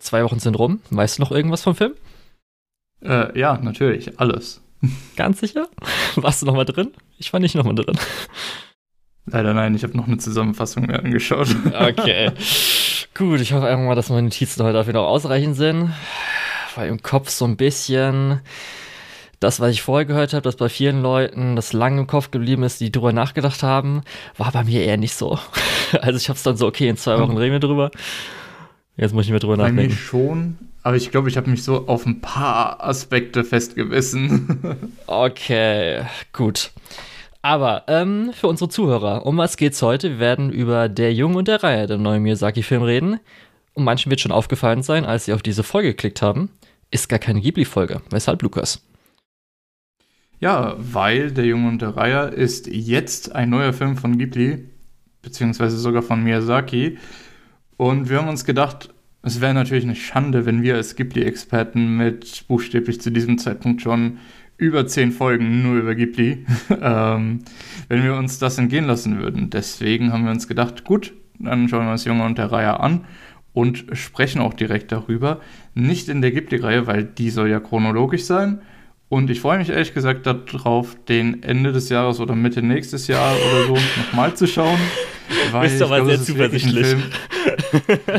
Zwei Wochen sind rum. Weißt du noch irgendwas vom Film? Äh, ja, natürlich, alles. Ganz sicher? Warst du noch mal drin? Ich war nicht noch mal drin. Leider nein, ich habe noch eine Zusammenfassung mir angeschaut. Okay. Gut, ich hoffe einfach mal, dass meine Notizen heute dafür noch ausreichend sind. Weil im Kopf so ein bisschen das, was ich vorher gehört habe, dass bei vielen Leuten das lange im Kopf geblieben ist, die drüber nachgedacht haben, war bei mir eher nicht so. Also ich habe es dann so, okay, in zwei Wochen reden wir drüber. Jetzt muss ich mir drüber Bei nachdenken. mir schon, aber ich glaube, ich habe mich so auf ein paar Aspekte festgewissen. Okay, gut. Aber ähm, für unsere Zuhörer, um was geht's heute? Wir werden über Der Junge und der Reihe, den neuen Miyazaki-Film, reden. Und manchen wird schon aufgefallen sein, als sie auf diese Folge geklickt haben, ist gar keine Ghibli-Folge. Weshalb, Lukas? ja, weil Der Junge und der Reiher ist jetzt ein neuer Film von Ghibli, beziehungsweise sogar von Miyazaki. Und wir haben uns gedacht, es wäre natürlich eine Schande, wenn wir als Ghibli-Experten mit buchstäblich zu diesem Zeitpunkt schon über zehn Folgen nur über Ghibli, ähm, wenn wir uns das entgehen lassen würden. Deswegen haben wir uns gedacht, gut, dann schauen wir uns Junge und der Reihe an und sprechen auch direkt darüber. Nicht in der Ghibli-Reihe, weil die soll ja chronologisch sein. Und ich freue mich ehrlich gesagt darauf, den Ende des Jahres oder Mitte nächstes Jahr oder so nochmal zu schauen. Weil Bist aber sehr zuversichtlich.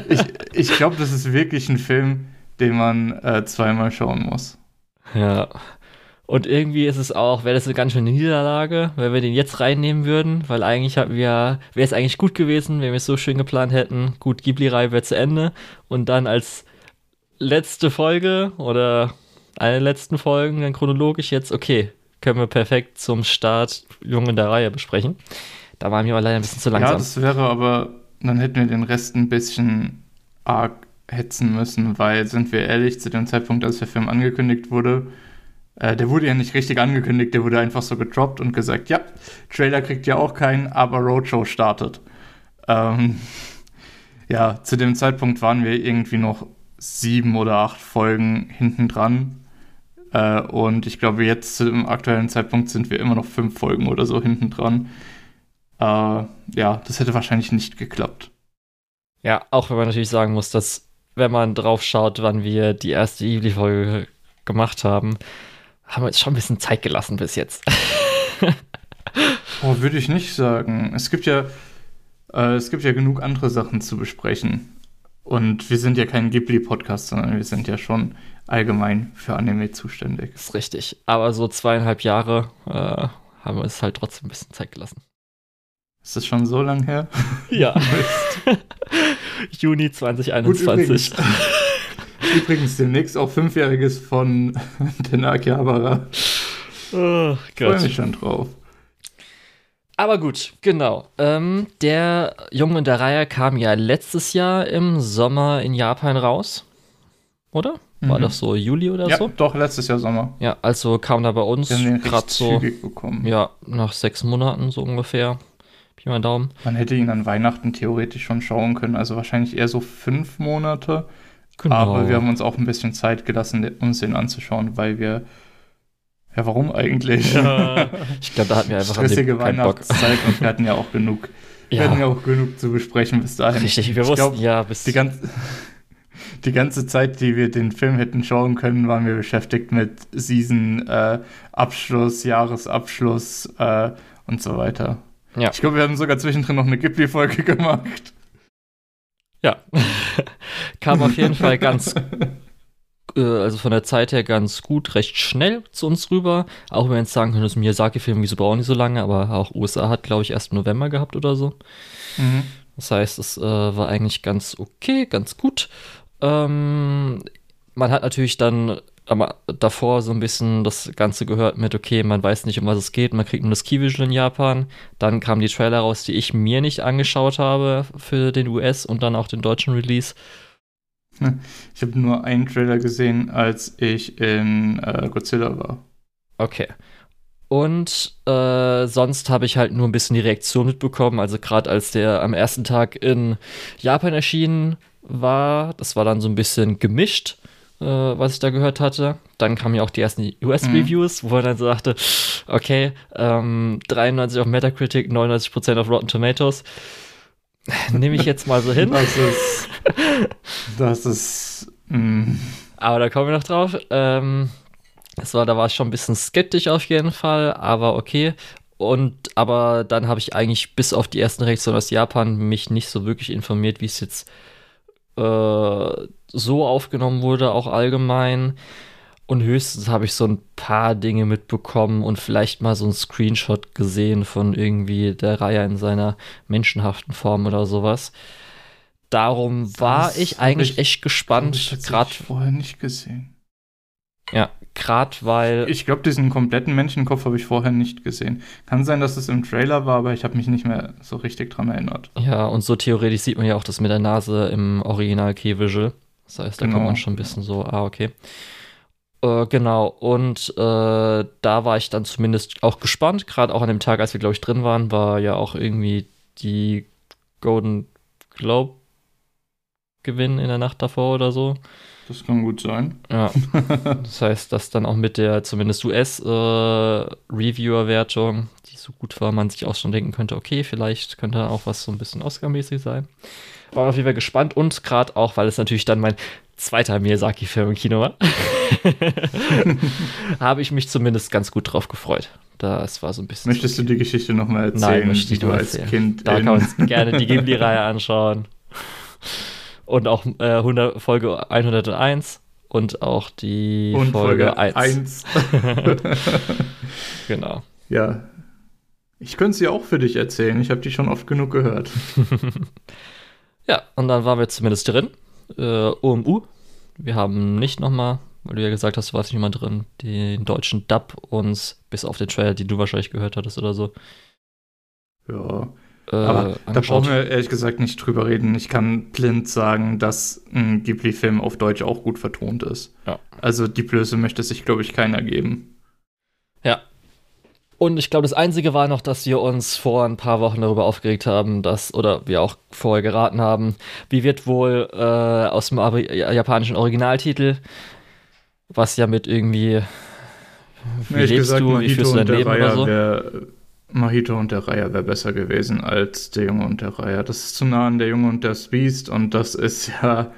Ich, ich glaube, das ist wirklich ein Film, den man äh, zweimal schauen muss. Ja. Und irgendwie ist es auch, wäre das eine ganz schöne Niederlage, wenn wir den jetzt reinnehmen würden, weil eigentlich hatten wir, wäre es eigentlich gut gewesen, wenn wir es so schön geplant hätten. Gut, Ghibli-Reihe wäre zu Ende. Und dann als letzte Folge oder der letzten Folgen, dann chronologisch jetzt, okay, können wir perfekt zum Start Jung in der Reihe besprechen. Da waren wir aber leider ein bisschen zu Ja, langsam. das wäre aber, dann hätten wir den Rest ein bisschen arg hetzen müssen, weil, sind wir ehrlich, zu dem Zeitpunkt, als der Film angekündigt wurde, äh, der wurde ja nicht richtig angekündigt, der wurde einfach so gedroppt und gesagt, ja, Trailer kriegt ja auch keinen, aber Roadshow startet. Ähm, ja, zu dem Zeitpunkt waren wir irgendwie noch sieben oder acht Folgen hinten dran. Äh, und ich glaube, jetzt dem aktuellen Zeitpunkt sind wir immer noch fünf Folgen oder so hinten dran. Äh, ja, das hätte wahrscheinlich nicht geklappt. Ja, auch wenn man natürlich sagen muss, dass, wenn man drauf schaut, wann wir die erste Ghibli-Folge gemacht haben, haben wir uns schon ein bisschen Zeit gelassen bis jetzt. Oh, würde ich nicht sagen. Es gibt ja, äh, es gibt ja genug andere Sachen zu besprechen. Und wir sind ja kein Ghibli-Podcast, sondern wir sind ja schon allgemein für Anime zuständig. ist richtig. Aber so zweieinhalb Jahre äh, haben wir uns halt trotzdem ein bisschen Zeit gelassen. Ist das schon so lang her? Ja. Juni Gut, 2021. übrigens. übrigens, demnächst auch Fünfjähriges von den Akihabara. oh Freue mich schon drauf. Aber gut, genau. Ähm, der Junge in der Reihe kam ja letztes Jahr im Sommer in Japan raus. Oder? War Mhm. das so Juli oder Ja, so? doch, letztes Jahr Sommer. Ja, also kam da bei uns gerade so, zügig bekommen. ja, nach sechs Monaten so ungefähr. Pi mal Daumen. Man hätte ihn an Weihnachten theoretisch schon schauen können, also wahrscheinlich eher so fünf Monate. Genau. Aber wir haben uns auch ein bisschen Zeit gelassen, uns den anzuschauen, weil wir. Ja, warum eigentlich? Ja, ich glaube, da hatten wir einfach an Stressige Bock. Weihnachtszeit und wir hatten ja auch genug. Wir hatten ja Ja, auch genug zu besprechen bis dahin. richtig. Wir Ich wussten glaub, ja bis Die, ganz, die ganze Zeit, die wir den Film hätten schauen können, waren wir beschäftigt mit Season-Abschluss, Jahresabschluss äh, und so weiter. Ja. Ich glaube, wir haben sogar zwischendrin noch eine Ghibli-Folge gemacht. Ja. Kam auf jeden Fall ganz, äh, also von der Zeit her ganz gut, recht schnell zu uns rüber. Auch wenn wir jetzt sagen können, das Miyazaki-Film, wieso brauchen die so lange, aber auch USA hat, glaube ich, erst November gehabt oder so. Mhm. Das heißt, es äh, war eigentlich ganz okay, ganz gut. Ähm, man hat natürlich dann aber davor so ein bisschen das Ganze gehört mit, okay, man weiß nicht, um was es geht, man kriegt nur das Key-Visual in Japan. Dann kamen die Trailer raus, die ich mir nicht angeschaut habe für den US- und dann auch den deutschen Release. Ich habe nur einen Trailer gesehen, als ich in äh, Godzilla war. Okay. Und äh, sonst habe ich halt nur ein bisschen die Reaktion mitbekommen. Also gerade als der am ersten Tag in Japan erschienen war, das war dann so ein bisschen gemischt, äh, was ich da gehört hatte. Dann kamen ja auch die ersten US-Reviews, wo er dann so sagte, okay, ähm, 93 auf Metacritic, 99% auf Rotten Tomatoes. Nehme ich jetzt mal so hin. Das ist, das ist Mm. Aber da kommen wir noch drauf. Ähm, das war, da war ich schon ein bisschen skeptisch auf jeden Fall, aber okay. Und aber dann habe ich eigentlich bis auf die ersten Reaktionen aus Japan mich nicht so wirklich informiert, wie es jetzt äh, so aufgenommen wurde, auch allgemein. Und höchstens habe ich so ein paar Dinge mitbekommen und vielleicht mal so ein Screenshot gesehen von irgendwie der Reihe in seiner menschenhaften Form oder sowas. Darum war Das ich eigentlich ich- echt gespannt, ich gerade vorher nicht gesehen. ja, gerade weil Ich glaube, diesen kompletten Menschenkopf habe ich vorher nicht gesehen. Kann sein, dass es im Trailer war, aber ich habe mich nicht mehr so richtig dran erinnert. Ja, und so theoretisch sieht man ja auch das mit der Nase im Original Key Visual. Das heißt, da Genau. kommt man schon ein bisschen so, ah, okay. Äh, genau, und äh, da war ich dann zumindest auch gespannt. Gerade auch an dem Tag, als wir, glaube ich, drin waren, war ja auch irgendwie die Golden Globe Gewinn in der Nacht davor oder so. Das kann gut sein. Ja, das heißt, dass dann auch mit der zumindest US-Reviewer-Wertung, die so gut war, man sich auch schon denken könnte, okay, vielleicht könnte auch was so ein bisschen Oscar-mäßig sein. War auf jeden Fall gespannt und gerade auch, weil es natürlich dann mein zweiter Miyazaki-Film im Kino war, habe ich mich zumindest ganz gut drauf gefreut. Das war so ein bisschen. Möchtest du die Geschichte nochmal erzählen, Nein, möchte ich du nur als erzählen. Kind Da in- kann man uns gerne die Ghibli-Reihe anschauen. Und auch äh, 100, Folge 101 und auch die und Folge, Folge 1. 1. Genau. ja. Ich könnte sie auch für dich erzählen. Ich habe die schon oft genug gehört. Ja, und dann waren wir zumindest drin. Äh, OMU. Wir haben nicht nochmal, weil du ja gesagt hast, du warst nicht mal drin, den deutschen Dub uns, bis auf den Trailer, den du wahrscheinlich gehört hattest oder so, Ja. Äh, Aber da angeschaut. brauchen wir ehrlich gesagt nicht drüber reden. Ich kann blind sagen, dass ein Ghibli-Film auf Deutsch auch gut vertont ist. Ja. Also die Blöße möchte sich, glaube ich, keiner geben. Ja. Und ich glaube, das Einzige war noch, dass wir uns vor ein paar Wochen darüber aufgeregt haben, dass, oder wir auch vorher geraten haben, wie wird wohl äh, aus dem japanischen Originaltitel, was ja mit irgendwie, wie Ehrlich lebst gesagt, du, wie führst du dein Leben oder Raya so? Mahito und der Raya wäre besser gewesen als der Junge und der Raya. Das ist zu nah an der Junge und das Biest und das ist ja,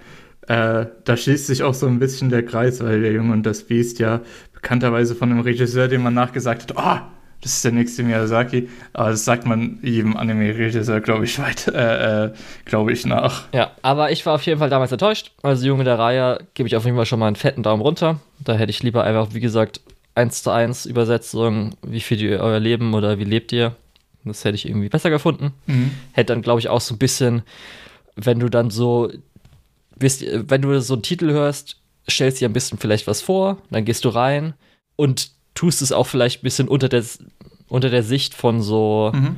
äh, da schließt sich auch so ein bisschen der Kreis, weil der Junge und das Biest ja bekannterweise von einem Regisseur, dem man nachgesagt hat, ah, das ist der nächste Miyazaki, aber das sagt man jedem Anime-Regisseur, glaube ich, weit, äh, äh, glaube ich, nach. Ja, aber ich war auf jeden Fall damals enttäuscht. Also Junge der Reihe gebe ich auf jeden Fall schon mal einen fetten Daumen runter. Da hätte ich lieber einfach, wie gesagt, 1 zu 1 Übersetzung, wie führt ihr euer Leben oder wie lebt ihr? Das hätte ich irgendwie besser gefunden. Hätte dann, glaube ich, auch so ein bisschen, wenn du dann so, ihr, wenn du so einen Titel hörst, stellst dir ein bisschen vielleicht was vor, dann gehst du rein und tust es auch vielleicht ein bisschen unter der, unter der Sicht von so, Mhm.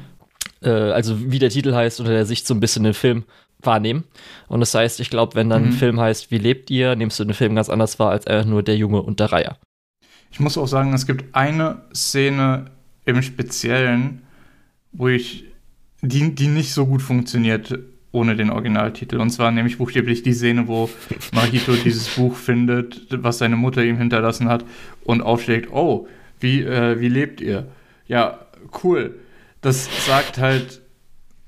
äh, also wie der Titel heißt, unter der Sicht so ein bisschen den Film wahrnehmen. Und das heißt, ich glaube, wenn dann Mhm. ein Film heißt, wie lebt ihr, nimmst du den Film ganz anders wahr als einfach nur der Junge und der Reihe. Ich muss auch sagen, es gibt eine Szene im Speziellen, wo ich, die, die nicht so gut funktioniert ohne den Originaltitel. Und zwar nämlich buchstäblich die Szene, wo Mahito dieses Buch findet, was seine Mutter ihm hinterlassen hat und aufschlägt, oh, wie, äh, wie lebt ihr? Ja, cool. Das sagt halt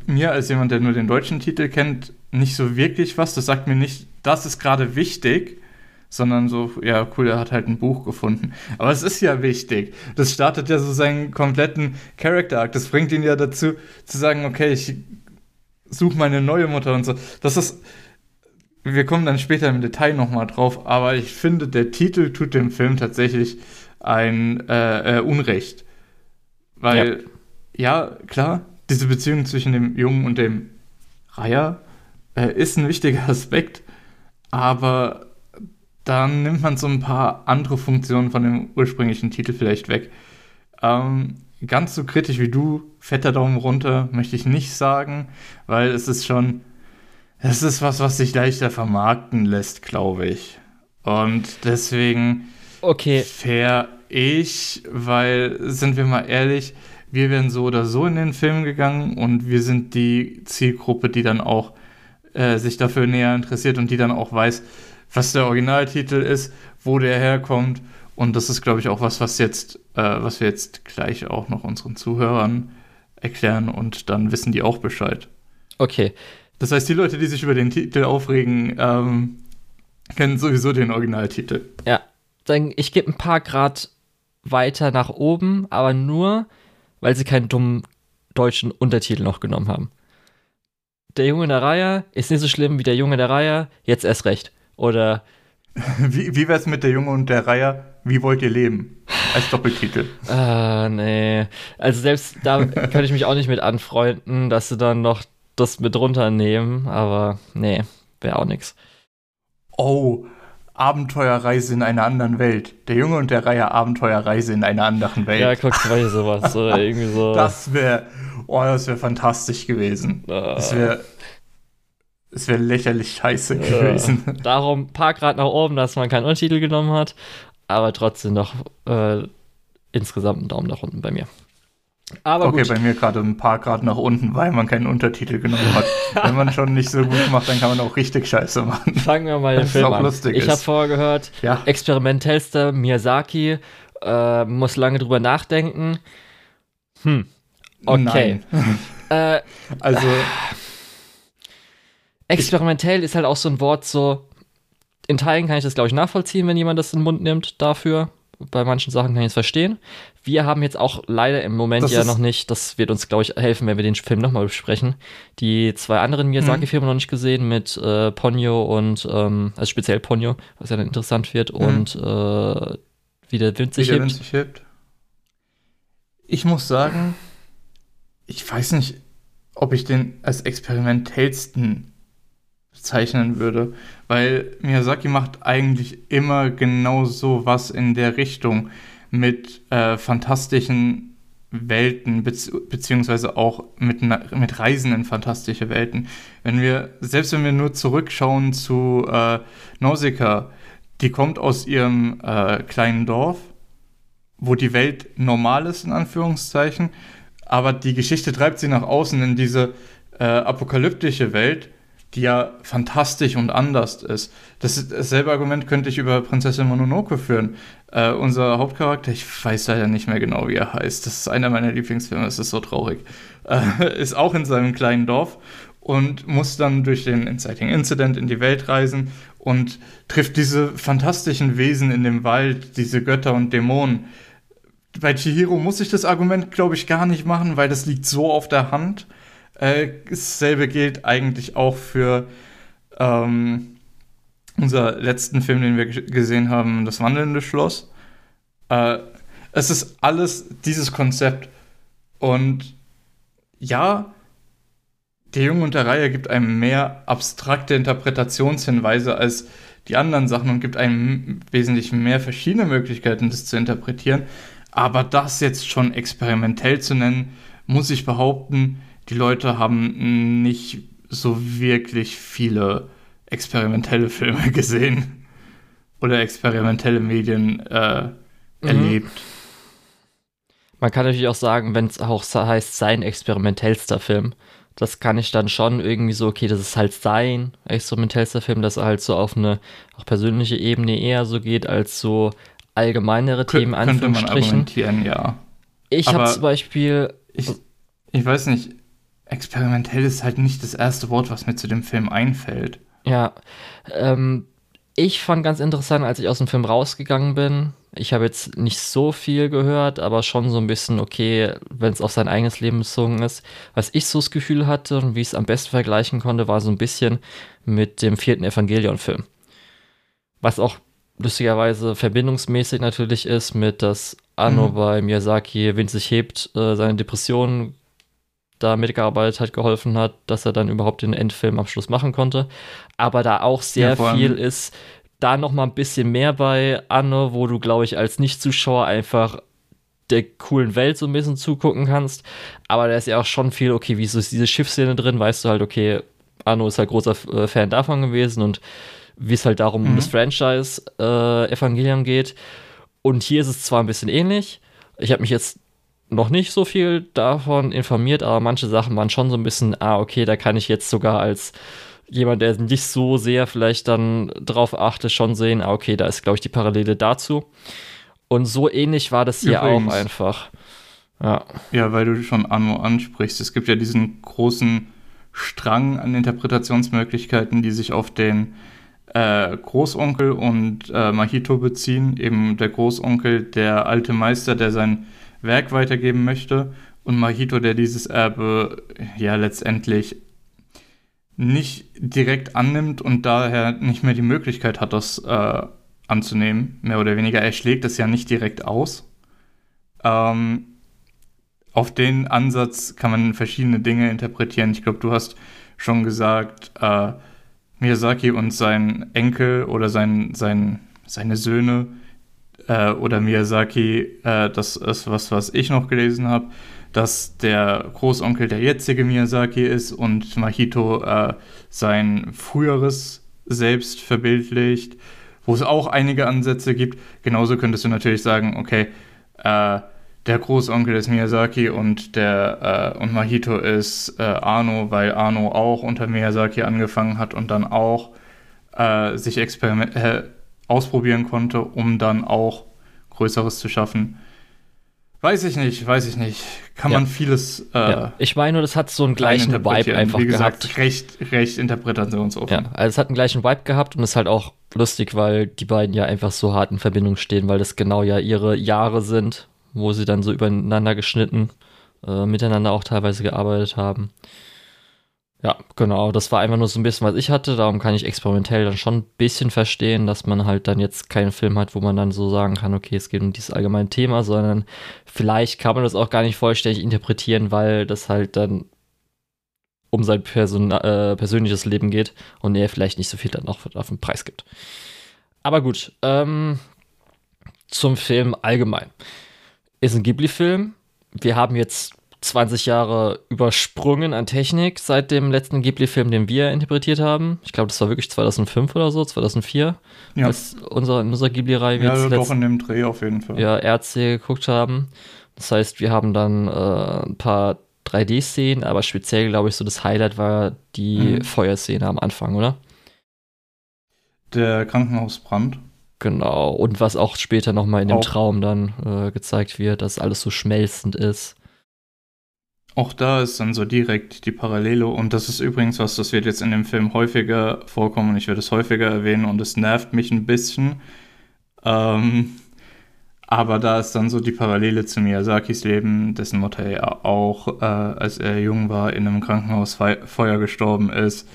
mir als jemand, der nur den deutschen Titel kennt, nicht so wirklich was. Das sagt mir nicht, das ist gerade wichtig, sondern so, ja, cool, er hat halt ein Buch gefunden. Aber es ist ja wichtig. Das startet ja so seinen kompletten Character Arc. Das bringt ihn ja dazu, zu sagen, okay, ich suche meine neue Mutter und so. Das ist, wir kommen dann später im Detail nochmal drauf, aber ich finde, der Titel tut dem Film tatsächlich ein äh, äh, Unrecht. Weil, ja. klar, diese Beziehung zwischen dem Jungen und dem Raya äh, ist ein wichtiger Aspekt, aber dann nimmt man so ein paar andere Funktionen von dem ursprünglichen Titel vielleicht weg. Ähm, ganz so kritisch wie du, fetter Daumen runter, möchte ich nicht sagen, weil es ist schon, es ist was, was sich leichter vermarkten lässt, glaube ich. Und deswegen Okay, fair ich, weil, sind wir mal ehrlich, wir wären so oder so in den Film gegangen und wir sind die Zielgruppe, die dann auch äh, sich dafür näher interessiert und die dann auch weiß, was der Originaltitel ist, wo der herkommt. Und das ist, glaube ich, auch was, was jetzt, äh, was wir jetzt gleich auch noch unseren Zuhörern erklären und dann wissen die auch Bescheid. okay. Das heißt, die Leute, die sich über den Titel aufregen, ähm, kennen sowieso den Originaltitel. Ja, dann ich gebe ein paar Grad weiter nach oben, aber nur, weil sie keinen dummen deutschen Untertitel noch genommen haben. Der Junge in der Reihe ist nicht so schlimm wie der Junge in der Reihe, jetzt erst recht. Oder. Wie, wie wär's mit der Junge und der Reihe? Wie wollt ihr leben? Als Doppeltitel. Ah, nee. Also selbst da könnte ich mich auch nicht mit anfreunden, dass sie dann noch das mit runternehmen, aber nee, wäre auch nix. Oh, Abenteuerreise in einer anderen Welt. Der Junge und der Reihe Abenteuerreise in einer anderen Welt. Ja, guck mal sowas. Oder irgendwie so. Das wäre, oh, das wäre fantastisch gewesen. Ah. Das wäre, es wäre lächerlich scheiße gewesen. Äh, darum ein paar Grad nach oben, dass man keinen Untertitel genommen hat, aber trotzdem noch äh, insgesamt einen Daumen nach unten bei mir. Aber okay, gut. bei mir gerade ein paar Grad nach unten, weil man keinen Untertitel genommen hat. Wenn man schon nicht so gut macht, dann kann man auch richtig scheiße machen. Fangen wir mal den Das Film auch an. lustig Ich habe vorher gehört, Ja. experimentellster Miyazaki, äh, muss lange drüber nachdenken. Hm. Okay. Nein. Äh, Also, experimentell ist halt auch so ein Wort, so in Teilen kann ich das, glaube ich, nachvollziehen, wenn jemand das in den Mund nimmt dafür. Bei manchen Sachen kann ich es verstehen. Wir haben jetzt auch leider im Moment Das ja noch nicht, das wird uns, glaube ich, helfen, wenn wir den Film nochmal besprechen, die zwei anderen Miyazaki-Filme noch nicht gesehen mit äh, Ponyo und, ähm, also speziell Ponyo, was ja dann interessant wird, und äh, wie der Wind sich wie der. Wind sich hebt. Ich muss sagen, ich weiß nicht, ob ich den als experimentellsten bezeichnen würde, weil Miyazaki macht eigentlich immer genau so was in der Richtung mit äh, fantastischen Welten, bezieh beziehungsweise auch mit, mit Reisen in fantastische Welten. Wenn wir, selbst wenn wir nur zurückschauen zu äh, Nausicaa, die kommt aus ihrem äh, kleinen Dorf, wo die Welt normal ist, in Anführungszeichen, aber die Geschichte treibt sie nach außen in diese äh, apokalyptische Welt, die ja fantastisch und anders ist. Das dasselbe Argument könnte ich über Prinzessin Mononoke führen. Äh, unser Hauptcharakter, ich weiß leider nicht mehr genau, wie er heißt. Das ist einer meiner Lieblingsfilme, das ist so traurig. Äh, ist auch in seinem kleinen Dorf und muss dann durch den Inciting Incident in die Welt reisen und trifft diese fantastischen Wesen in dem Wald, diese Götter und Dämonen. Bei Chihiro muss ich das Argument, glaube ich, gar nicht machen, weil das liegt so auf der Hand. Äh, dasselbe gilt eigentlich auch für ähm, unser letzten Film, den wir gesehen haben, Das wandelnde Schloss. Äh, es ist alles dieses Konzept. Und ja, der Junge und der Reihe gibt einem mehr abstrakte Interpretationshinweise als die anderen Sachen und gibt einem wesentlich mehr verschiedene Möglichkeiten, das zu interpretieren. Aber das jetzt schon experimentell zu nennen, muss ich behaupten, die Leute haben nicht so wirklich viele experimentelle Filme gesehen oder experimentelle Medien äh, erlebt. Man kann natürlich auch sagen, wenn es auch heißt, sein experimentellster Film, das kann ich dann schon irgendwie so, okay, das ist halt sein experimentellster Film, dass er halt so auf eine auch persönliche Ebene eher so geht, als so allgemeinere Kö- Themen, könnte man Anführungsstrichen. argumentieren, ja. Ich habe zum Beispiel, Ich, ich weiß nicht, experimentell ist halt nicht das erste Wort, was mir zu dem Film einfällt. ja, ähm, ich fand ganz interessant, als ich aus dem Film rausgegangen bin. Ich habe jetzt nicht so viel gehört, aber schon so ein bisschen, okay, wenn es auf sein eigenes Leben bezogen ist. Was ich so das Gefühl hatte und wie ich es am besten vergleichen konnte, war so ein bisschen mit dem vierten Evangelion-Film. Was auch lustigerweise verbindungsmäßig natürlich ist mit, dass Anno Mhm. bei Miyazaki Wind sich hebt, äh, seine Depression da mitgearbeitet hat, geholfen hat, dass er dann überhaupt den Endfilmabschluss machen konnte. Aber da auch sehr Ja, viel ist, da noch mal ein bisschen mehr bei Anno, wo du, glaube ich, als Nicht-Zuschauer einfach der coolen Welt so ein bisschen zugucken kannst. Aber da ist ja auch schon viel, okay, wie ist diese Schiffsszene drin, weißt du halt, okay, Anno ist halt großer äh, Fan davon gewesen und wie es halt darum um Mhm. das Franchise äh, Evangelium geht. Und hier ist es zwar ein bisschen ähnlich. Ich habe mich jetzt noch nicht so viel davon informiert, aber manche Sachen waren schon so ein bisschen, ah, okay, da kann ich jetzt sogar als jemand, der nicht so sehr vielleicht dann drauf achtet, schon sehen, ah, okay, da ist, glaube ich, die Parallele dazu. Und so ähnlich war das hier Übrigens. auch einfach. Ja. Ja, weil du schon Anno ansprichst. Es gibt ja diesen großen Strang an Interpretationsmöglichkeiten, die sich auf den äh, Großonkel und äh, Mahito beziehen. Eben der Großonkel, der alte Meister, der sein Werk weitergeben möchte. Und Mahito, der dieses Erbe ja letztendlich nicht direkt annimmt und daher nicht mehr die Möglichkeit hat, das äh, anzunehmen, mehr oder weniger. Er schlägt es ja nicht direkt aus. Ähm, auf den Ansatz kann man verschiedene Dinge interpretieren. Ich glaube, du hast schon gesagt, äh, Miyazaki und sein Enkel oder sein, sein, seine Söhne äh, oder Miyazaki, äh, das ist was, was ich noch gelesen habe, dass der Großonkel der jetzige Miyazaki ist und Mahito äh, sein früheres Selbst verbildlicht, wo es auch einige Ansätze gibt. Genauso könntest du natürlich sagen, okay, äh, der Großonkel ist Miyazaki und der äh, und Mahito ist äh, Arno, weil Arno auch unter Miyazaki angefangen hat und dann auch äh, sich experiment äh, ausprobieren konnte, um dann auch Größeres zu schaffen. Weiß ich nicht, weiß ich nicht. Kann ja. man vieles. Äh, ja. Ich meine nur, das hat so einen gleichen Vibe einfach Wie gesagt, gehabt. Recht, recht interpretationsoffen. Ja, also es hat einen gleichen Vibe gehabt und ist halt auch lustig, weil die beiden ja einfach so hart in Verbindung stehen, weil das genau ja ihre Jahre sind, wo sie dann so übereinander geschnitten, äh, miteinander auch teilweise gearbeitet haben. Ja, genau. Das war einfach nur so ein bisschen, was ich hatte. Darum kann ich experimentell dann schon ein bisschen verstehen, dass man halt dann jetzt keinen Film hat, wo man dann so sagen kann, okay, es geht um dieses allgemeine Thema, sondern vielleicht kann man das auch gar nicht vollständig interpretieren, weil das halt dann um sein Person äh, persönliches Leben geht und er vielleicht nicht so viel dann noch auf den Preis gibt. Aber gut, ähm, zum Film allgemein. Ist ein Ghibli-Film. Wir haben jetzt 20 Jahre übersprungen an Technik seit dem letzten Ghibli-Film, den wir interpretiert haben. Ich glaube, das war wirklich 2005 oder so, 2004, ja. als unser, in unserer Ghibli-Reihe ja, also doch in dem Dreh auf jeden Fall. Ja, RC geguckt haben. Das heißt, wir haben dann äh, ein paar 3D-Szenen, aber speziell, glaube ich, so das Highlight war die mhm. Feuerszene am Anfang, oder? Der Krankenhausbrand. Genau, und was auch später nochmal in dem auch. Traum dann äh, gezeigt wird, dass alles so schmelzend ist. Auch da ist dann so direkt die Parallele und das ist übrigens was, das wird jetzt in dem Film häufiger vorkommen und ich werde es häufiger erwähnen und es nervt mich ein bisschen. Ähm, aber da ist dann so die Parallele zu Miyazakis Leben, dessen Mutter ja auch, äh, als er jung war, in einem Krankenhausfeuer gestorben ist.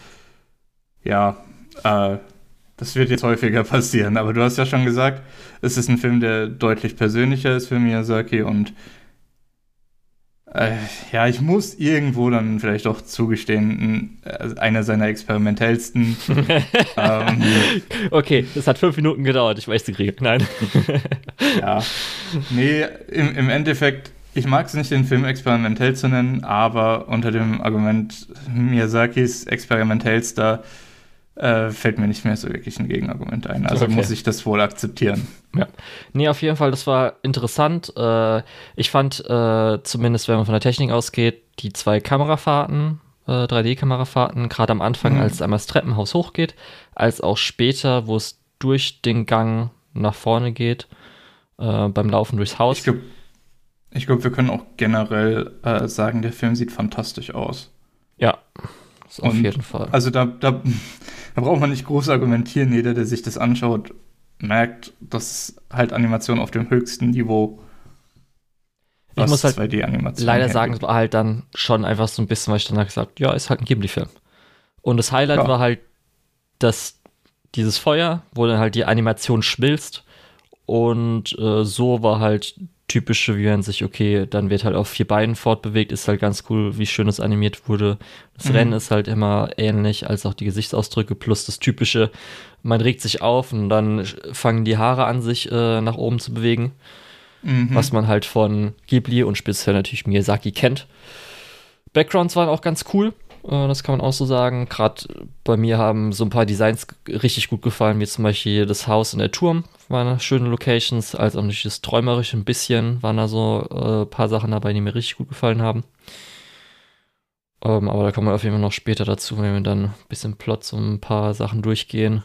Ja, äh, das wird jetzt häufiger passieren. Aber du hast ja schon gesagt, es ist ein Film, der deutlich persönlicher ist für Miyazaki und äh, ja, ich muss irgendwo dann vielleicht auch zugestehen, äh, einer seiner experimentellsten. ähm, okay, das hat fünf Minuten gedauert, ich weiß, die Krieg. Nein. ja. Nee, im, im Endeffekt, ich mag es nicht, den Film experimentell zu nennen, aber unter dem Argument Miyazakis experimentellster äh, fällt mir nicht mehr so wirklich ein Gegenargument ein. Also okay. muss ich das wohl akzeptieren. Ja. Nee, auf jeden Fall, das war interessant. Äh, ich fand, äh, zumindest wenn man von der Technik ausgeht, die zwei Kamerafahrten, 3D-Kamerafahrten, äh, gerade am Anfang, mhm. als einmal das Treppenhaus hochgeht, als auch später, wo es durch den Gang nach vorne geht, äh, beim Laufen durchs Haus. Ich glaube, glaub, wir können auch generell äh, sagen, der Film sieht fantastisch aus. Ja, auf Und, jeden Fall. Also da, da, da braucht man nicht groß argumentieren. Jeder, der sich das anschaut, merkt, dass halt Animation auf dem höchsten Niveau ich muss halt leider sagen, es war halt dann schon einfach so ein bisschen, weil ich dann gesagt ja, ist halt ein Ghibli-Film. Und das Highlight ja. war halt, dass dieses Feuer, wo dann halt die Animation schmilzt und äh, so war halt typische, wie man sich, okay, dann wird halt auf vier Beinen fortbewegt, ist halt ganz cool, wie schön es animiert wurde. Das mhm. Rennen ist halt immer ähnlich, als auch die Gesichtsausdrücke, plus das typische, man regt sich auf und dann fangen die Haare an, sich äh, nach oben zu bewegen. Mhm. Was man halt von Ghibli und speziell natürlich Miyazaki kennt. Backgrounds waren auch ganz cool. Äh, das kann man auch so sagen. Gerade bei mir haben so ein paar Designs richtig gut gefallen, wie zum Beispiel das Haus und der Turm waren schöne Locations, als auch nicht das Träumerische ein bisschen, waren da so ein äh, paar Sachen dabei, die mir richtig gut gefallen haben. Ähm, aber da kommen wir auf jeden Fall noch später dazu, wenn wir dann ein bisschen Plot so ein paar Sachen durchgehen.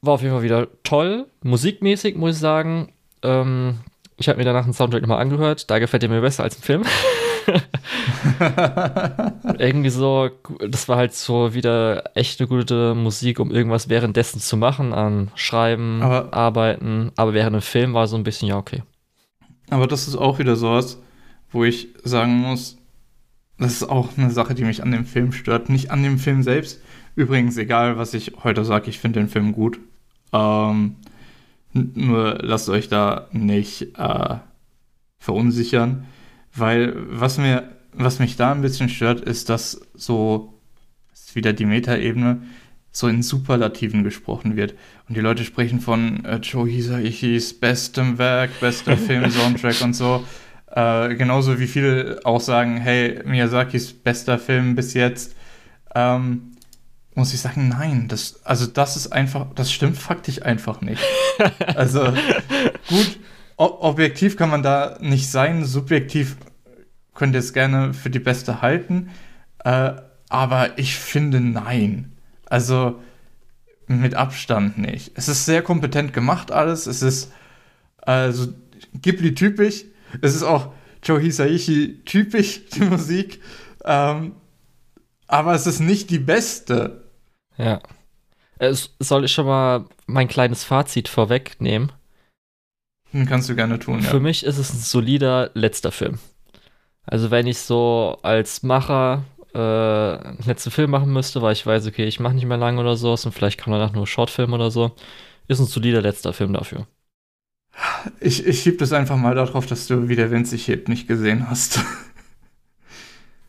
War auf jeden Fall wieder toll. Musikmäßig muss ich sagen. Ähm, ich habe mir danach einen Soundtrack nochmal angehört. Da gefällt er mir besser als im Film. Irgendwie so, das war halt so wieder echt eine gute Musik, um irgendwas währenddessen zu machen, an Schreiben, aber, Arbeiten. Aber während dem Film war so ein bisschen, ja, okay. Aber das ist auch wieder sowas, wo ich sagen muss, das ist auch eine Sache, die mich an dem Film stört. Nicht an dem Film selbst. Übrigens, egal, was ich heute sage, ich finde den Film gut. Ähm, nur lasst euch da nicht äh, verunsichern, weil was mir, was mich da ein bisschen stört, ist, dass so, das ist wieder die Metaebene, so in Superlativen gesprochen wird. Und die Leute sprechen von äh, Joe Hisaichis bestem Werk, bester Film, Soundtrack und so. Äh, genauso wie viele auch sagen, hey, Miyazakis bester Film bis jetzt. Ähm, muss ich sagen, nein, das, also das ist einfach, das stimmt faktisch einfach nicht. also gut, objektiv kann man da nicht sein, subjektiv könnt ihr es gerne für die beste halten, äh, aber ich finde nein. Also mit Abstand nicht. Es ist sehr kompetent gemacht alles, es ist also Ghibli typisch, es ist auch Joe Hisaishi typisch, die Musik, ähm, aber es ist nicht die beste. Ja. Es, soll ich schon mal mein kleines Fazit vorwegnehmen? Hm, kannst du gerne tun, ja. Für mich ist es ein solider letzter Film. Also wenn ich so als Macher äh, einen letzten Film machen müsste, weil ich weiß, okay, ich mache nicht mehr lange oder so, und vielleicht kann danach nur Shortfilm oder so, ist ein solider letzter Film dafür. Ich, ich schieb das einfach mal darauf, dass du wieder Winzig hebt nicht gesehen hast.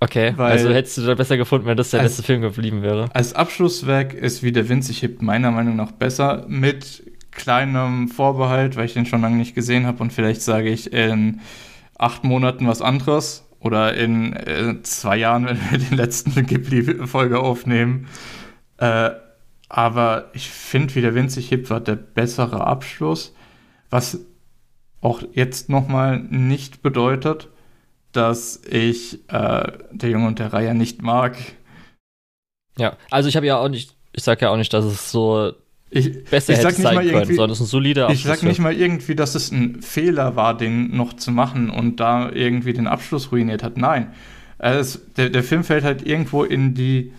Okay, Weil also hättest du da besser gefunden, wenn das der als, letzte Film geblieben wäre. Als Abschlusswerk ist wie der Wind sich hebt meiner Meinung nach besser, mit kleinem Vorbehalt, weil ich den schon lange nicht gesehen habe und vielleicht sage ich in acht Monaten was anderes oder in äh, zwei Jahren, wenn wir den letzten Ghibli-Folge aufnehmen. Äh, aber ich finde, wie der sich hebt, war der bessere Abschluss, was auch jetzt nochmal nicht bedeutet, dass ich äh, der Junge und der Reihe nicht mag. Ja, also ich habe ja auch nicht, ich sage ja auch nicht, dass es so ich, besser ich hätte sein können, sondern es ist ein solider Abschluss. Ich sag nicht mal irgendwie, dass es ein Fehler war, den noch zu machen und da irgendwie den Abschluss ruiniert hat. Nein. Es, der, der Film fällt halt irgendwo in die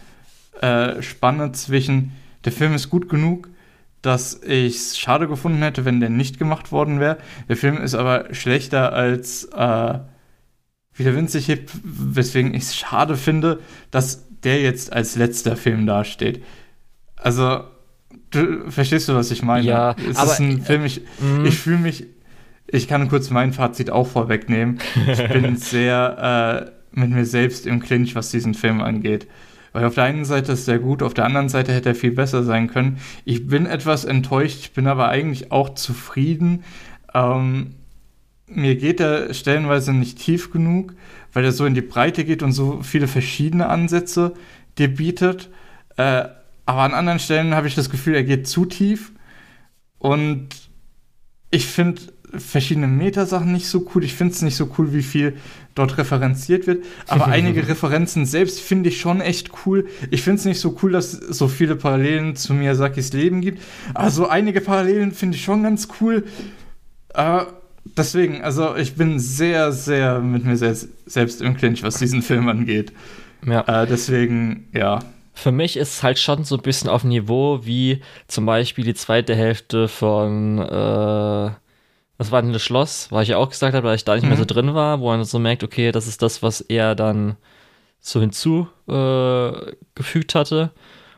äh, Spanne zwischen, der Film ist gut genug, dass ich es schade gefunden hätte, wenn der nicht gemacht worden wäre. Der Film ist aber schlechter als äh, wie der Wind sich hebt, weswegen ich es schade finde, dass der jetzt als letzter Film dasteht. Also, du, verstehst du, was ich meine? Ja, es aber, ist ein Film, ich, äh, ich fühle mich, ich kann kurz mein Fazit auch vorwegnehmen. Ich bin sehr äh, mit mir selbst im Clinch, was diesen Film angeht. Weil auf der einen Seite ist er gut, auf der anderen Seite hätte er viel besser sein können. Ich bin etwas enttäuscht, ich bin aber eigentlich auch zufrieden. Ähm, mir geht er stellenweise nicht tief genug, weil er so in die Breite geht und so viele verschiedene Ansätze dir bietet. Äh, aber an anderen Stellen habe ich das Gefühl, er geht zu tief. Und ich finde verschiedene Metasachen nicht so cool. Ich finde es nicht so cool, wie viel dort referenziert wird. Aber einige Referenzen selbst finde ich schon echt cool. Ich finde es nicht so cool, dass es so viele Parallelen zu Miyazakis Leben gibt. Aber so einige Parallelen finde ich schon ganz cool. Äh, deswegen, also ich bin sehr, sehr mit mir selbst, selbst im Clinch, was diesen Film angeht. Ja. Äh, deswegen, ja. Für mich ist es halt schon so ein bisschen auf Niveau wie zum Beispiel die zweite Hälfte von äh, das war denn das Schloss, weil ich ja auch gesagt habe, weil ich da nicht mhm. mehr so mhm. drin war, wo man so merkt, okay, das ist das, was er dann so hinzugefügt äh, hatte.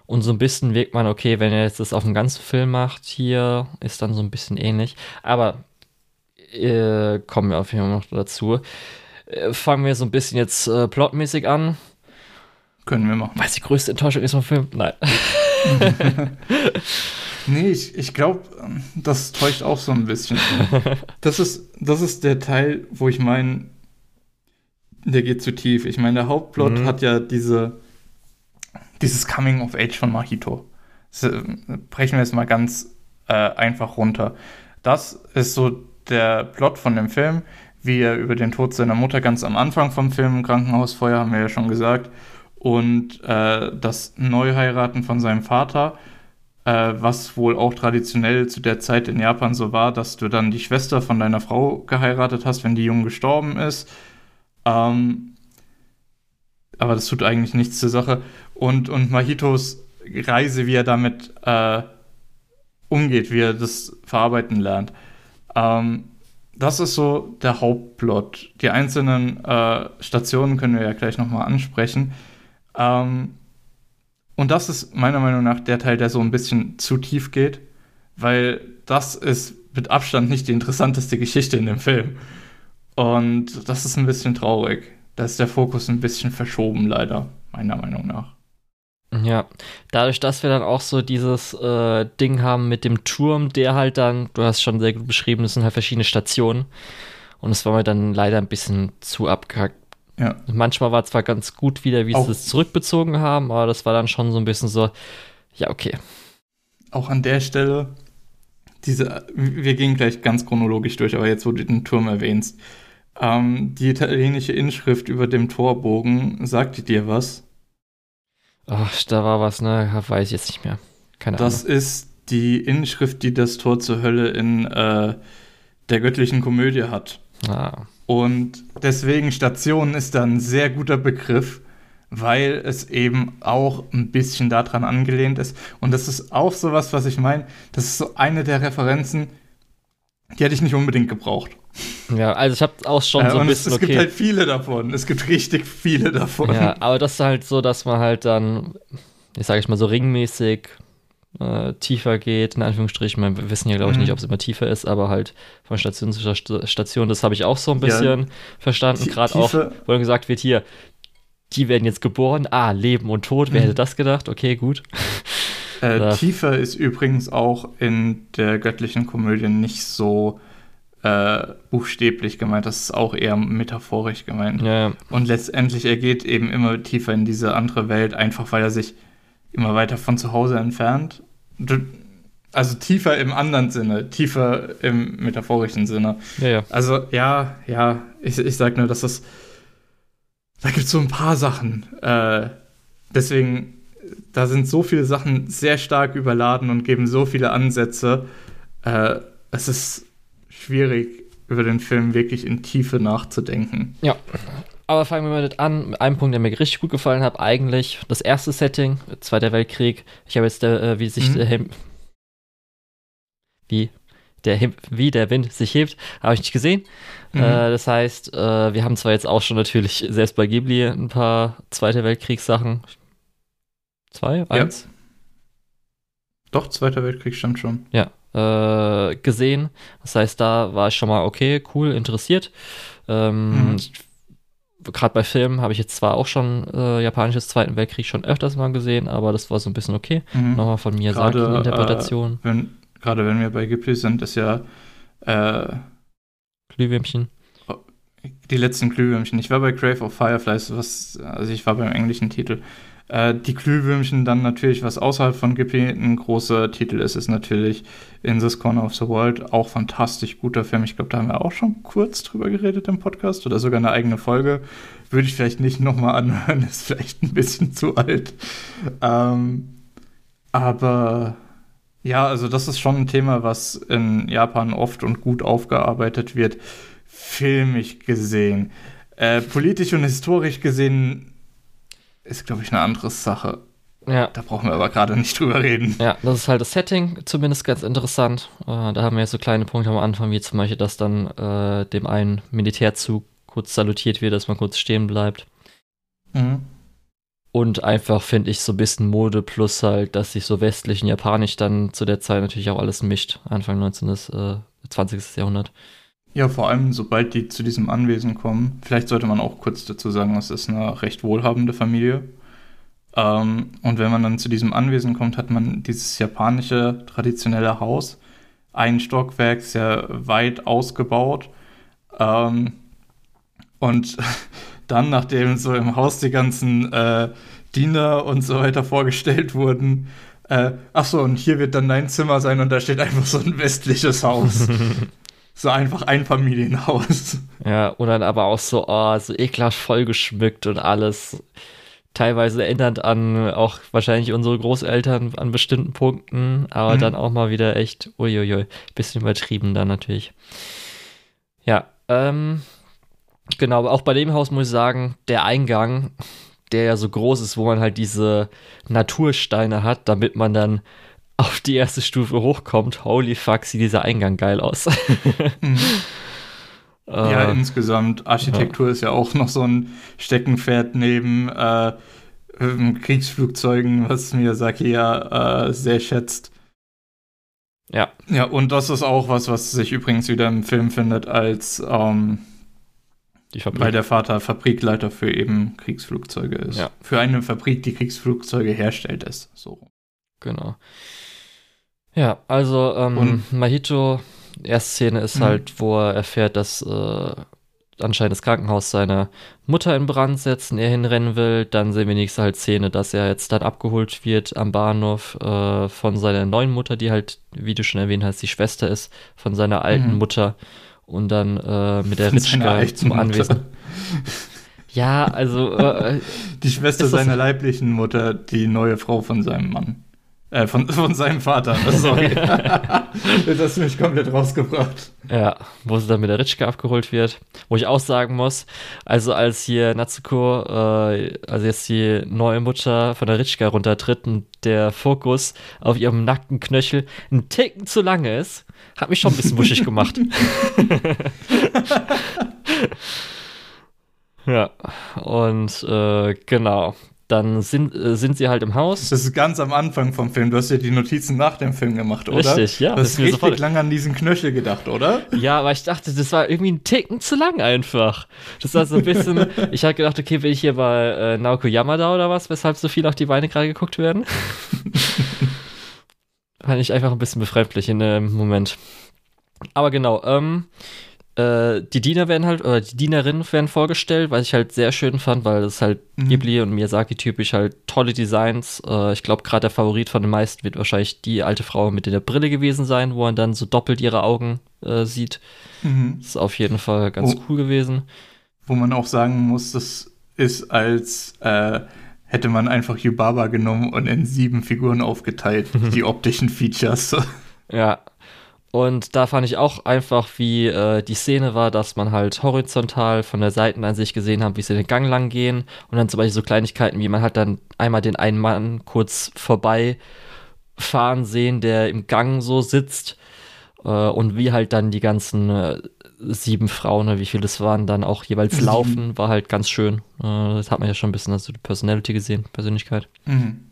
Und so ein bisschen wirkt man, okay, wenn er jetzt das auf dem ganzen Film macht, hier ist dann so ein bisschen ähnlich. Aber äh, kommen wir auf jeden Fall noch dazu. Äh, fangen wir so ein bisschen jetzt äh, plotmäßig an. Können wir machen. Was die größte Enttäuschung ist vom Film? Nein. nee, ich, ich glaube, das täuscht auch so ein bisschen. Das ist, das ist der Teil, wo ich meine, der geht zu tief. Ich meine, der Hauptplot mhm. hat ja diese, dieses Coming of Age von Mahito. Das, brechen wir jetzt mal ganz äh, einfach runter. Das ist so der Plot von dem Film, wie er über den Tod seiner Mutter ganz am Anfang vom Film im Krankenhausfeuer, haben wir ja schon gesagt, und äh, das Neuheiraten von seinem Vater, äh, was wohl auch traditionell zu der Zeit in Japan so war, dass du dann die Schwester von deiner Frau geheiratet hast, wenn die jung gestorben ist. Ähm, aber das tut eigentlich nichts zur Sache. Und, und Mahitos Reise, wie er damit äh, umgeht, wie er das verarbeiten lernt. Ähm, das ist so der Hauptplot. Die einzelnen äh, Stationen können wir ja gleich nochmal ansprechen. Ähm, und das ist meiner Meinung nach der Teil, der so ein bisschen zu tief geht, weil das ist mit Abstand nicht die interessanteste Geschichte in dem Film. Und das ist ein bisschen traurig. Da ist der Fokus ein bisschen verschoben, leider, meiner Meinung nach. Ja, dadurch, dass wir dann auch so dieses äh, Ding haben mit dem Turm, der halt dann, du hast schon sehr gut beschrieben, das sind halt verschiedene Stationen. Und es war mir dann leider ein bisschen zu abgehackt. Ja. Manchmal war es zwar ganz gut wieder, wie sie es zurückbezogen haben, aber das war dann schon so ein bisschen so, ja, okay. Auch an der Stelle, diese, wir gehen gleich ganz chronologisch durch, aber jetzt, wo du den Turm erwähnst, ähm, die italienische Inschrift über dem Torbogen, sagt die dir was? Ach, da war was, ne? Weiß ich jetzt nicht mehr. Keine Ahnung. Das ist die Inschrift, die das Tor zur Hölle in äh, der göttlichen Komödie hat. Ah. Und deswegen Station ist da ein sehr guter Begriff, weil es eben auch ein bisschen daran angelehnt ist. Und das ist auch sowas, was ich meine. Das ist so eine der Referenzen, die hätte ich nicht unbedingt gebraucht. Ja, also ich habe auch schon äh, so ein bisschen. Es, es gibt halt viele davon. Es gibt richtig viele davon. Ja, aber das ist halt so, dass man halt dann, ich sage ich mal so ringmäßig äh, tiefer geht, in Anführungsstrichen. Wir wissen ja, glaube ich, mhm. nicht, ob es immer tiefer ist, aber halt von Station zu Station, das habe ich auch so ein bisschen ja, verstanden. Gerade auch, wo dann gesagt wird, hier, die werden jetzt geboren, ah, Leben und Tod, wer mhm. hätte das gedacht? Okay, gut. Äh, tiefer ist übrigens auch in der göttlichen Komödie nicht so äh, buchstäblich gemeint, das ist auch eher metaphorisch gemeint. Ja. Und letztendlich er geht eben immer tiefer in diese andere Welt, einfach weil er sich immer weiter von zu Hause entfernt. Also tiefer im anderen Sinne, tiefer im metaphorischen Sinne. Ja, ja. Also ja, ja, ich, ich sag nur, dass das, da gibt es so ein paar Sachen. Äh, deswegen, da sind so viele Sachen sehr stark überladen und geben so viele Ansätze. Äh, es ist schwierig, über den Film wirklich in Tiefe nachzudenken. Ja. Aber fangen wir mal mit an. Ein Punkt, der mir richtig gut gefallen hat, eigentlich das erste Setting, Zweiter Weltkrieg. Ich habe jetzt, der, äh, wie sich mhm. der Him wie der Him wie der Wind sich hebt, habe ich nicht gesehen. Mhm. Äh, das heißt, äh, wir haben zwar jetzt auch schon natürlich selbst bei Ghibli ein paar Zweiter Weltkriegssachen. Zwei, eins. Ja. Doch, Zweiter Weltkrieg stand schon. Ja, äh, gesehen. Das heißt, da war ich schon mal okay, cool, interessiert. Ähm, mhm. Gerade bei Filmen habe ich jetzt zwar auch schon äh, japanisches Zweiten Weltkrieg schon öfters mal gesehen, aber das war so ein bisschen okay. Mhm. Nochmal von mir sagt Interpretation. Äh, Gerade wenn wir bei Ghibli sind, ist ja äh, Glühwürmchen. Oh, die letzten Glühwürmchen. Ich war bei Crave of Fireflies, was, also ich war beim englischen Titel. Äh, die Glühwürmchen dann natürlich, was außerhalb von Ghibli ein großer Titel ist, ist natürlich In This Corner of the World. Auch fantastisch guter Film. Ich glaube, da haben wir auch schon kurz drüber geredet im Podcast oder sogar eine eigene Folge. Würde ich vielleicht nicht nochmal anhören, ist vielleicht ein bisschen zu alt. Ähm, aber ja, also das ist schon ein Thema, was in Japan oft und gut aufgearbeitet wird. Filmisch gesehen. Äh, politisch und historisch gesehen ist, glaube ich, eine andere Sache. Ja. Da brauchen wir aber gerade nicht drüber reden. Ja, das ist halt das Setting, zumindest ganz interessant. Äh, da haben wir jetzt so kleine Punkte am Anfang, wie zum Beispiel, dass dann äh, dem einen Militärzug kurz salutiert wird, dass man kurz stehen bleibt. Mhm. Und einfach finde ich so ein bisschen Mode plus halt, dass sich so westlich und japanisch dann zu der Zeit natürlich auch alles mischt. Anfang 19. Äh, 20. Jahrhundert. Ja, vor allem, sobald die zu diesem Anwesen kommen, vielleicht sollte man auch kurz dazu sagen, es ist eine recht wohlhabende Familie. Ähm, und wenn man dann zu diesem Anwesen kommt, hat man dieses japanische traditionelle Haus, ein Stockwerk, sehr weit ausgebaut. Ähm, und dann, nachdem so im Haus die ganzen äh, Diener und so weiter vorgestellt wurden, äh, ach so, und hier wird dann dein Zimmer sein und da steht einfach so ein westliches Haus. so einfach ein Familienhaus. Ja, und dann aber auch so, oh, so ekelhaft vollgeschmückt und alles. Teilweise erinnert an auch wahrscheinlich unsere Großeltern an bestimmten Punkten, aber mhm. dann auch mal wieder echt, uiuiui, bisschen übertrieben dann natürlich. Ja, ähm, genau, auch bei dem Haus muss ich sagen, der Eingang, der ja so groß ist, wo man halt diese Natursteine hat, damit man dann auf die erste Stufe hochkommt. Holy fuck, sieht dieser Eingang geil aus. mhm. Ja, äh, insgesamt, Architektur ja. ist ja auch noch so ein Steckenpferd neben äh, Kriegsflugzeugen, was Miyazaki ja äh, sehr schätzt. Ja. Ja, und das ist auch was, was sich übrigens wieder im Film findet, als ähm, weil der Vater Fabrikleiter für eben Kriegsflugzeuge ist. Ja. Für eine Fabrik, die Kriegsflugzeuge herstellt, ist so. Genau. Ja, also ähm, Mahito, erste Szene ist mhm. halt, wo er erfährt, dass äh, anscheinend das Krankenhaus seine Mutter in Brand setzt und er hinrennen will. Dann sehen wir nächste halt Szene, dass er jetzt dann abgeholt wird am Bahnhof äh, von seiner neuen Mutter, die halt, wie du schon erwähnt hast, die Schwester ist von seiner alten mhm. Mutter und dann äh, mit der Ritschka zum Anwesen. Ja, also. Äh, die Schwester seiner leiblichen Mutter, die neue Frau von seinem Mann. Äh, von, von seinem Vater, sorry. das hast du mich komplett rausgebracht. Ja, wo sie dann mit der Ritschke abgeholt wird. Wo ich auch sagen muss, also als hier Natsuko, äh, also jetzt die neue Mutter von der Ritschke runtertritt und der Fokus auf ihrem nackten Knöchel einen Ticken zu lange ist, hat mich schon ein bisschen wuschig gemacht. ja, und äh, genau dann sind, äh, sind sie halt im Haus. Das ist ganz am Anfang vom Film. Du hast ja die Notizen nach dem Film gemacht, oder? Richtig, ja. Du hast richtig sofort... lange an diesen Knöchel gedacht, oder? Ja, aber ich dachte, das war irgendwie ein Ticken zu lang einfach. Das war so ein bisschen. ich hatte gedacht, okay, bin ich hier bei äh, Naoko Yamada oder was, weshalb so viel auf die Beine gerade geguckt werden? Fand ich einfach ein bisschen befremdlich in dem Moment. Aber genau, ähm, äh, die Diener werden halt, oder die Dienerinnen werden vorgestellt, was ich halt sehr schön fand, weil das halt mhm. Ghibli und Miyazaki typisch halt tolle Designs. Äh, ich glaube, gerade der Favorit von den meisten wird wahrscheinlich die alte Frau mit der Brille gewesen sein, wo man dann so doppelt ihre Augen äh, sieht. Mhm. Ist auf jeden Fall ganz oh. cool gewesen. Wo man auch sagen muss, das ist als äh, hätte man einfach Yubaba genommen und in sieben Figuren aufgeteilt, die optischen Features. ja, und da fand ich auch einfach, wie äh, die Szene war, dass man halt horizontal von der Seitenansicht gesehen hat, wie sie den Gang lang gehen. Und dann zum Beispiel so Kleinigkeiten, wie man halt dann einmal den einen Mann kurz vorbei fahren sehen, der im Gang so sitzt. Äh, und wie halt dann die ganzen äh, sieben Frauen, wie viele es waren, dann auch jeweils laufen, war halt ganz schön. Äh, das hat man ja schon ein bisschen also die Personality gesehen, Persönlichkeit. Mhm.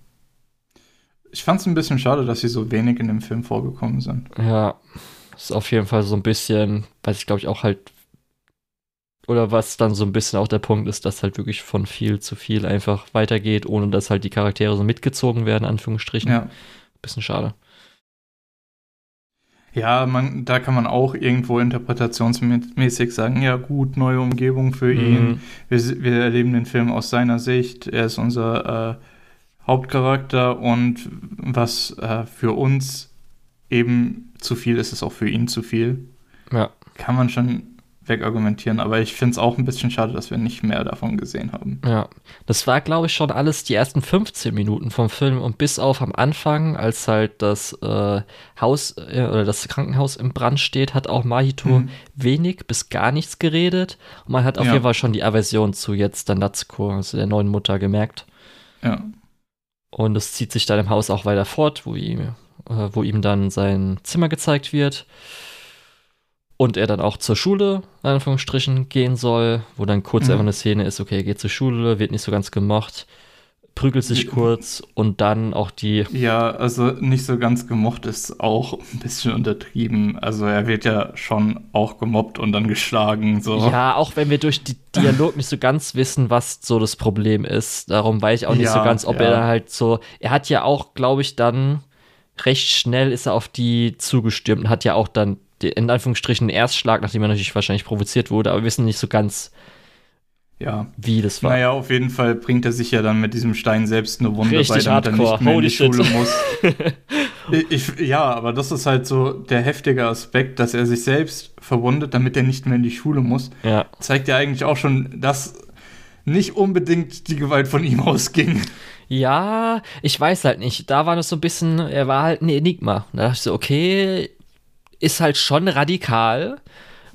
Ich fand es ein bisschen schade, dass sie so wenig in dem Film vorgekommen sind. Ja, ist auf jeden Fall so ein bisschen, weiß ich glaube ich auch halt, oder was dann so ein bisschen auch der Punkt ist, dass halt wirklich von viel zu viel einfach weitergeht, ohne dass halt die Charaktere so mitgezogen werden, Anführungsstrichen. Ja. Bisschen schade. Ja, man, da kann man auch irgendwo interpretationsmäßig sagen, ja gut, neue Umgebung für mhm. ihn. Wir, wir erleben den Film aus seiner Sicht. Er ist unser äh, Hauptcharakter und was äh, für uns eben zu viel ist, ist auch für ihn zu viel. Ja. Kann man schon wegargumentieren, aber ich finde es auch ein bisschen schade, dass wir nicht mehr davon gesehen haben. Ja, das war, glaube ich, schon alles die ersten 15 Minuten vom Film und bis auf am Anfang, als halt das äh, Haus äh, oder das Krankenhaus im Brand steht, hat auch Mahito mhm. wenig bis gar nichts geredet und man hat auf ja. jeden Fall schon die Aversion zu jetzt der Natsuko, also der neuen Mutter, gemerkt. Ja. Und es zieht sich dann im Haus auch weiter fort, wo ihm, äh, wo ihm dann sein Zimmer gezeigt wird. Und er dann auch zur Schule, in Anführungsstrichen, gehen soll, wo dann kurz mhm. einfach eine Szene ist, okay, er geht zur Schule, wird nicht so ganz gemocht prügelt sich kurz und dann auch die. Ja, also nicht so ganz gemocht ist auch ein bisschen untertrieben. Also er wird ja schon auch gemobbt und dann geschlagen. So. Ja, auch wenn wir durch die Dialog nicht so ganz wissen, was so das Problem ist. Darum weiß ich auch nicht ja, so ganz, ob ja. er dann halt so. Er hat ja auch, glaube ich, dann recht schnell ist er auf die zugestürmt und hat ja auch dann in Anführungsstrichen einen Erstschlag, nachdem er natürlich wahrscheinlich provoziert wurde, aber wir wissen nicht so ganz, ja. Wie das war. Naja, auf jeden Fall bringt er sich ja dann mit diesem Stein selbst eine Wunde Richtig bei, damit hardcore. er nicht mehr Holy in die Schule muss. ich, ja, aber das ist halt so der heftige Aspekt, dass er sich selbst verwundet, damit er nicht mehr in die Schule muss. Ja. Zeigt ja eigentlich auch schon, dass nicht unbedingt die Gewalt von ihm ausging. Ja, ich weiß halt nicht. Da war das so ein bisschen, er war halt ein Enigma. Da dachte ich so, okay, ist halt schon radikal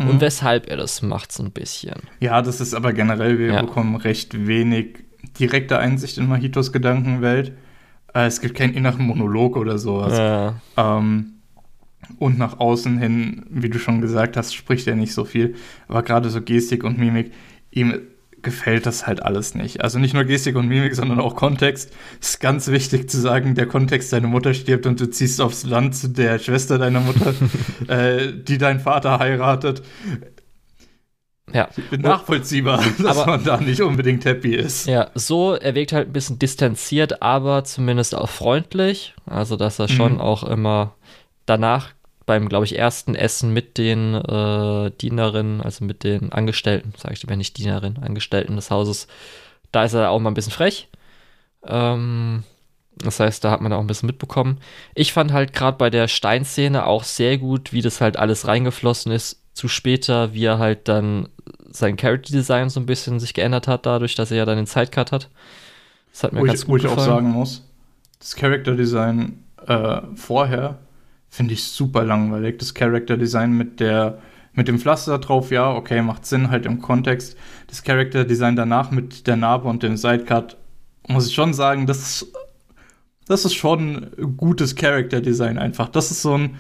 mhm. und weshalb er das macht, so ein bisschen. Ja, das ist aber generell, wir ja. bekommen recht wenig direkte Einsicht in Mahitos Gedankenwelt. Äh, es gibt keinen inneren Monolog oder sowas. Ja. Ähm, und nach außen hin, wie du schon gesagt hast, spricht er nicht so viel. Aber gerade so Gestik und Mimik, ihm gefällt das halt alles nicht. Also nicht nur Gestik und Mimik, sondern auch Kontext. Ist ganz wichtig zu sagen, der Kontext, deine Mutter stirbt und du ziehst aufs Land zu der Schwester deiner Mutter, äh, die dein Vater heiratet. Ja. Nachvollziehbar, dass Aber- man da nicht unbedingt happy ist. Ja, so, er wirkt halt ein bisschen distanziert, aber zumindest auch freundlich. Also, dass er schon Mhm. auch immer danach beim, glaube ich, ersten Essen mit den äh, Dienerinnen, also mit den Angestellten, sage ich lieber nicht Dienerinnen, Angestellten des Hauses, da ist er auch mal ein bisschen frech. Ähm, das heißt, da hat man auch ein bisschen mitbekommen. Ich fand halt gerade bei der Steinszene auch sehr gut, wie das halt alles reingeflossen ist zu später, wie er halt dann sein Character Design so ein bisschen sich geändert hat, dadurch, dass er ja dann den Sidecut hat. Das hat mir Wo ganz ich, wo gut ich auch gefallen. sagen muss, das Character Design äh, vorher finde ich super langweilig. Das Character Design mit der mit dem Pflaster drauf, ja, okay, macht Sinn halt im Kontext. Das Character Design danach mit der Narbe und dem Sidecut, muss ich schon sagen, das ist, das ist schon gutes Character Design einfach. Das ist so ein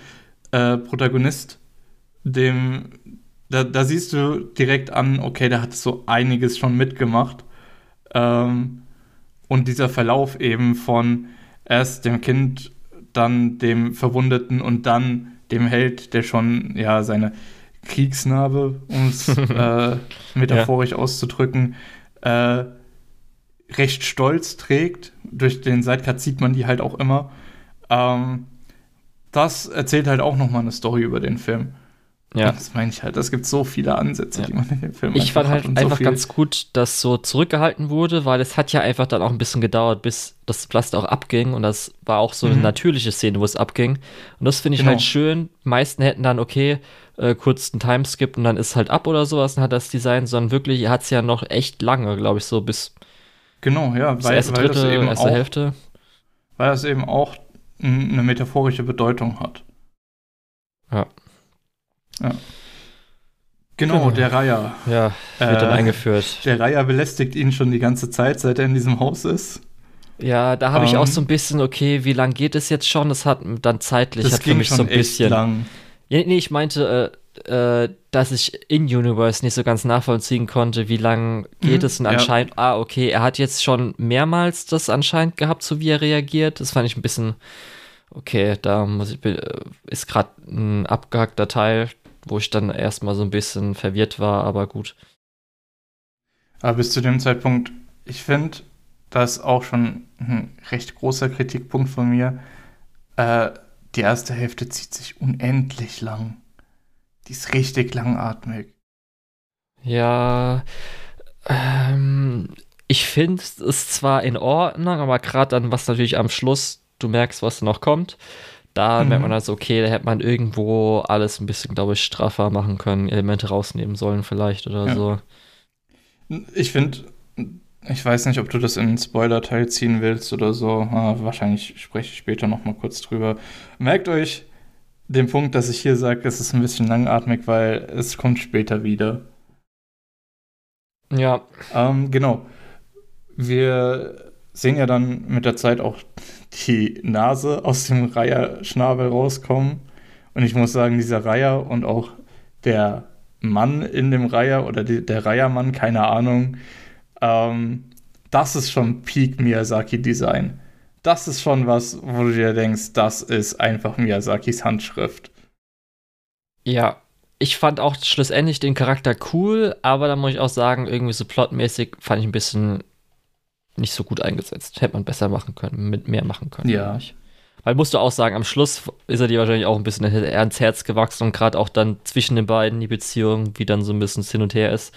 äh, Protagonist, dem da, da siehst du direkt an, okay, der hat so einiges schon mitgemacht. Ähm, und dieser Verlauf eben von erst dem Kind, dann dem Verwundeten und dann dem Held, der schon ja seine Kriegsnarbe, um es äh, metaphorisch auszudrücken, äh, recht stolz trägt. Durch den Sidecut sieht man die halt auch immer. Ähm, das erzählt halt auch nochmal eine Story über den Film. Ja. Das meine ich halt. Es gibt so viele Ansätze, Ja. die man in dem Film Ich fand halt so einfach viel- ganz gut, dass so zurückgehalten wurde, weil es hat ja einfach dann auch ein bisschen gedauert, bis das Pflaster auch abging und das war auch so eine Mhm. natürliche Szene, wo es abging. Und das finde ich Genau. halt schön. Die meisten hätten dann, okay, äh, kurz einen Timeskip und dann ist halt ab oder sowas und hat das Design, sondern wirklich, hat es ja noch echt lange, glaube ich, so bis, Genau, ja, bis weil, erste, weil, das dritte, eben erste auch, Hälfte. weil das eben auch eine metaphorische Bedeutung hat. Ja. Ja. Genau, Genau. der Reiher. Ja, wird dann Äh, eingeführt. Der Reiher belästigt ihn schon die ganze Zeit, seit er in diesem Haus ist. Ja, da habe ich auch ähm, so ein bisschen, okay, wie lang geht es jetzt schon? Das hat dann zeitlich, Das hat für ging mich schon so ein echt bisschen. lang. Ja, nee, ich meinte, äh, äh, dass ich in Universe nicht so ganz nachvollziehen konnte, wie lang geht Mhm, es und ja. anscheinend, ah, okay, er hat jetzt schon mehrmals das anscheinend gehabt, so wie er reagiert. Das fand ich ein bisschen, okay, da muss ich, äh, ist gerade ein abgehackter Teil, wo ich dann erstmal so ein bisschen verwirrt war, aber gut. Aber bis zu dem Zeitpunkt, ich finde, das ist auch schon ein recht großer Kritikpunkt von mir. Äh, die erste Hälfte zieht sich unendlich lang. Die ist richtig langatmig. Ja, ähm, ich finde es zwar in Ordnung, aber gerade dann, was natürlich am Schluss, du merkst, was noch kommt, da Mhm. merkt man also, okay, da hätte man irgendwo alles ein bisschen, glaube ich, straffer machen können, Elemente rausnehmen sollen vielleicht oder Ja. so. Ich finde, ich weiß nicht, ob du das in den Spoiler-Teil ziehen willst oder so. Ah, wahrscheinlich spreche ich später noch mal kurz drüber. Merkt euch den Punkt, dass ich hier sage, es ist ein bisschen langatmig, weil es kommt später wieder. Ja, Ähm, genau. Wir sehen ja dann mit der Zeit auch die Nase aus dem Reiherschnabel rauskommen. Und ich muss sagen, dieser Reiher und auch der Mann in dem Reiher oder die, der Reihermann, keine Ahnung, ähm, das ist schon Peak Miyazaki-Design. Das ist schon was, wo du dir denkst, das ist einfach Miyazakis Handschrift. ja. Ich fand auch schlussendlich den Charakter cool, aber da muss ich auch sagen, irgendwie so plotmäßig fand ich ein bisschen nicht so gut eingesetzt. Hätte man besser machen können, mit mehr machen können. Ja. Weil musst du auch sagen, am Schluss ist er dir wahrscheinlich auch ein bisschen ans Herz gewachsen und gerade auch dann zwischen den beiden die Beziehung, wie dann so ein bisschen hin und her ist,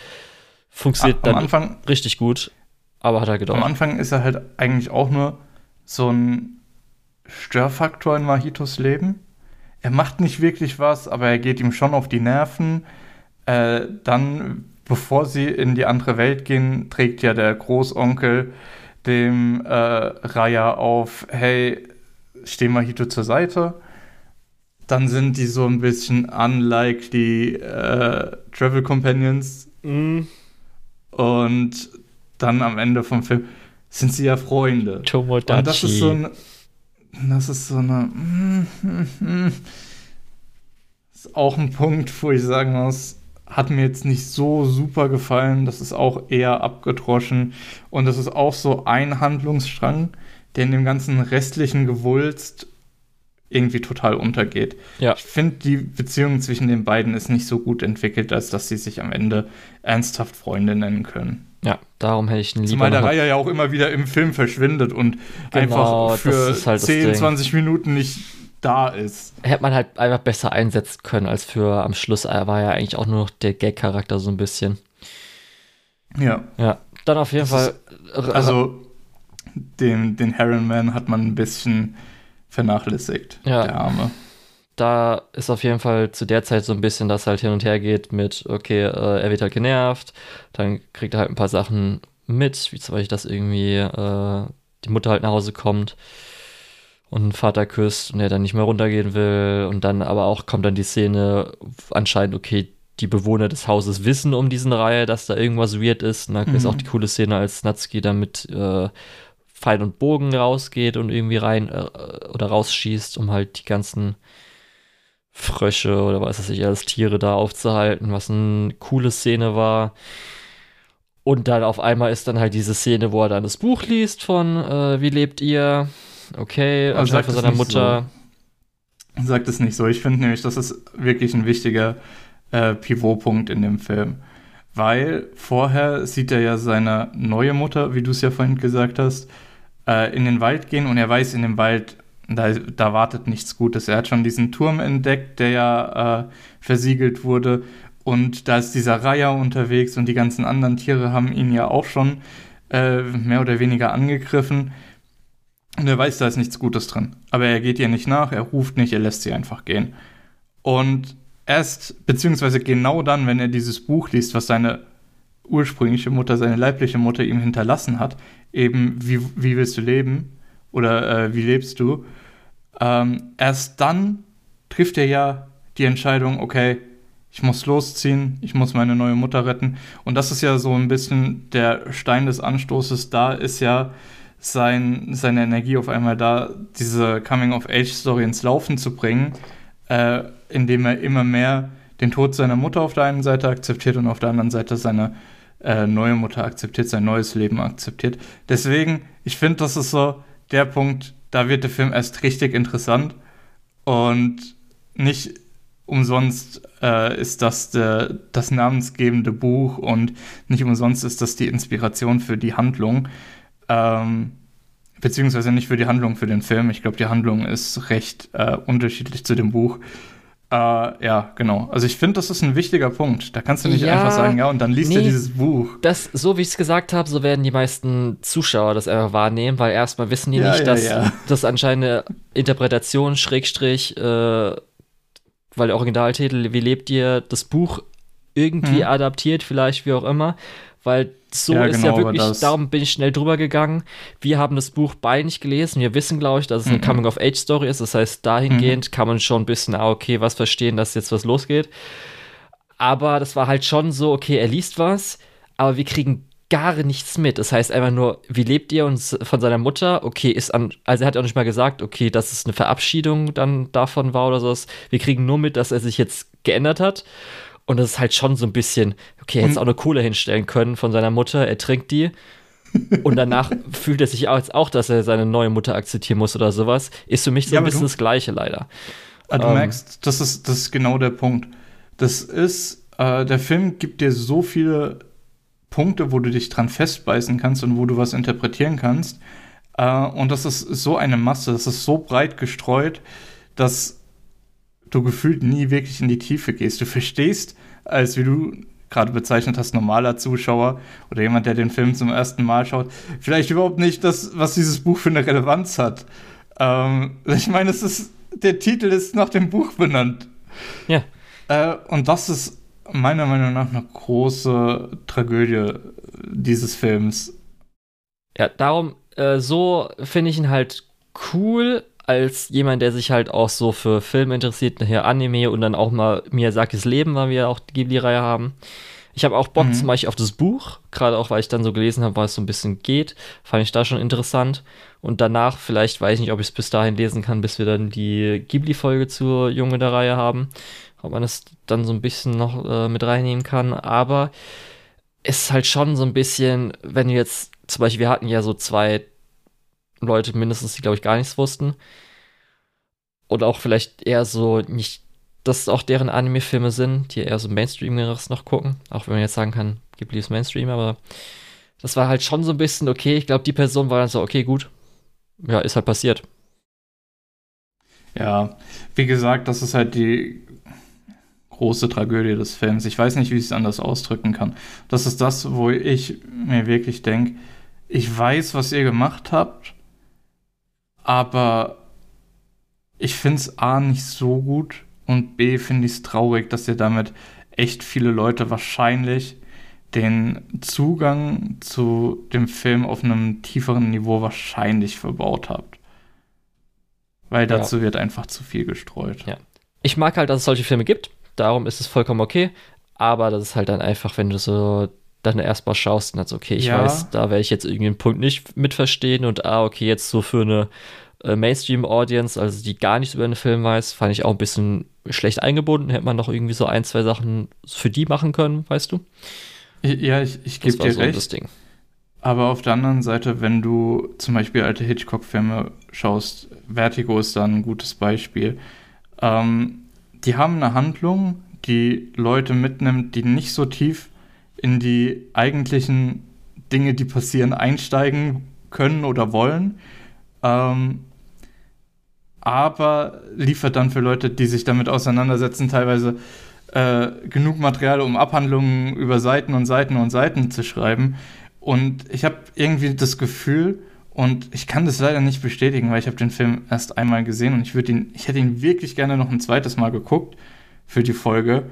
funktioniert Am dann Anfang richtig gut, aber hat halt Am gedauert. Anfang ist er halt eigentlich auch nur so ein Störfaktor in Mahitos Leben. Er macht nicht wirklich was, aber er geht ihm schon auf die Nerven. Äh, dann, bevor sie in die andere Welt gehen, trägt ja der Großonkel dem äh, Raya auf, hey, steh Mahito zur Seite. Dann sind die so ein bisschen unlike die äh, Travel Companions Mhm. und dann am Ende vom Film sind sie ja Freunde. Tomodachi. Und das ist so ein, das ist so eine, das ist auch ein Punkt, wo ich sagen muss, hat mir jetzt nicht so super gefallen. Das ist auch eher abgedroschen. Und das ist auch so ein Handlungsstrang, der in dem ganzen restlichen Gewulst irgendwie total untergeht. Ja. Ich finde, die Beziehung zwischen den beiden ist nicht so gut entwickelt, als dass sie sich am Ende ernsthaft Freunde nennen können. Ja, darum hätte ich ihn lieber. Zumal der Reihe ja auch immer wieder im Film verschwindet und Genau, einfach für halt das 10, Ding. 20 Minuten nicht da ist. hätte man halt einfach besser einsetzen können als für am Schluss. Er war ja eigentlich auch nur noch der Gag-Charakter so ein bisschen. Ja. Ja, dann auf jeden Das Fall. Also den, den Heron Man hat man ein bisschen vernachlässigt, Ja. der Arme. da ist auf jeden Fall zu der Zeit so ein bisschen, dass halt hin und her geht mit, okay, äh, er wird halt genervt, dann kriegt er halt ein paar Sachen mit, wie zum Beispiel, dass irgendwie äh, die Mutter halt nach Hause kommt und einen Vater küsst und er dann nicht mehr runtergehen will und dann aber auch kommt dann die Szene anscheinend, okay, die Bewohner des Hauses wissen um diesen Reihe, dass da irgendwas weird ist. Und dann ist Mhm. auch die coole Szene, als Natsuki dann mit äh, Pfeil und Bogen rausgeht und irgendwie rein äh, oder rausschießt, um halt die ganzen Frösche oder was weiß ich, alles Tiere da aufzuhalten, was eine coole Szene war. Und dann auf einmal ist dann halt diese Szene, wo er dann das Buch liest von äh, Wie lebt ihr? Okay, Aber anscheinend sagt von es seiner nicht Mutter. Sagt es nicht so. Ich finde nämlich, das ist wirklich ein wichtiger äh, Pivotpunkt in dem Film. Weil vorher sieht er ja seine neue Mutter, wie du es ja vorhin gesagt hast, äh, in den Wald gehen und er weiß, in dem Wald, da, da wartet nichts Gutes. Er hat schon diesen Turm entdeckt, der ja äh, versiegelt wurde. Und da ist dieser Reiher unterwegs und die ganzen anderen Tiere haben ihn ja auch schon äh, mehr oder weniger angegriffen. Und er weiß, da ist nichts Gutes drin. Aber er geht ihr nicht nach, er ruft nicht, er lässt sie einfach gehen. Und erst, beziehungsweise genau dann, wenn er dieses Buch liest, was seine ursprüngliche Mutter, seine leibliche Mutter ihm hinterlassen hat, eben, wie, wie willst du leben? Oder äh, wie lebst du? Ähm, erst dann trifft er ja die Entscheidung, okay, ich muss losziehen, ich muss meine neue Mutter retten. Und das ist ja so ein bisschen der Stein des Anstoßes. Da ist ja sein, seine Energie auf einmal da, diese Coming-of-Age-Story ins Laufen zu bringen, äh, indem er immer mehr den Tod seiner Mutter auf der einen Seite akzeptiert und auf der anderen Seite seine äh, neue Mutter akzeptiert, sein neues Leben akzeptiert. Deswegen, ich finde, das ist so der Punkt, da wird der Film erst richtig interessant und nicht umsonst äh, ist das der, das namensgebende Buch und nicht umsonst ist das die Inspiration für die Handlung. Ähm, beziehungsweise nicht für die Handlung für den Film. Ich glaube, die Handlung ist recht äh, unterschiedlich zu dem Buch. Äh, ja, genau. Also ich finde, das ist ein wichtiger Punkt. Da kannst du nicht Ja, einfach sagen, ja, und dann liest nee. er dieses Buch. Das, so wie ich es gesagt habe, so werden die meisten Zuschauer das einfach wahrnehmen, weil erstmal wissen die Ja, nicht, ja, dass das anscheinend eine Interpretation, Schrägstrich, äh, weil der Originaltitel, wie lebt ihr, das Buch irgendwie Hm. adaptiert, vielleicht, wie auch immer. Weil so Ja, ist genau, ja wirklich, darum bin ich schnell drüber gegangen. Wir haben das Buch beide nicht gelesen. Wir wissen, glaube ich, dass es eine Mhm. Coming-of-Age-Story ist. Das heißt, dahingehend kann man schon ein bisschen, ah, okay, was verstehen, dass jetzt was losgeht. Aber das war halt schon so, okay, er liest was, aber wir kriegen gar nichts mit. Das heißt einfach nur, wie lebt ihr uns von seiner Mutter? Okay, ist an, also er hat auch nicht mal gesagt, okay, dass es eine Verabschiedung dann davon war oder sowas. Wir kriegen nur mit, dass er sich jetzt geändert hat. Und das ist halt schon so ein bisschen, okay, er hätte Und- auch eine Kohle hinstellen können von seiner Mutter, er trinkt die. Und danach fühlt er sich auch, jetzt auch, dass er seine neue Mutter akzeptieren muss oder sowas. Ist für mich so Ja, ein bisschen du- das Gleiche leider. Ah, du Ähm. merkst, das ist, das ist genau der Punkt. Das ist, äh, der Film gibt dir so viele Punkte, wo du dich dran festbeißen kannst und wo du was interpretieren kannst. Äh, und das ist so eine Masse, das ist so breit gestreut, dass du gefühlt nie wirklich in die Tiefe gehst. Du verstehst, als wie du gerade bezeichnet hast, normaler Zuschauer oder jemand, der den Film zum ersten Mal schaut, vielleicht überhaupt nicht das, was dieses Buch für eine Relevanz hat. Ähm, ich meine, es ist, der Titel ist nach dem Buch benannt. Ja. Äh, und das ist meiner Meinung nach eine große Tragödie dieses Films. Ja, darum, äh, so finde ich ihn halt cool, als jemand, der sich halt auch so für Film interessiert, nachher Anime und dann auch mal Miyazakis Leben, weil wir ja auch die Ghibli-Reihe haben. Ich habe auch Bock mhm. zum Beispiel auf das Buch, gerade auch, weil ich dann so gelesen habe, was es so ein bisschen geht. Fand ich da schon interessant. Und danach, vielleicht weiß ich nicht, ob ich es bis dahin lesen kann, bis wir dann die Ghibli-Folge zur Junge der Reihe haben. Ob man das dann so ein bisschen noch äh, mit reinnehmen kann. Aber es ist halt schon so ein bisschen, wenn du jetzt, zum Beispiel, wir hatten ja so zwei Leute mindestens, die, glaube ich, gar nichts wussten. Oder auch vielleicht eher so nicht dass auch deren Anime-Filme sind, die eher so Mainstreameres noch gucken. Auch wenn man jetzt sagen kann, Ghibli ist Mainstream, aber das war halt schon so ein bisschen okay. Ich glaube, die Person war dann so, okay, gut. Ja, ist halt passiert. Ja, wie gesagt, das ist halt die große Tragödie des Films. Ich weiß nicht, wie ich es anders ausdrücken kann. Das ist das, wo ich mir wirklich denke, ich weiß, was ihr gemacht habt, aber ich finde es A nicht so gut und B finde ich es traurig, dass ihr damit echt viele Leute wahrscheinlich den Zugang zu dem Film auf einem tieferen Niveau wahrscheinlich verbaut habt. Weil dazu ja. wird einfach zu viel gestreut. Ja. Ich mag halt, dass es solche Filme gibt. Darum ist es vollkommen okay. Aber das ist halt dann einfach, wenn du so dann erstmal schaust und dann so, okay, ich ja. weiß, da werde ich jetzt irgendwie einen Punkt nicht mitverstehen und ah, okay, jetzt so für eine äh, Mainstream-Audience, also die gar nichts über den Film weiß, fand ich auch ein bisschen schlecht eingebunden. Hätte man noch irgendwie so ein, zwei Sachen für die machen können, weißt du? Ja, ich, ich gebe dir so recht. Das Ding. Aber auf der anderen Seite, wenn du zum Beispiel alte Hitchcock-Filme schaust, Vertigo ist da ein gutes Beispiel. Ähm, die haben eine Handlung, die Leute mitnimmt, die nicht so tief in die eigentlichen Dinge, die passieren, einsteigen können oder wollen. Ähm, aber liefert dann für Leute, die sich damit auseinandersetzen, teilweise äh, genug Material, um Abhandlungen über Seiten und Seiten und Seiten zu schreiben. Und ich habe irgendwie das Gefühl, und ich kann das leider nicht bestätigen, weil ich habe den Film erst einmal gesehen und ich würde ihn, ich hätte ihn wirklich gerne noch ein zweites Mal geguckt für die Folge.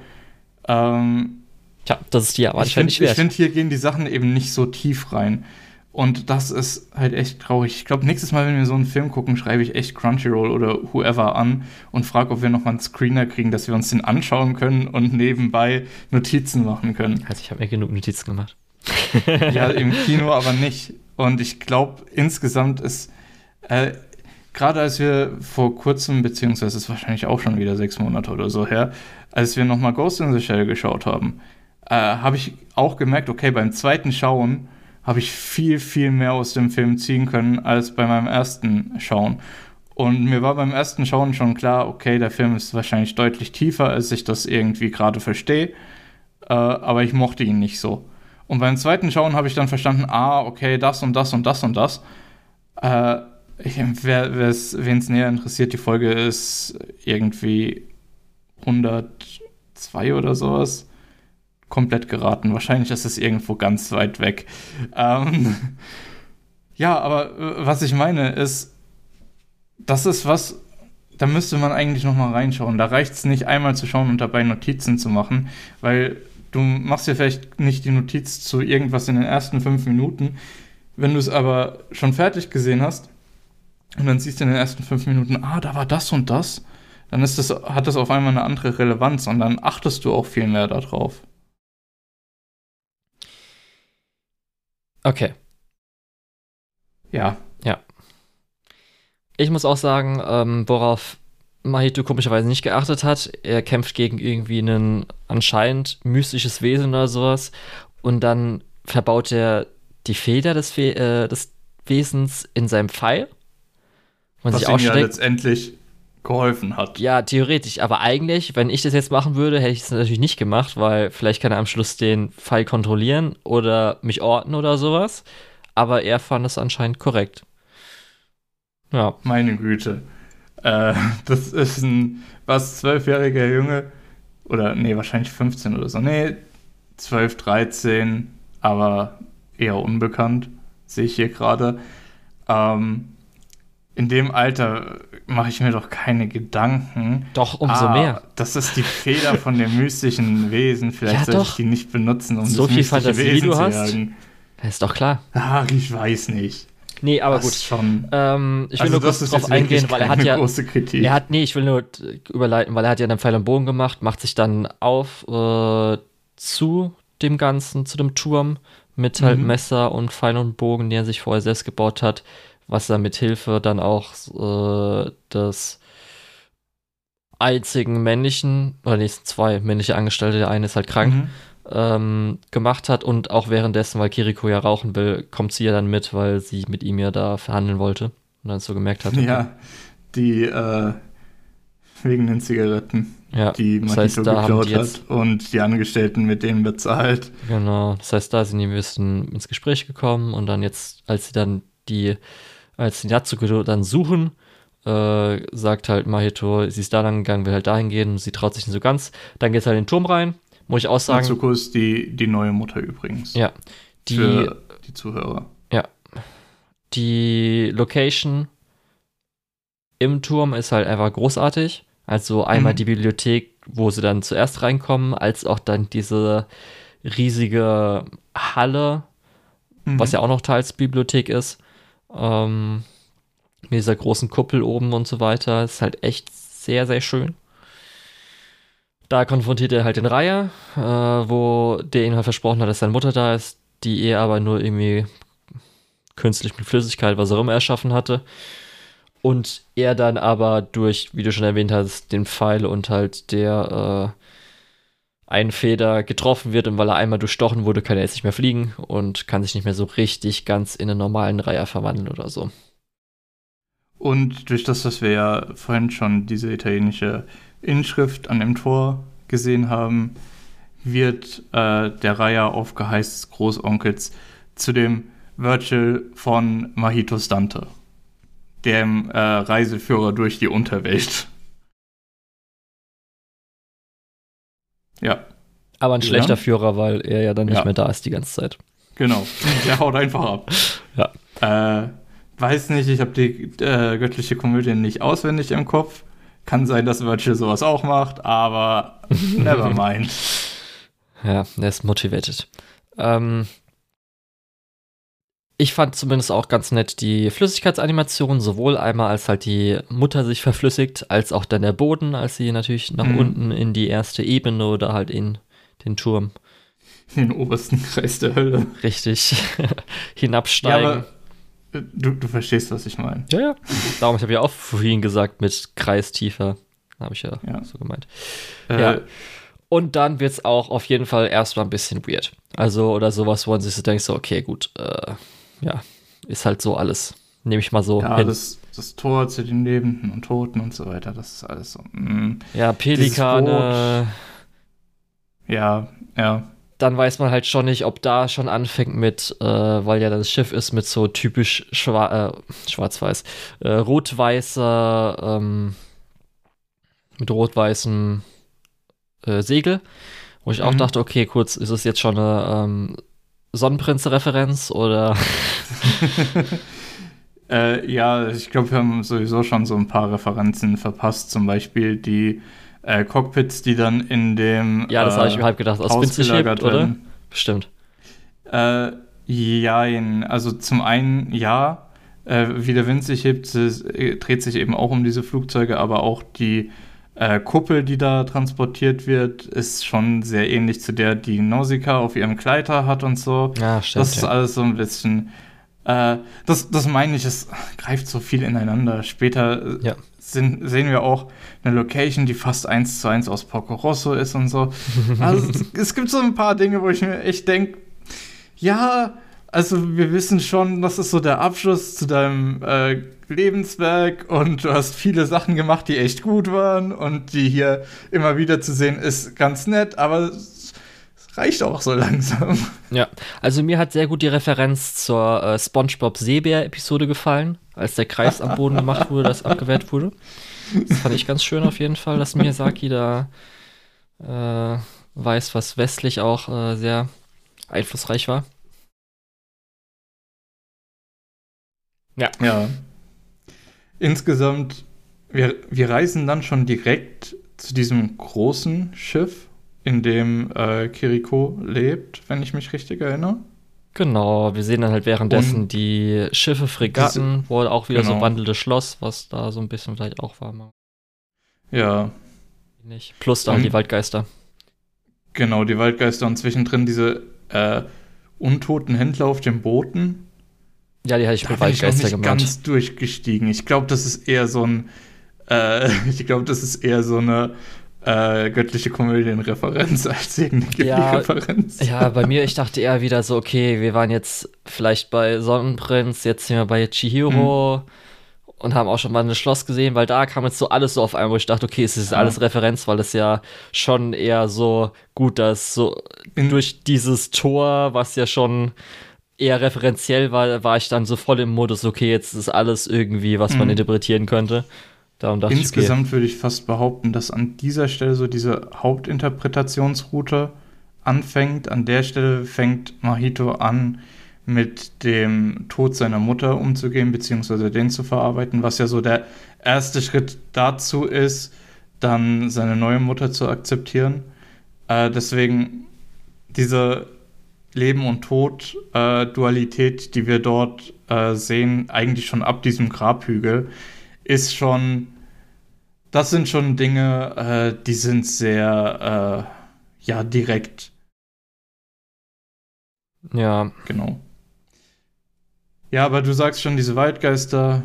Ähm, Tja, das ist die aber Ich finde, find, hier gehen die Sachen eben nicht so tief rein. Und das ist halt echt traurig. Ich glaube, nächstes Mal, wenn wir so einen Film gucken, schreibe ich echt Crunchyroll oder whoever an und frage, ob wir noch mal einen Screener kriegen, dass wir uns den anschauen können und nebenbei Notizen machen können. Also ich habe mir genug Notizen gemacht. ja, im Kino aber nicht. Und ich glaube, insgesamt ist, äh, gerade als wir vor kurzem, beziehungsweise ist wahrscheinlich auch schon wieder sechs Monate oder so her, als wir noch mal Ghost in the Shell geschaut haben, äh, habe ich auch gemerkt, okay, beim zweiten Schauen habe ich viel, viel mehr aus dem Film ziehen können als bei meinem ersten Schauen. Und mir war beim ersten Schauen schon klar, okay, der Film ist wahrscheinlich deutlich tiefer, als ich das irgendwie gerade verstehe. Äh, aber ich mochte ihn nicht so. Und beim zweiten Schauen habe ich dann verstanden, ah, okay, das und das und das und das. Äh, wer wen es näher interessiert, die Folge ist irgendwie 102 oder sowas komplett geraten. Wahrscheinlich ist es irgendwo ganz weit weg. Ähm, ja, aber äh, was ich meine ist, das ist was, da müsste man eigentlich noch mal reinschauen. Da reicht es nicht einmal zu schauen und dabei Notizen zu machen, weil du machst ja vielleicht nicht die Notiz zu irgendwas in den ersten fünf Minuten. Wenn du es aber schon fertig gesehen hast und dann siehst du in den ersten fünf Minuten, ah, da war das und das, dann ist das, hat das auf einmal eine andere Relevanz und dann achtest du auch viel mehr darauf. Okay. Ja. Ja. Ich muss auch sagen, ähm, worauf Mahito komischerweise nicht geachtet hat, er kämpft gegen irgendwie ein anscheinend mystisches Wesen oder sowas und dann verbaut er die Feder des, Fe äh, des Wesens in seinem Pfeil. Man Was sich auch ihm ja letztendlich geholfen hat. Ja, theoretisch. Aber eigentlich, wenn ich das jetzt machen würde, hätte ich es natürlich nicht gemacht, weil vielleicht kann er am Schluss den Fall kontrollieren oder mich orten oder sowas. Aber er fand es anscheinend korrekt. Ja. Meine Güte. Äh, das ist ein was zwölfjähriger Junge. Oder, nee, wahrscheinlich 15 oder so. Nee, 12, 13, aber eher unbekannt, sehe ich hier gerade. Ähm, in dem Alter mache ich mir doch keine Gedanken. Doch, umso ah, mehr. Das ist die Feder von dem mystischen Wesen. Vielleicht ja, sollte doch. ich die nicht benutzen, um so das viel Fantasie Wesen du hast. Jagen. Das ist doch klar. Ach, ich weiß nicht. Nee, aber das gut. Schon. Ähm, ich will also nur kurz drauf eingehen, weil er hat ja. Große Kritik. Er hat, nee, ich will nur überleiten, weil er hat ja einen Pfeil und Bogen gemacht, macht sich dann auf äh, zu dem Ganzen, zu dem Turm, mit halt Mhm. Messer und Pfeil und Bogen, den er sich vorher selbst gebaut hat, was er mit Hilfe dann auch äh, des einzigen männlichen, oder nee, sind zwei männliche Angestellte, der eine ist halt krank, Mhm. ähm, gemacht hat und auch währenddessen, weil Kiriko ja rauchen will, kommt sie ja dann mit, weil sie mit ihm ja da verhandeln wollte und dann so gemerkt hat, okay, Ja, die äh, wegen den Zigaretten, ja, die das Mahito heißt, geklaut die hat und die Angestellten mit denen bezahlt. genau, das heißt, da sind die ein bisschen ins Gespräch gekommen und dann jetzt, als sie dann die, als die Natsuko dann suchen, äh, sagt halt Mahito, sie ist da lang gegangen, will halt dahin gehen sie traut sich nicht so ganz. Dann geht halt in den Turm rein, muss ich auch sagen. Natsuko ist die, die neue Mutter übrigens. Ja, die, Für die Zuhörer. die Location im Turm ist halt einfach großartig. Also einmal Mhm. die Bibliothek, wo sie dann zuerst reinkommen, als auch dann diese riesige Halle, Mhm. was ja auch noch teils Bibliothek ist. Ähm, mit dieser großen Kuppel oben und so weiter. Ist halt echt sehr, sehr schön. Da konfrontiert er halt den Reiher, äh, wo der ihm halt versprochen hat, dass seine Mutter da ist, die er aber nur irgendwie künstlich mit Flüssigkeit, was auch immer erschaffen hatte. Und er dann aber durch, wie du schon erwähnt hast, den Pfeil und halt der äh, Einfeder getroffen wird und weil er einmal durchstochen wurde, kann er jetzt nicht mehr fliegen und kann sich nicht mehr so richtig ganz in einen normalen Reiher verwandeln oder so. Und durch das, dass wir ja vorhin schon diese italienische Inschrift an dem Tor gesehen haben, wird äh, der Reiher auf Geheiß des Großonkels zu dem Virgil von Mahitos Dante, dem äh, Reiseführer durch die Unterwelt. Ja, Aber ein Ja. schlechter Führer, weil er ja dann nicht Ja. mehr da ist die ganze Zeit. genau. Der haut einfach ab. Ja. Äh, weiß nicht, ich habe die äh, göttliche Komödie nicht auswendig im Kopf. Kann sein, dass Virgil sowas auch macht, aber never mind. Ja, er ist motivated. Ähm, ich fand zumindest auch ganz nett die Flüssigkeitsanimation, sowohl einmal als halt die Mutter sich verflüssigt, als auch dann der Boden, als sie natürlich nach Mhm. unten in die erste Ebene oder halt in den Turm Den obersten Kreis der Hölle. richtig hinabsteigen. äh, du, du verstehst, was ich meine. Ja, ja. Darum, ich habe ja auch vorhin gesagt, mit Kreis tiefer. Habe ich ja, Ja. so gemeint. Äh, Ja. Und dann wird es auch auf jeden Fall erstmal ein bisschen weird. Also, oder sowas, wo man sich so denkt, so, okay, gut, äh, ja, ist halt so alles. Nehme ich mal so ja, hin. das, das Tor zu den Lebenden und Toten und so weiter, das ist alles so. Mm, ja, Pelikane. ja, ja. Dann weiß man halt schon nicht, ob da schon anfängt mit, äh, weil ja das Schiff ist mit so typisch schwa äh, schwarz-weiß, äh, rot-weißer, ähm, mit rot-weißem äh, Segel. Wo ich auch Mhm. dachte, okay, kurz, ist es jetzt schon eine ähm, Sonnenprinz-Referenz oder Äh, ja, ich glaube, wir haben sowieso schon so ein paar Referenzen verpasst. Zum Beispiel die äh, Cockpits, die dann in dem Ja, das äh, habe ich mir halb gedacht, aus Winzig hebt, oder? Bestimmt. Äh, jein. Also zum einen ja, äh, wie der Wind sich hebt, es äh, dreht sich eben auch um diese Flugzeuge, aber auch die äh, Kuppel, die da transportiert wird, ist schon sehr ähnlich zu der, die Nausicaa auf ihrem Gleiter hat und so. Ja, stimmt. Das ist ja. alles so ein bisschen. Äh, das, das meine ich, es greift so viel ineinander. Später äh, Ja. sind, sehen wir auch eine Location, die fast eins zu eins aus Porco Rosso ist und so. Also es, es gibt so ein paar Dinge, wo ich mir echt denke, ja, also wir wissen schon, das ist so der Abschluss zu deinem äh, Lebenswerk und du hast viele Sachen gemacht, die echt gut waren und die hier immer wieder zu sehen ist ganz nett, aber es, reicht auch so langsam. Ja, also mir hat sehr gut die Referenz zur äh, SpongeBob Seebär-Episode gefallen, als der Kreis am Boden gemacht wurde, das abgewehrt wurde. Das fand ich ganz schön auf jeden Fall, dass Miyazaki da äh, weiß, was westlich auch äh, sehr einflussreich war. Ja. Insgesamt, wir, wir reisen dann schon direkt zu diesem großen Schiff, in dem äh, Kiriko lebt, wenn ich mich richtig erinnere. Genau, wir sehen dann halt währenddessen Und die Schiffe, Fregatten, wo auch wieder so Genau. ein wandelndes Schloss, was da so ein bisschen vielleicht auch war. Ja, Nicht. Plus da halt Und- die Waldgeister. Genau, die Waldgeister und zwischendrin diese äh, untoten Händler auf dem Booten. Ja, die hatte ich Da mit bin ich Waldgeister nicht gemeint. ganz durchgestiegen. Ich glaube, das ist eher so ein, äh, ich glaube, das ist eher so eine äh, göttliche Komödienreferenz als irgendeine Ja, Ghibli-Referenz. Ja, bei mir, ich dachte eher wieder so, okay, wir waren jetzt vielleicht bei Sonnenprinz, jetzt sind wir bei Chihiro und haben auch schon mal ein Schloss gesehen, weil da kam jetzt so alles so auf einmal, wo ich dachte, okay, es ist Ja. alles Referenz, weil es ja schon eher so gut, dass so In- durch dieses Tor, was ja schon eher referenziell war, war ich dann so voll im Modus, okay, jetzt ist alles irgendwie, was man Mhm. interpretieren könnte. Darum dachte Insgesamt würde ich fast behaupten, dass an dieser Stelle so diese Hauptinterpretationsroute anfängt. An der Stelle fängt Mahito an, mit dem Tod seiner Mutter umzugehen, beziehungsweise den zu verarbeiten, was ja so der erste Schritt dazu ist, dann seine neue Mutter zu akzeptieren. Äh, deswegen diese Leben und Tod äh, Dualität, die wir dort äh, sehen, eigentlich schon ab diesem Grabhügel, ist schon, das sind schon Dinge, äh, die sind sehr, äh, ja, direkt. Ja, genau. Ja, aber du sagst schon, diese Waldgeister,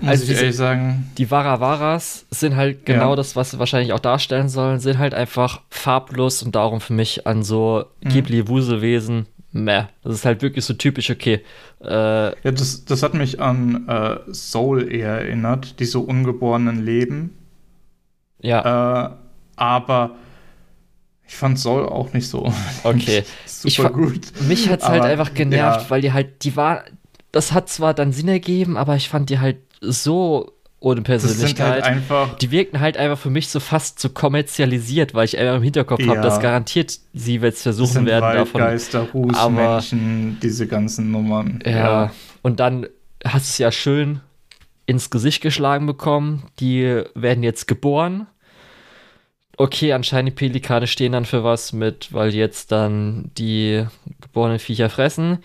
muss Also ich diese- ehrlich sagen, die Waravaras sind halt genau Ja. das, was sie wahrscheinlich auch darstellen sollen, sind halt einfach farblos und darum für mich an so Mhm. Ghibli-Wuselwesen, meh. Das ist halt wirklich so typisch, okay. Äh, ja, das, das hat mich an äh, Soul eher erinnert, diese ungeborenen Leben. ja, Äh, aber ich fand Soul auch nicht so okay. Ich super fa- gut. Mich hat's halt Aber, einfach genervt, ja. weil die halt, die war, das hat zwar dann Sinn ergeben, aber ich fand die halt so ohne sind Persönlichkeit. halt einfach, die wirkten halt einfach für mich so fast so kommerzialisiert, weil ich einfach im Hinterkopf habe, Ja. dass garantiert sie jetzt das versuchen sind werden davon. Waldgeister, Aber- Rußmenschen, diese ganzen Nummern. Ja. Und dann hast du es ja schön ins Gesicht geschlagen bekommen. Die werden jetzt geboren. Okay, anscheinend die Pelikane stehen dann für was mit, weil jetzt dann die geborenen Viecher fressen.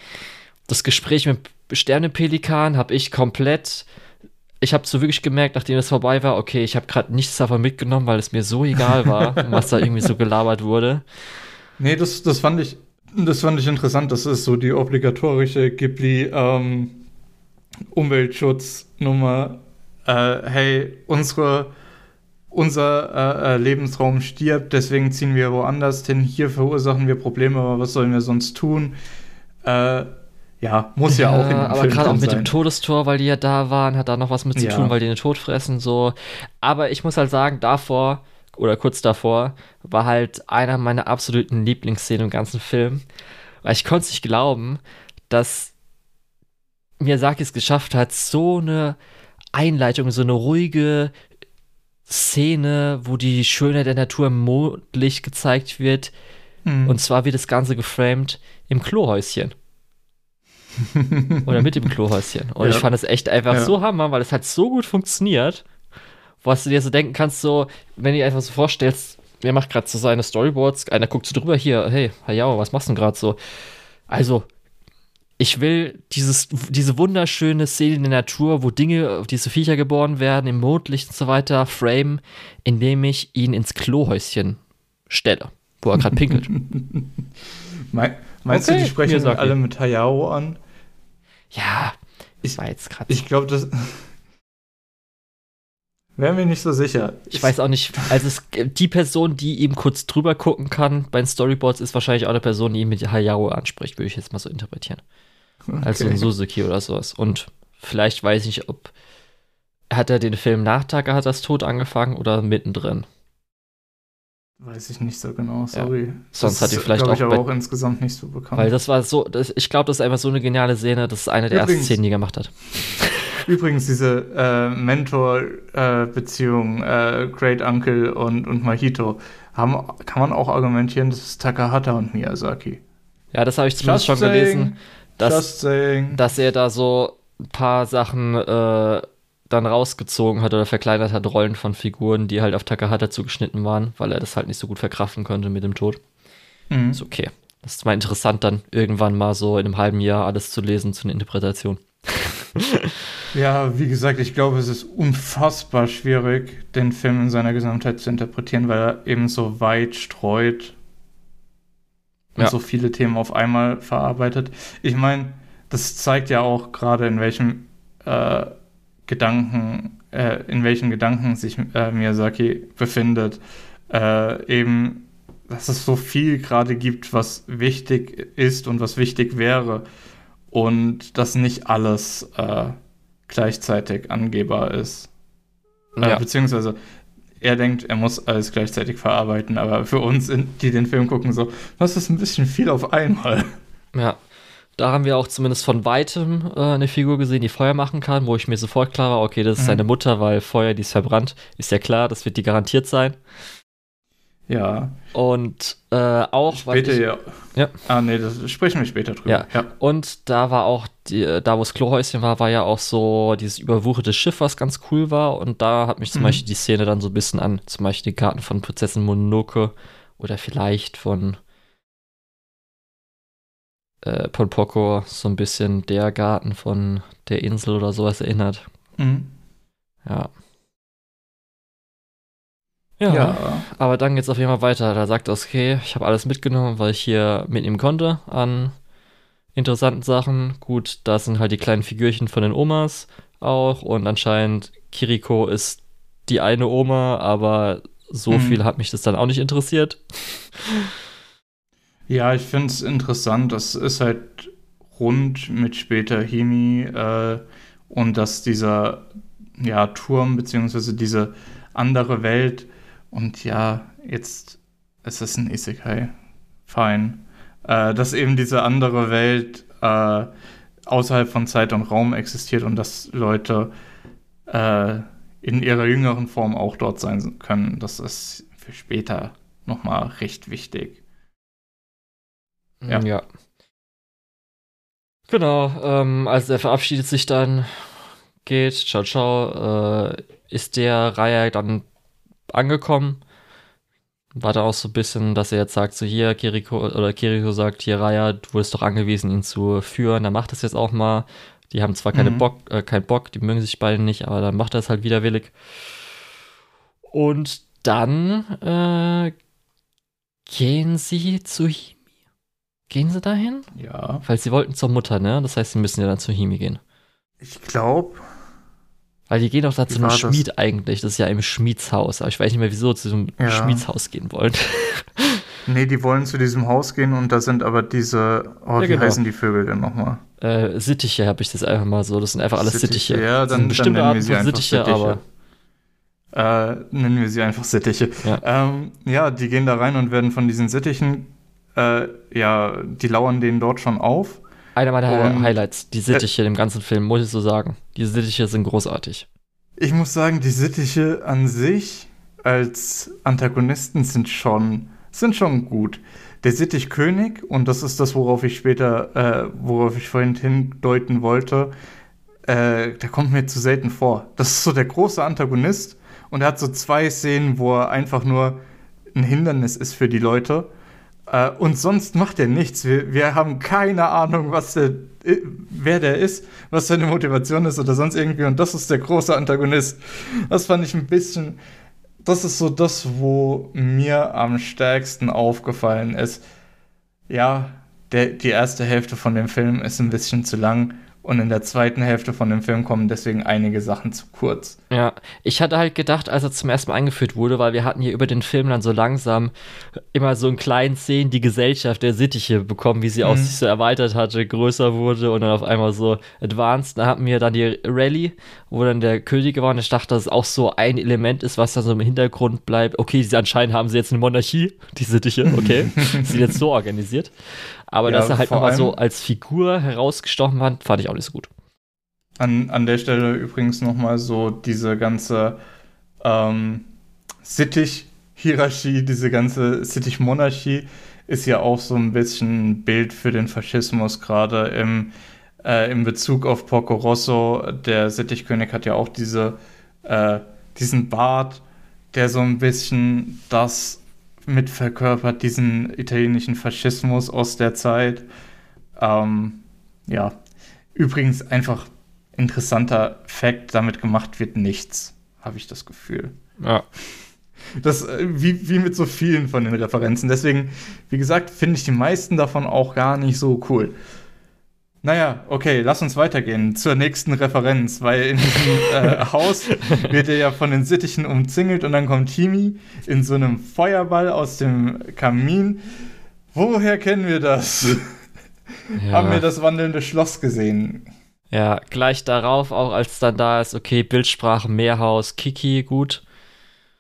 Das Gespräch mit Sternepelikan habe ich komplett. Ich habe so wirklich gemerkt, nachdem es vorbei war, okay, ich habe gerade nichts davon mitgenommen, weil es mir so egal war, was da irgendwie so gelabert wurde. Nee, das, das fand ich, das fand ich interessant. Das ist so die obligatorische Ghibli ähm, Umweltschutznummer. Äh, hey, unsere, unser äh, äh, Lebensraum stirbt, deswegen ziehen wir woanders hin. Hier verursachen wir Probleme, aber was sollen wir sonst tun? Äh, ja, muss ja, auch in dem aber gerade auch mit sein. dem Todestor, weil die ja da waren, hat da noch was mit zu Ja. tun, weil die den Tod fressen, so. Aber ich muss halt sagen, davor oder kurz davor war halt einer meiner absoluten Lieblingsszenen im ganzen Film, weil ich konnte es nicht glauben, dass Miyazaki es geschafft hat, so eine Einleitung, so eine ruhige Szene, wo die Schönheit der Natur im Mondlicht gezeigt wird, Mhm. und zwar wird das Ganze geframed im Klohäuschen. Oder mit dem Klohäuschen. Und Ja. ich fand es echt einfach Ja. so hammer, weil es hat so gut funktioniert, was du dir so denken kannst, so, wenn du dir einfach so vorstellst, wer macht gerade so seine Storyboards, einer guckt so drüber, hier, hey, Hayao, was machst du denn gerade so? Also, ich will dieses, diese wunderschöne Szene in der Natur, wo Dinge, diese Viecher geboren werden, im Mondlicht und so weiter, frame, indem ich ihn ins Klohäuschen stelle, wo er gerade pinkelt. Mei- Meinst Okay, du, die sprechen alle mit Hayao an? Ja, Ich- war jetzt gerade. Ich glaube, das. Wäre mir nicht so sicher. Ich weiß auch nicht, also es, die Person, die ihm kurz drüber gucken kann bei den Storyboards, ist wahrscheinlich auch eine Person, die ihn mit Hayao anspricht, würde ich jetzt mal so interpretieren. Also Okay. ein Suzuki oder sowas. Und vielleicht weiß ich nicht, ob hat er den Film nach Takahatas Tod angefangen oder mittendrin. Weiß ich nicht so genau, sorry. Sonst hat die vielleicht glaub ich, auch aber auch insgesamt nicht so bekannt. Weil das war so, das, ich glaube, das ist einfach so eine geniale Szene, das ist eine der ersten Übrigens- Szenen, die er gemacht hat. Übrigens, diese äh, Mentor-Beziehung, äh, Great Uncle und, und Mahito, haben, kann man auch argumentieren, das ist Takahata und Miyazaki. Ja, das habe ich zumindest Just schon gelesen, saying, dass, Just saying. dass er da so ein paar Sachen äh, dann rausgezogen hat oder verkleinert hat, Rollen von Figuren, die halt auf Takahata zugeschnitten waren, weil er das halt nicht so gut verkraften konnte mit dem Tod. Mhm. Ist okay. Das ist mal interessant, dann irgendwann mal so in einem halben Jahr alles zu lesen zu einer Interpretation. Ja, wie gesagt, ich glaube, es ist unfassbar schwierig, den Film in seiner Gesamtheit zu interpretieren, weil er eben so weit streut und Ja. so viele Themen auf einmal verarbeitet. Ich meine, das zeigt ja auch gerade, in welchem äh, Gedanken, äh, in welchen Gedanken sich äh, Miyazaki befindet. Äh, eben, dass es so viel gerade gibt, was wichtig ist und was wichtig wäre. Und dass nicht alles äh, gleichzeitig angehbar ist. Äh, Ja. Beziehungsweise er denkt, er muss alles gleichzeitig verarbeiten, aber für uns, die den Film gucken, so, das ist ein bisschen viel auf einmal. Ja. Da haben wir auch zumindest von weitem äh, eine Figur gesehen, die Feuer machen kann, wo ich mir sofort klar war, okay, das ist Mhm. seine Mutter, weil Feuer, die ist verbrannt. Ist ja klar, das wird die garantiert sein. Ja, Und äh, auch, später ich, ja. Ja. Ah, nee, das sprechen wir später drüber. Ja. ja. Und da war auch, die, äh, da wo das Klohäuschen war, war ja auch so dieses überwucherte Schiff, was ganz cool war. Und da hat mich zum Mhm. Beispiel die Szene dann so ein bisschen an, zum Beispiel die Karten von Prinzessin Mononoke oder vielleicht von äh, Ponpoko so ein bisschen der Garten von der Insel oder sowas erinnert. Mhm. Ja. Ja. Aber dann geht's auf jeden Fall weiter. Da sagt er, okay, ich habe alles mitgenommen, weil ich hier mitnehmen konnte an interessanten Sachen. Gut, da sind halt die kleinen Figürchen von den Omas auch und anscheinend Kiriko ist die eine Oma, aber so Mhm. viel hat mich das dann auch nicht interessiert. Ja, ich finde es interessant. Das ist halt rund mit später Himi äh, und dass dieser ja, Turm beziehungsweise diese andere Welt und ja, jetzt ist es ein Isekai. Fein. Äh, dass eben diese andere Welt äh, außerhalb von Zeit und Raum existiert und dass Leute äh, in ihrer jüngeren Form auch dort sein können. Das ist für später nochmal recht wichtig. Ja. ja. Genau, ähm, also er verabschiedet sich dann, geht, ciao, ciao, äh, ist der Reihe dann angekommen. War da auch so ein bisschen, dass er jetzt sagt, so hier, Kiriko, oder Kiriko sagt, hier, Raya, du wurdest doch angewiesen, ihn zu führen, dann macht das jetzt auch mal. Die haben zwar keine Mhm. Bock, äh, keinen Bock, die mögen sich beide nicht, aber dann macht er es halt widerwillig. Und dann äh, gehen sie zu Himi. Gehen sie dahin? Ja. Weil sie wollten zur Mutter, ne? Das heißt, sie müssen ja dann zu Himi gehen. Ich glaube, Weil die gehen doch da zu einem war das? Schmied eigentlich. Das ist ja im Schmiedshaus. Aber ich weiß nicht mehr, wieso zu einem Ja. Schmiedshaus gehen wollen. nee, die wollen zu diesem Haus gehen und da sind aber diese, oh, Ja, wie genau. heißen die Vögel denn nochmal? äh, Sittiche habe ich das einfach mal so. Das sind einfach alles Sittiche. Sittiche, ja, Das dann- sind bestimmte dann nennen wir sie einfach Sittiche, Sittiche. aber Äh, nennen wir sie einfach Sittiche. Ja. Ähm, ja, die gehen da rein und werden von diesen Sittichen, äh, ja, die lauern denen dort schon auf. einer meiner Und- Highlights, die Sittiche im ganzen Film, muss ich so sagen. Die Sittiche sind großartig. Ich muss sagen, die Sittiche an sich als Antagonisten sind schon, sind schon gut. Der Sittichkönig, und das ist das, worauf ich später, äh, worauf ich vorhin hindeuten wollte, äh, der kommt mir zu selten vor. Das ist so der große Antagonist und er hat so zwei Szenen, wo er einfach nur ein Hindernis ist für die Leute. Äh, und sonst macht er nichts. Wir, wir haben keine Ahnung, was der, äh, wer der ist, was seine Motivation ist oder sonst irgendwie. Und das ist der große Antagonist. Das fand ich ein bisschen. Das ist so das, wo mir am stärksten aufgefallen ist. Ja, der, die erste Hälfte von dem Film ist ein bisschen zu lang. Und in der zweiten Hälfte von dem Film kommen deswegen einige Sachen zu kurz. Ja, ich hatte halt gedacht, als er zum ersten Mal eingeführt wurde, weil wir hatten hier über den Film dann so langsam immer so in kleinen Szenen die Gesellschaft der Sittiche bekommen, wie sie auch Mhm. sich so erweitert hatte, größer wurde und dann auf einmal so advanced. Da hatten wir dann die Rallye, wo dann der König war und ich dachte, dass es auch so ein Element ist, was dann so im Hintergrund bleibt. Okay, sie, anscheinend haben sie jetzt eine Monarchie, die Sittiche, okay, sind jetzt so organisiert. Aber Ja, dass er halt nochmal so als Figur herausgestochen hat, fand ich auch nicht so gut. An, an der Stelle übrigens nochmal so diese ganze ähm, Sittich-Hierarchie, diese ganze Sittich-Monarchie ist ja auch so ein bisschen ein Bild für den Faschismus, gerade im, äh, im Bezug auf Porco Rosso. Der Sittichkönig hat ja auch diese, äh, diesen Bart, der so ein bisschen das mit verkörpert, diesen italienischen Faschismus aus der Zeit. Ähm, ja, übrigens einfach interessanter Fact, damit gemacht wird nichts, habe ich das Gefühl. Ja. Das, äh, wie, wie mit so vielen von den Referenzen. Deswegen, wie gesagt, finde ich die meisten davon auch gar nicht so cool. Naja, okay, lass uns weitergehen zur nächsten Referenz, weil in diesem äh, Haus wird er ja von den Sittichen umzingelt und dann kommt Timi in so einem Feuerball aus dem Kamin. Woher kennen wir das? Ja. Haben wir das wandelnde Schloss gesehen? Ja, gleich darauf, auch als dann da ist, okay, Bildsprache, Meerhaus, Kiki, gut.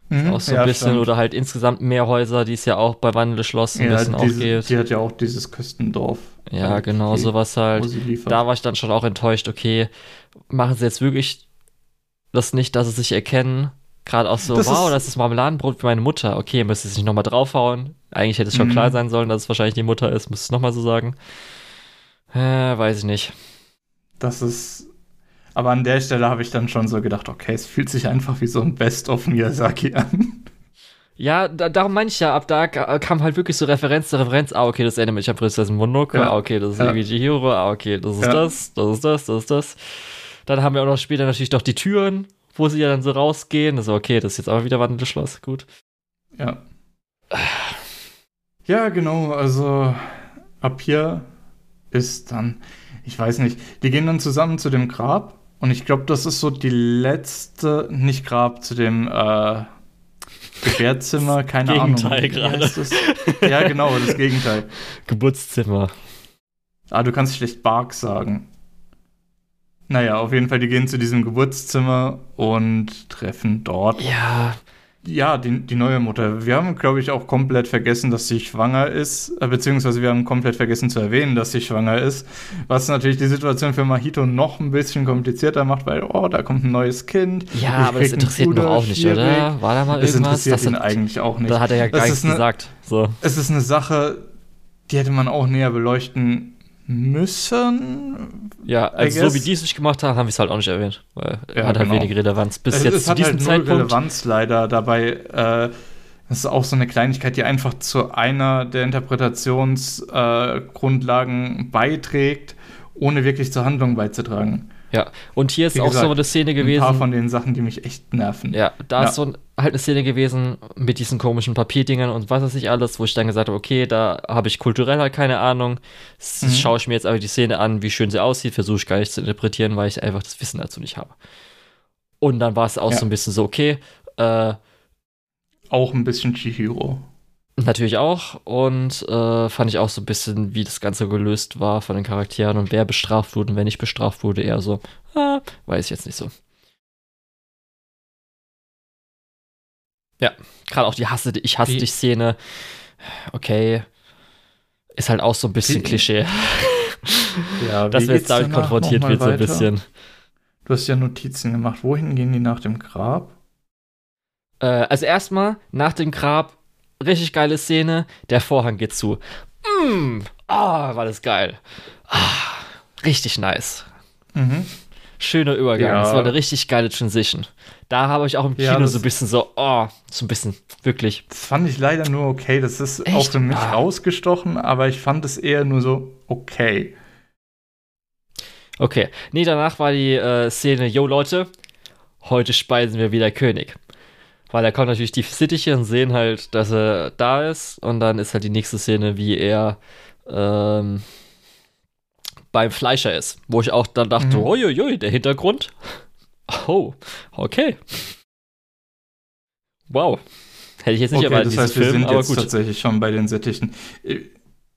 Mhm, auch so ein ja, bisschen, stimmt. oder halt insgesamt Mehrhäuser, die es ja auch bei Wandelnde Schloss ein ja, bisschen diese, auch gibt. Die hat ja auch dieses Küstendorf. Ja, halt genau, die, sowas halt. Da war ich dann schon auch enttäuscht, okay, machen sie jetzt wirklich das nicht, dass sie sich erkennen? Gerade auch so, das wow, ist, das ist Marmeladenbrot für meine Mutter. Okay, müsste es nicht nochmal draufhauen. Eigentlich hätte es schon mhm. klar sein sollen, dass es wahrscheinlich die Mutter ist, muss es nochmal so sagen. Äh, weiß ich nicht. Das ist. Aber an der Stelle habe ich dann schon so gedacht, okay, es fühlt sich einfach wie so ein Best-of Miyazaki an. Ja, da, darum meine ich ja, ab da kam halt wirklich so Referenz zu Referenz. Ah, okay, das erinnert mich an Prinzessin Mononoke. Ja. Ah, okay, das ist ja. irgendwie Chihiro. Ah, okay, das ist ja. das, das ist das, das ist das. Dann haben wir auch noch später natürlich doch die Türen, wo sie ja dann so rausgehen. Also, okay, das ist jetzt aber wieder wandelndes Schloss. Gut. Ja. Ja, genau. Also, ab hier ist dann ich weiß nicht, die gehen dann zusammen zu dem Grab und ich glaube, das ist so die letzte, nicht Grab, zu dem äh, Gebärzimmer, keine Gegenteil Ahnung. Gegenteil gerade. Ja, genau, das Gegenteil. Geburtszimmer. Ah, du kannst schlecht Bark sagen. Naja, auf jeden Fall, die gehen zu diesem Geburtszimmer und treffen dort. Ja, ja, die, die neue Mutter. Wir haben, glaube ich, auch komplett vergessen, dass sie schwanger ist, äh, beziehungsweise wir haben komplett vergessen zu erwähnen, dass sie schwanger ist, was natürlich die Situation für Mahito noch ein bisschen komplizierter macht, weil, oh, da kommt ein neues Kind. Ja, aber das interessiert ihn doch auch nicht, oder? War da mal das irgendwas? Das interessiert ihn eigentlich auch nicht. Da hat er ja gar nichts gesagt. So. Es ist eine Sache, die hätte man auch näher beleuchten müssen. Ja, also so wie die es nicht gemacht haben, haben wir es halt auch nicht erwähnt. Weil ja, hat halt genau. wenig Relevanz. Bis es, jetzt es zu diesem halt Zeitpunkt. Relevanz leider dabei. Äh, das ist auch so eine Kleinigkeit, die einfach zu einer der Interpretationsgrundlagen äh, beiträgt, ohne wirklich zur Handlung beizutragen. Ja, und hier ist Wie auch gesagt, so eine Szene gewesen. Ein paar von den Sachen, die mich echt nerven. Ja, da ja. ist so ein, halt eine Szene gewesen mit diesen komischen Papierdingern und was weiß ich alles, wo ich dann gesagt habe, okay, da habe ich kulturell halt keine Ahnung. Mhm. Schaue ich mir jetzt aber die Szene an, wie schön sie aussieht, versuche ich gar nicht zu interpretieren, weil ich einfach das Wissen dazu nicht habe. Und dann war es auch ja. so ein bisschen so, okay, äh, auch ein bisschen Chihiro. Natürlich auch. Und äh, fand ich auch so ein bisschen, wie das Ganze gelöst war von den Charakteren und wer bestraft wurde und wer nicht bestraft wurde, eher so, ah, weiß ich jetzt nicht so. Ja, gerade auch die Hasse, ich hasse dich Szene. Okay. Ist halt auch so ein bisschen wie, Klischee. Ja, Dass wir jetzt damit konfrontiert wird, so ein bisschen. Du hast ja Notizen gemacht. Wohin gehen die nach dem Grab? Äh, also erstmal, nach dem Grab richtig geile Szene. Der Vorhang geht zu. Mm, ah, war das geil. Ah, richtig nice. Mhm. Schöner Übergang. Ja. Das war eine richtig geile Transition. Da habe ich auch im Kino ja, so ein bisschen so, oh, so ein bisschen, wirklich. Das fand ich leider nur okay. Das ist Echt? auch für mich ah. rausgestochen, aber ich fand es eher nur so okay. Okay. Nee, danach war die äh, Szene, yo Leute, heute speisen wir wieder König. Weil er kommt natürlich die Sittiche und sehen halt, dass er da ist. Und dann ist halt die nächste Szene, wie er ähm, beim Fleischer ist. Wo ich auch dann dachte, mhm. uiuiui, der Hintergrund. Oh, okay. Wow. Hätte ich jetzt nicht okay, erwartet. Das heißt, wir Film, sind jetzt gut. tatsächlich schon bei den Sittichen.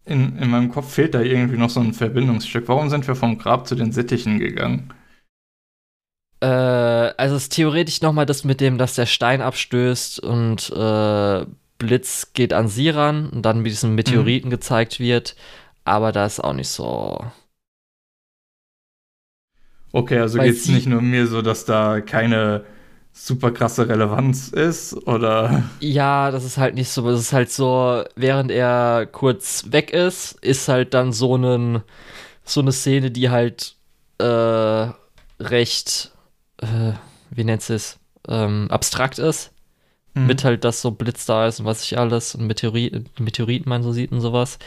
In, in meinem Kopf fehlt da irgendwie noch so ein Verbindungsstück. Warum sind wir vom Grab zu den Sittichen gegangen? Äh, also es ist theoretisch nochmal das mit dem, dass der Stein abstößt und äh, Blitz geht an sie ran und dann mit diesen Meteoriten mhm. gezeigt wird. Aber da ist auch nicht so. Okay, also geht es nicht nur mir so, dass da keine super krasse Relevanz ist, oder? Ja, das ist halt nicht so. Es ist halt so, während er kurz weg ist, ist halt dann so, einen, so eine Szene, die halt äh, recht äh, wie nennt es, ähm, abstrakt ist. Mhm. Mit halt, dass so Blitz da ist und was ich alles und Meteorit, Meteoriten man so sieht und sowas.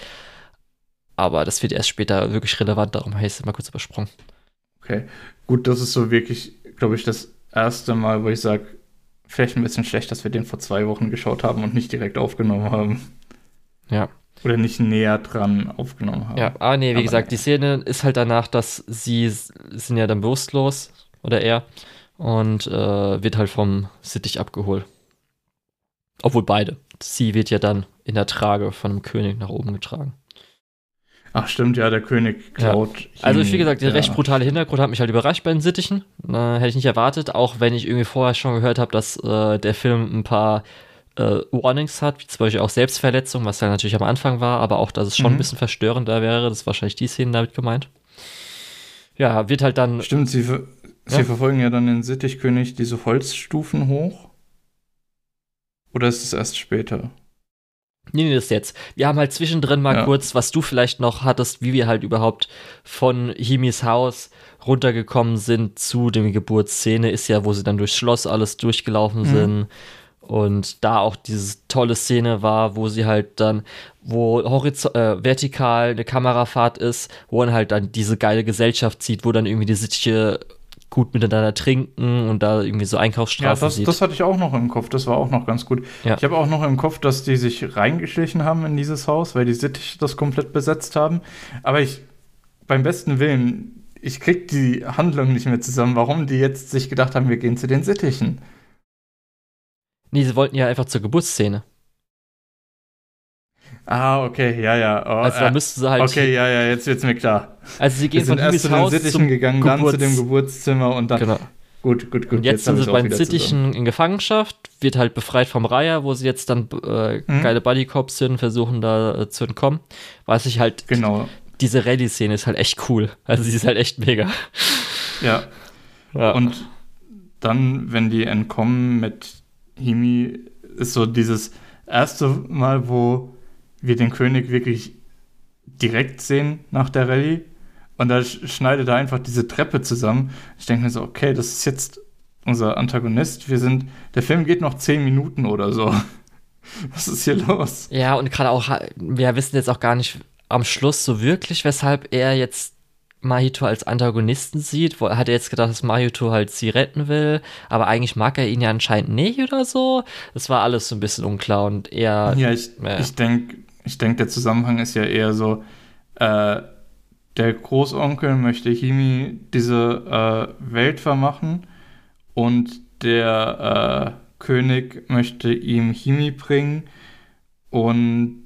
Aber das wird erst später wirklich relevant, darum habe ich es mal kurz übersprungen. Okay, gut, das ist so wirklich, glaube ich, das erste Mal, wo ich sage, vielleicht ein bisschen schlecht, dass wir den vor zwei Wochen geschaut haben und nicht direkt aufgenommen haben. Ja. Oder nicht näher dran aufgenommen haben. Ja, ah nee, wie Aber gesagt, nee. die Szene ist halt danach, dass sie sind ja dann bewusstlos oder er und äh, wird halt vom Sittich abgeholt. Obwohl beide. Sie wird ja dann in der Trage von einem König nach oben getragen. Ach stimmt, ja, der König klaut. Also Chemie, wie gesagt, der ja. recht brutale Hintergrund hat mich halt überrascht bei den Sittichen. Äh, hätte ich nicht erwartet, auch wenn ich irgendwie vorher schon gehört habe, dass äh, der Film ein paar äh, Warnings hat, wie zum Beispiel auch Selbstverletzung, was ja natürlich am Anfang war, aber auch, dass es schon Mhm. ein bisschen verstörender wäre. Das ist wahrscheinlich die Szene damit gemeint. Ja, wird halt dann. Stimmt, sie, sie Ja. verfolgen ja dann den Sittichkönig diese Holzstufen hoch. Oder ist es erst später? Nee, nee, das ist jetzt. Wir haben halt zwischendrin mal Ja. kurz, was du vielleicht noch hattest, wie wir halt überhaupt von Himis Haus runtergekommen sind zu dem Geburtsszene, ist ja, wo sie dann durchs Schloss alles durchgelaufen Mhm. sind. Und da auch diese tolle Szene war, wo sie halt dann, wo horiz äh, vertikal eine Kamerafahrt ist, wo man halt dann diese geile Gesellschaft sieht, wo dann irgendwie die Sittiche gut miteinander trinken und da irgendwie so Ja, Einkaufsstraßen das, sieht. das hatte ich auch noch im Kopf. Das war auch noch ganz gut. Ja. Ich habe auch noch im Kopf, dass die sich reingeschlichen haben in dieses Haus, weil die Sittiche das komplett besetzt haben. Aber ich, beim besten Willen, ich krieg die Handlung nicht mehr zusammen, warum die jetzt sich gedacht haben, wir gehen zu den Sittichen. nee, sie wollten ja einfach zur Geburtsszene. Ah, okay, ja, ja. Oh, Also da äh, müssten sie halt okay, ja, ja, jetzt wird's mir klar. Also sie Wir gehen sind von erst zu den Haus Sittichen zum gegangen, dann zu Geburts- dem Geburtszimmer und dann. Genau. Gut, gut, gut. Und jetzt, hab sind sie beim Sittichen in Gefangenschaft, wird halt befreit vom Reiher, wo sie jetzt dann äh, Mhm. geile Buddycops sind, versuchen da äh, zu entkommen. Was ich halt. Genau, diese Rallye-Szene ist halt echt cool. Also sie ist halt echt mega. ja. Ja. Und dann, wenn die entkommen mit Himi, ist so dieses erste Mal, wo wir den König wirklich direkt sehen nach der Rallye. Und da sch- schneidet er einfach diese Treppe zusammen. Ich denke mir so, okay, das ist jetzt unser Antagonist. Wir sind, der Film geht noch zehn Minuten oder so. Was ist hier los? ja, und gerade auch, wir wissen jetzt auch gar nicht am Schluss so wirklich, weshalb er jetzt Mahito als Antagonisten sieht. Wo, hat er jetzt gedacht, dass Mahito halt sie retten will, aber eigentlich mag er ihn ja anscheinend nicht oder so. Das war alles so ein bisschen unklar und eher Ja, ich, Ja. ich denke, ich denk, der Zusammenhang ist ja eher so, äh, der Großonkel möchte Himi diese äh, Welt vermachen und der äh, König möchte ihm Himi bringen und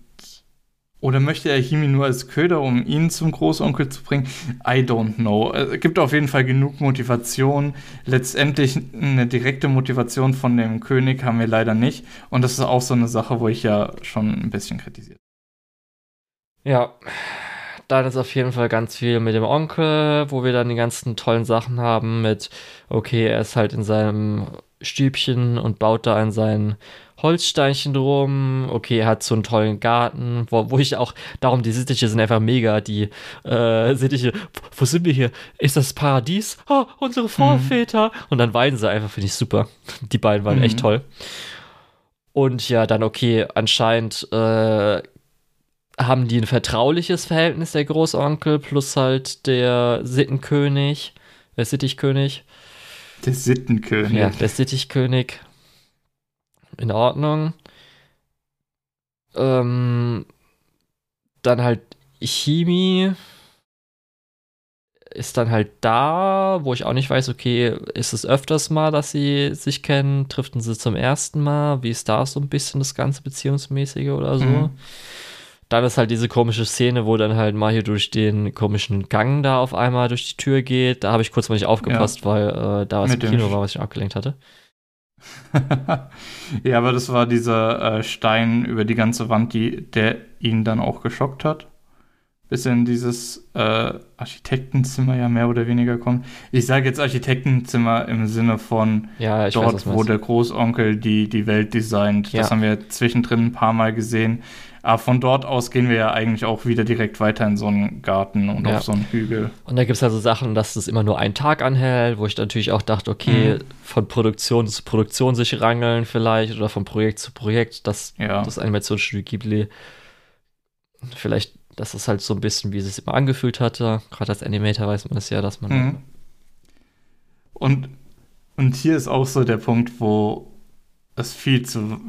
oder möchte er Himi nur als Köder, um ihn zum Großonkel zu bringen? I don't know. Es gibt auf jeden Fall genug Motivation. Letztendlich eine direkte Motivation von dem König haben wir leider nicht. Und das ist auch so eine Sache, wo ich ja schon ein bisschen kritisiert. Ja, dann ist auf jeden Fall ganz viel mit dem Onkel, wo wir dann die ganzen tollen Sachen haben mit, okay, er ist halt in seinem Stübchen und baut da an seinen Holzsteinchen rum. Okay, er hat so einen tollen Garten, wo, wo ich auch, darum, die Sittiche sind einfach mega, die äh, Sittiche, wo sind wir hier? Ist das Paradies? Oh, unsere Vorväter. Und dann weinen sie einfach, finde ich super. Die beiden waren Mhm. echt toll. Und ja, dann okay, anscheinend äh, haben die ein vertrauliches Verhältnis, der Großonkel, plus halt der Sittenkönig, der Sittichkönig. Der Sittenkönig. Ja, der Sittichkönig. In Ordnung. Ähm, dann halt Chimi ist dann halt da, wo ich auch nicht weiß, okay, ist es öfters mal, dass sie sich kennen? Triften sie zum ersten Mal? Wie ist da so ein bisschen das ganze Beziehungsmäßige oder so? Mhm. Dann ist halt diese komische Szene, wo dann halt Mario durch den komischen Gang da auf einmal durch die Tür geht. Da habe ich kurz mal nicht aufgepasst, weil äh, da was im Mit dem Kino war, was ich abgelenkt hatte. ja, aber das war dieser äh, Stein über die ganze Wand, die, der ihn dann auch geschockt hat. Bis er in dieses äh, Architektenzimmer ja mehr oder weniger kommt. Ich sage jetzt Architektenzimmer im Sinne von Ja, weiß, dort, du wo der Großonkel die, die Welt designt. Das Ja. haben wir zwischendrin ein paar Mal gesehen. Aber von dort aus gehen wir ja eigentlich auch wieder direkt weiter in so einen Garten und Ja. auf so einen Hügel. Und da gibt es ja so Sachen, dass das immer nur einen Tag anhält, wo ich natürlich auch dachte, okay, Mhm. von Produktion zu Produktion sich rangeln vielleicht oder von Projekt zu Projekt, dass Ja. das Animationsstudio Ghibli vielleicht, dass es halt so ein bisschen, wie es sich immer angefühlt hatte. Gerade als Animator weiß man das ja, dass man Mhm. Und, und hier ist auch so der Punkt, wo es viel zu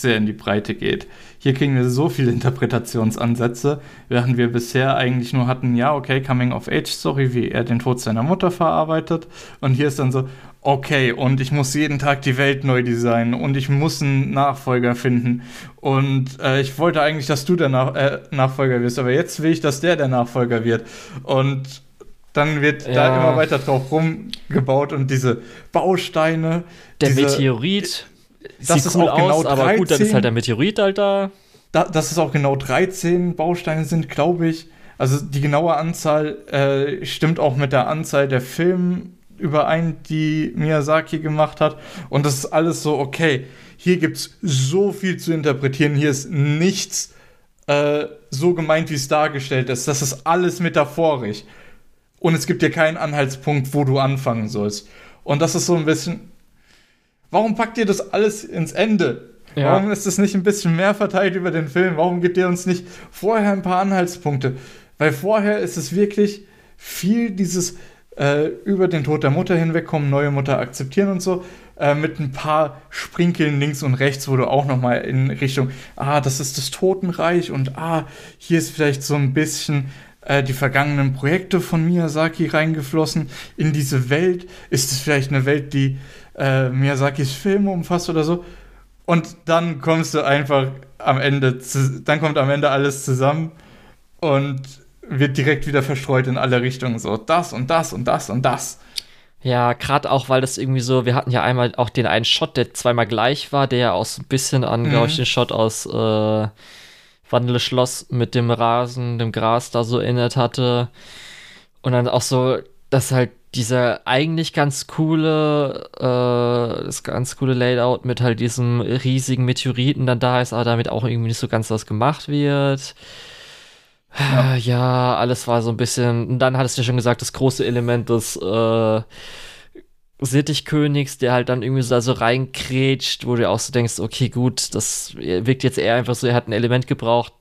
sehr in die Breite geht. Hier kriegen wir so viele Interpretationsansätze, während wir bisher eigentlich nur hatten, ja, okay, Coming-of-Age-Story, wie er den Tod seiner Mutter verarbeitet. Und hier ist dann so, okay, und ich muss jeden Tag die Welt neu designen und ich muss einen Nachfolger finden. Und äh, ich wollte eigentlich, dass du der Nach äh, Nachfolger wirst, aber jetzt will ich, dass der der Nachfolger wird. Und dann wird ja. da immer weiter drauf rumgebaut und diese Bausteine. Der diese, Meteorit das Sieht cool aus, genau aber 13, gut, dann ist halt der Meteorit halt da. da. Dass es auch genau 13 Bausteine sind, glaube ich. Also die genaue Anzahl äh, stimmt auch mit der Anzahl der Filme überein, die Miyazaki gemacht hat. Und das ist alles so, okay, hier gibt es so viel zu interpretieren. Hier ist nichts äh, so gemeint, wie es dargestellt ist. Das ist alles metaphorisch. Und es gibt dir keinen Anhaltspunkt, wo du anfangen sollst. Und das ist so ein bisschen, Warum packt ihr das alles ins Ende? Ja. Warum ist es nicht ein bisschen mehr verteilt über den Film? Warum gibt ihr uns nicht vorher ein paar Anhaltspunkte? Weil vorher ist es wirklich viel dieses äh, über den Tod der Mutter hinwegkommen, neue Mutter akzeptieren und so, äh, mit ein paar Sprinkeln links und rechts, wo du auch noch mal in Richtung, ah, das ist das Totenreich und ah, hier ist vielleicht so ein bisschen äh, die vergangenen Projekte von Miyazaki reingeflossen in diese Welt. Ist es vielleicht eine Welt, die äh, Miyazakis Filme umfasst oder so. Und dann kommst du einfach am Ende, zu, dann kommt am Ende alles zusammen und wird direkt wieder verstreut in alle Richtungen. So das und das und das und das. Ja, gerade auch, weil das irgendwie so, wir hatten ja einmal auch den einen Shot, der zweimal gleich war, der ja auch so ein bisschen an, mhm. glaube ich, den Shot aus äh, Wandelschloss mit dem Rasen, dem Gras da so erinnert hatte. Und dann auch so, dass halt dieser eigentlich ganz coole, äh, das ganz coole Layout mit halt diesem riesigen Meteoriten dann da ist, aber damit auch irgendwie nicht so ganz was gemacht wird. Ja. ja, alles war so ein bisschen. Und dann hattest du ja schon gesagt, das große Element des äh, Sittichkönigs, der halt dann irgendwie so da so reinkrätscht, wo du auch so denkst, okay, gut, das wirkt jetzt eher einfach so, er hat ein Element gebraucht,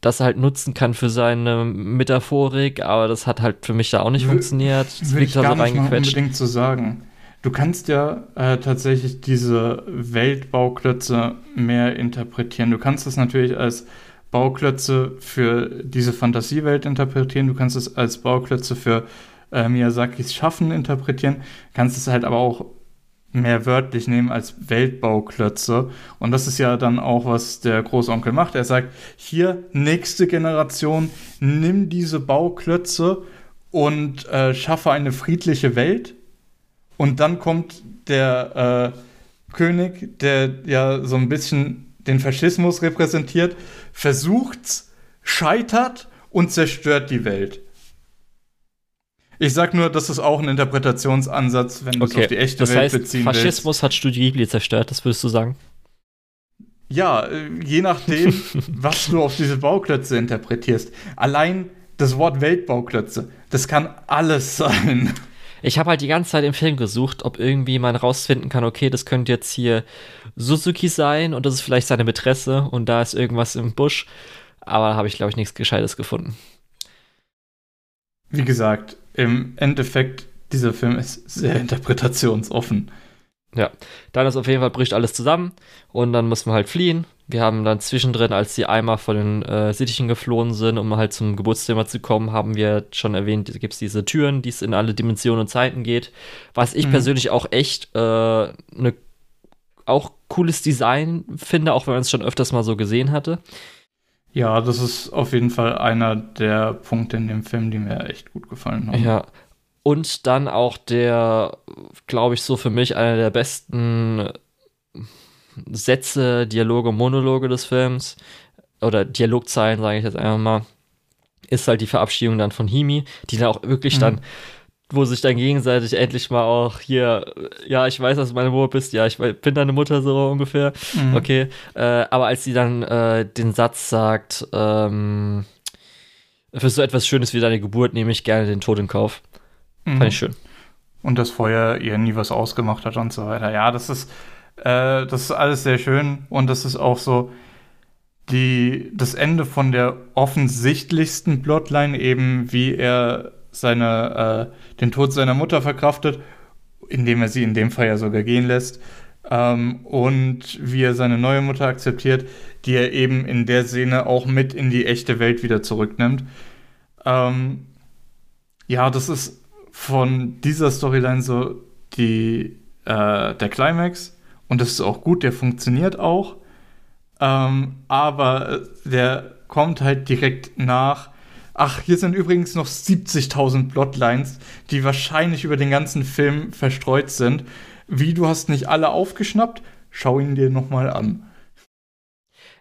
das halt nutzen kann für seine Metaphorik, aber das hat halt für mich da auch nicht w funktioniert. Das liegt da so reingequetscht. unbedingt zu sagen. Du kannst ja äh, tatsächlich diese Weltbauklötze mehr interpretieren. Du kannst es natürlich als Bauklötze für diese Fantasiewelt interpretieren. Du kannst es als Bauklötze für äh, Miyazakis Schaffen interpretieren. Kannst es halt aber auch mehr wörtlich nehmen als Weltbauklötze. Und das ist ja dann auch, was der Großonkel macht. Er sagt, hier, nächste Generation, nimm diese Bauklötze und äh, schaffe eine friedliche Welt. Und dann kommt der äh, König, der ja so ein bisschen den Faschismus repräsentiert, versucht's, scheitert und zerstört die Welt. Ich sag nur, das ist auch ein Interpretationsansatz, wenn du es auf die echte das Welt heißt, beziehen Faschismus willst. hat Studio Ghibli zerstört, das würdest du sagen? Ja, äh, je nachdem, was du auf diese Bauklötze interpretierst. Allein das Wort Weltbauklötze, das kann alles sein. Ich habe halt die ganze Zeit im Film gesucht, ob irgendwie man rausfinden kann, okay, das könnte jetzt hier Suzuki sein und das ist vielleicht seine Mätresse und da ist irgendwas im Busch. Aber da habe ich, glaube ich, nichts Gescheites gefunden. Wie gesagt, im Endeffekt, dieser Film ist sehr interpretationsoffen. Ja, dann ist auf jeden Fall bricht alles zusammen und dann muss man halt fliehen. Wir haben dann zwischendrin, als die Eimer von den äh, Sittichen geflohen sind, um halt zum Geburtszimmer zu kommen, haben wir schon erwähnt, gibt es diese Türen, die es in alle Dimensionen und Zeiten geht. Was ich mhm. persönlich auch echt äh, ne, auch cooles Design finde, auch wenn man es schon öfters mal so gesehen hatte. Ja, das ist auf jeden Fall einer der Punkte in dem Film, die mir echt gut gefallen haben. Ja. Und dann auch der, glaube ich, so für mich einer der besten Sätze, Dialoge, Monologe des Films oder Dialogzeilen, sage ich jetzt einfach mal, ist halt die Verabschiedung dann von Himi, die dann auch wirklich mhm. dann wo sich dann gegenseitig endlich mal auch hier, ja, ich weiß, dass du meine Mutter bist, ja, ich bin deine Mutter so ungefähr, mhm. okay. Äh, aber als sie dann äh, den Satz sagt, ähm, für so etwas Schönes wie deine Geburt nehme ich gerne den Tod in Kauf. Mhm. Fand ich schön. Und dass vorher ihr nie was ausgemacht hat und so weiter. Ja, das ist, äh, das ist alles sehr schön und das ist auch so die, das Ende von der offensichtlichsten Plotline eben, wie er seine, äh, den Tod seiner Mutter verkraftet, indem er sie in dem Fall ja sogar gehen lässt. Ähm, und wie er seine neue Mutter akzeptiert, die er eben in der Szene auch mit in die echte Welt wieder zurücknimmt. Ähm, ja, das ist von dieser Storyline so die, äh, der Climax. Und das ist auch gut, der funktioniert auch. Ähm, aber der kommt halt direkt nach. Ach, hier sind übrigens noch 70.000 Plotlines, die wahrscheinlich über den ganzen Film verstreut sind. Wie, du hast nicht alle aufgeschnappt? Schau ihn dir nochmal an.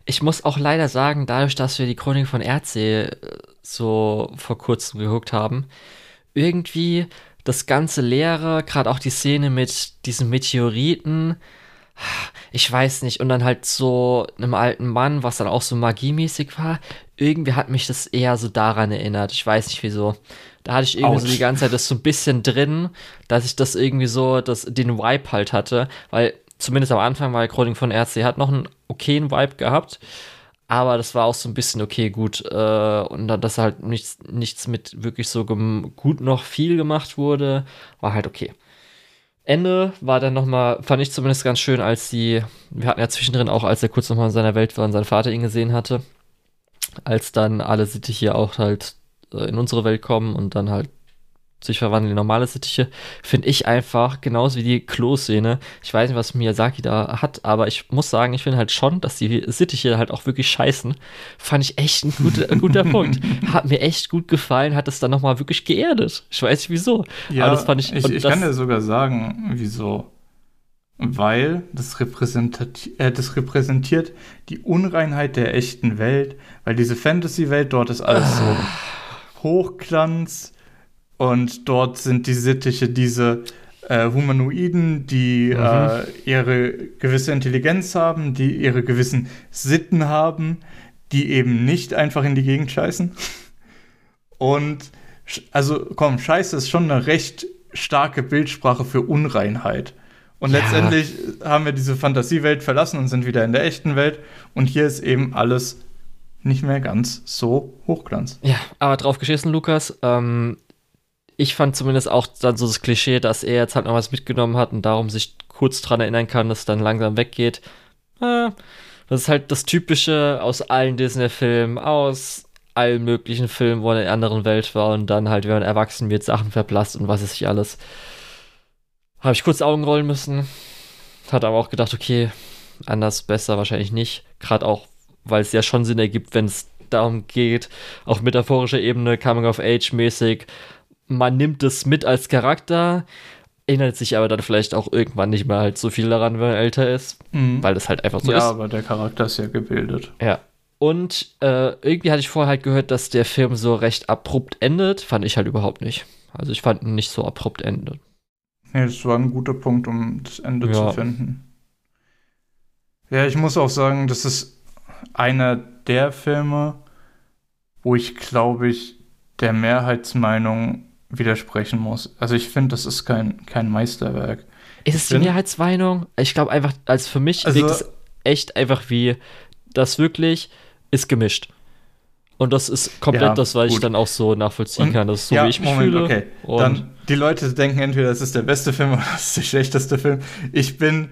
Ich muss auch leider sagen, dadurch, dass wir die Chronik von Erdsee äh, so vor kurzem geguckt haben, irgendwie das ganze Leere, gerade auch die Szene mit diesen Meteoriten, ich weiß nicht, und dann halt so einem alten Mann, was dann auch so magiemäßig war, irgendwie hat mich das eher so daran erinnert. Ich weiß nicht wieso. Da hatte ich irgendwie Ouch. so die ganze Zeit das so ein bisschen drin, dass ich das irgendwie so, das, den Vibe halt hatte, weil zumindest am Anfang war Coding von RC hat noch einen okayen Vibe gehabt, aber das war auch so ein bisschen okay, gut, äh, und dann, dass halt nichts, nichts mit wirklich so gut noch viel gemacht wurde, war halt okay. Ende war dann nochmal, fand ich zumindest ganz schön, als die, wir hatten ja zwischendrin auch, als er kurz nochmal in seiner Welt war und sein Vater ihn gesehen hatte, als dann alle Sittiche auch halt äh, in unsere Welt kommen und dann halt sich verwandeln in normale Sittiche, finde ich einfach, genauso wie die Klo-Szene. Ich weiß nicht, was Miyazaki da hat, aber ich muss sagen, ich finde halt schon, dass die Sittiche halt auch wirklich scheißen. Fand ich echt ein guter, ein guter Punkt. Hat mir echt gut gefallen, hat es dann nochmal wirklich geerdet. Ich weiß nicht wieso. Ja, aber das fand ich. Ich, ich das, kann dir sogar sagen, wieso. Weil das repräsentiert, äh, das repräsentiert die Unreinheit der echten Welt, weil diese Fantasy-Welt dort ist alles so ah. Hochglanz und dort sind die Sittiche diese äh, Humanoiden, die mhm. äh, ihre gewisse Intelligenz haben, die ihre gewissen Sitten haben, die eben nicht einfach in die Gegend scheißen. Und also komm, Scheiße ist schon eine recht starke Bildsprache für Unreinheit. Und ja. letztendlich haben wir diese Fantasiewelt verlassen und sind wieder in der echten Welt. Und hier ist eben alles nicht mehr ganz so Hochglanz. Ja, aber drauf geschissen, Lukas. Ähm, ich fand zumindest auch dann so das Klischee, dass er jetzt halt noch was mitgenommen hat und darum sich kurz dran erinnern kann, dass es dann langsam weggeht. Äh, das ist halt das Typische aus allen Disney-Filmen, aus allen möglichen Filmen, wo er in einer anderen Welt war und dann halt, wenn man erwachsen wird, Sachen verblasst und was ist ich alles. Habe ich kurz Augen rollen müssen. Hat aber auch gedacht, okay, anders besser wahrscheinlich nicht. Gerade auch, weil es ja schon Sinn ergibt, wenn es darum geht, auf metaphorischer Ebene, Coming of Age mäßig, man nimmt es mit als Charakter, erinnert sich aber dann vielleicht auch irgendwann nicht mehr halt so viel daran, wenn man älter ist, mhm. weil das halt einfach so ja, ist. Ja, aber der Charakter ist ja gebildet. Ja. Und äh, irgendwie hatte ich vorher halt gehört, dass der Film so recht abrupt endet. Fand ich halt überhaupt nicht. Also ich fand ihn nicht so abrupt enden. Nee, das war ein guter Punkt, um das Ende ja. zu finden. Ja, ich muss auch sagen, das ist einer der Filme, wo ich, glaube ich, der Mehrheitsmeinung widersprechen muss. Also ich finde, das ist kein, kein Meisterwerk. Ist es die Mehrheitsmeinung? Ich glaube einfach, als für mich also, wirkt es echt einfach wie, das wirklich ist gemischt. Und das ist komplett ja, das, was gut. ich dann auch so nachvollziehen Und, kann. Das ist so, ja, wie ich mich Moment, fühle. Okay. Und dann, die Leute denken entweder, das ist der beste Film oder das ist der schlechteste Film. Ich bin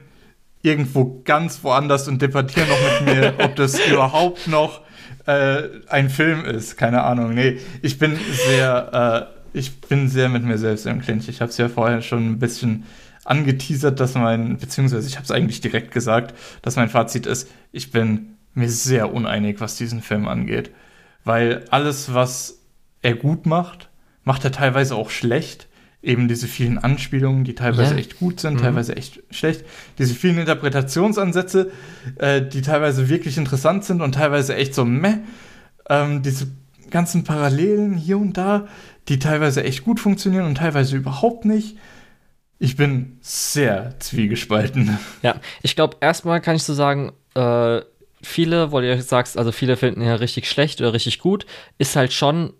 irgendwo ganz woanders und debattiere noch mit mir, ob das überhaupt noch äh, ein Film ist. Keine Ahnung. Nee, ich bin sehr äh, ich bin sehr mit mir selbst im Clinch. Ich habe es ja vorher schon ein bisschen angeteasert, dass mein, beziehungsweise ich habe es eigentlich direkt gesagt, dass mein Fazit ist, ich bin mir sehr uneinig, was diesen Film angeht. Weil alles, was er gut macht, macht er teilweise auch schlecht. Eben diese vielen Anspielungen, die teilweise ja. echt gut sind, mhm. teilweise echt schlecht. Diese vielen Interpretationsansätze, äh, die teilweise wirklich interessant sind und teilweise echt so meh. Ähm, diese ganzen Parallelen hier und da, die teilweise echt gut funktionieren und teilweise überhaupt nicht. Ich bin sehr zwiegespalten. Ja, ich glaube, erstmal kann ich so sagen, äh, viele, wo du sagst, also viele finden ja richtig schlecht oder richtig gut, ist halt schon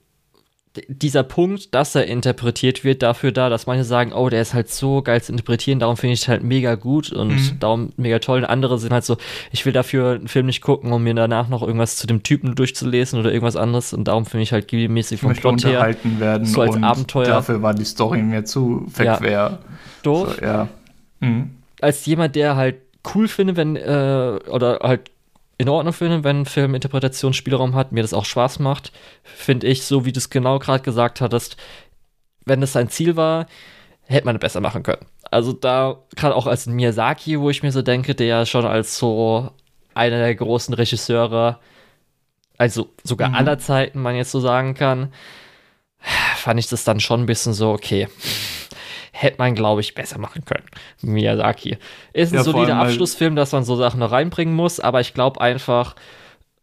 dieser Punkt, dass er interpretiert wird, dafür da, dass manche sagen, oh, der ist halt so geil zu interpretieren, darum finde ich es halt mega gut und mhm. darum mega toll. Und andere sind halt so, ich will dafür einen Film nicht gucken, um mir danach noch irgendwas zu dem Typen durchzulesen oder irgendwas anderes und darum finde ich halt mäßig vom Plot her werden so als Abenteuer. Dafür war die Story mir zu verquer. Ja. Doof. So, ja. Mhm. als jemand, der halt cool finde, wenn, äh, oder halt in Ordnung finde, wenn ein Film Interpretationsspielraum hat, mir das auch Spaß macht, finde ich, so wie du es genau gerade gesagt hattest, wenn das sein Ziel war, hätte man es besser machen können. Also da, gerade auch als Miyazaki, wo ich mir so denke, der ja schon als so einer der großen Regisseure, also sogar mhm. aller Zeiten, man jetzt so sagen kann, fand ich das dann schon ein bisschen so, okay, hätte man, glaube ich, besser machen können. Miyazaki. Ist ein ja, solider Abschlussfilm, dass man so Sachen noch reinbringen muss, aber ich glaube einfach.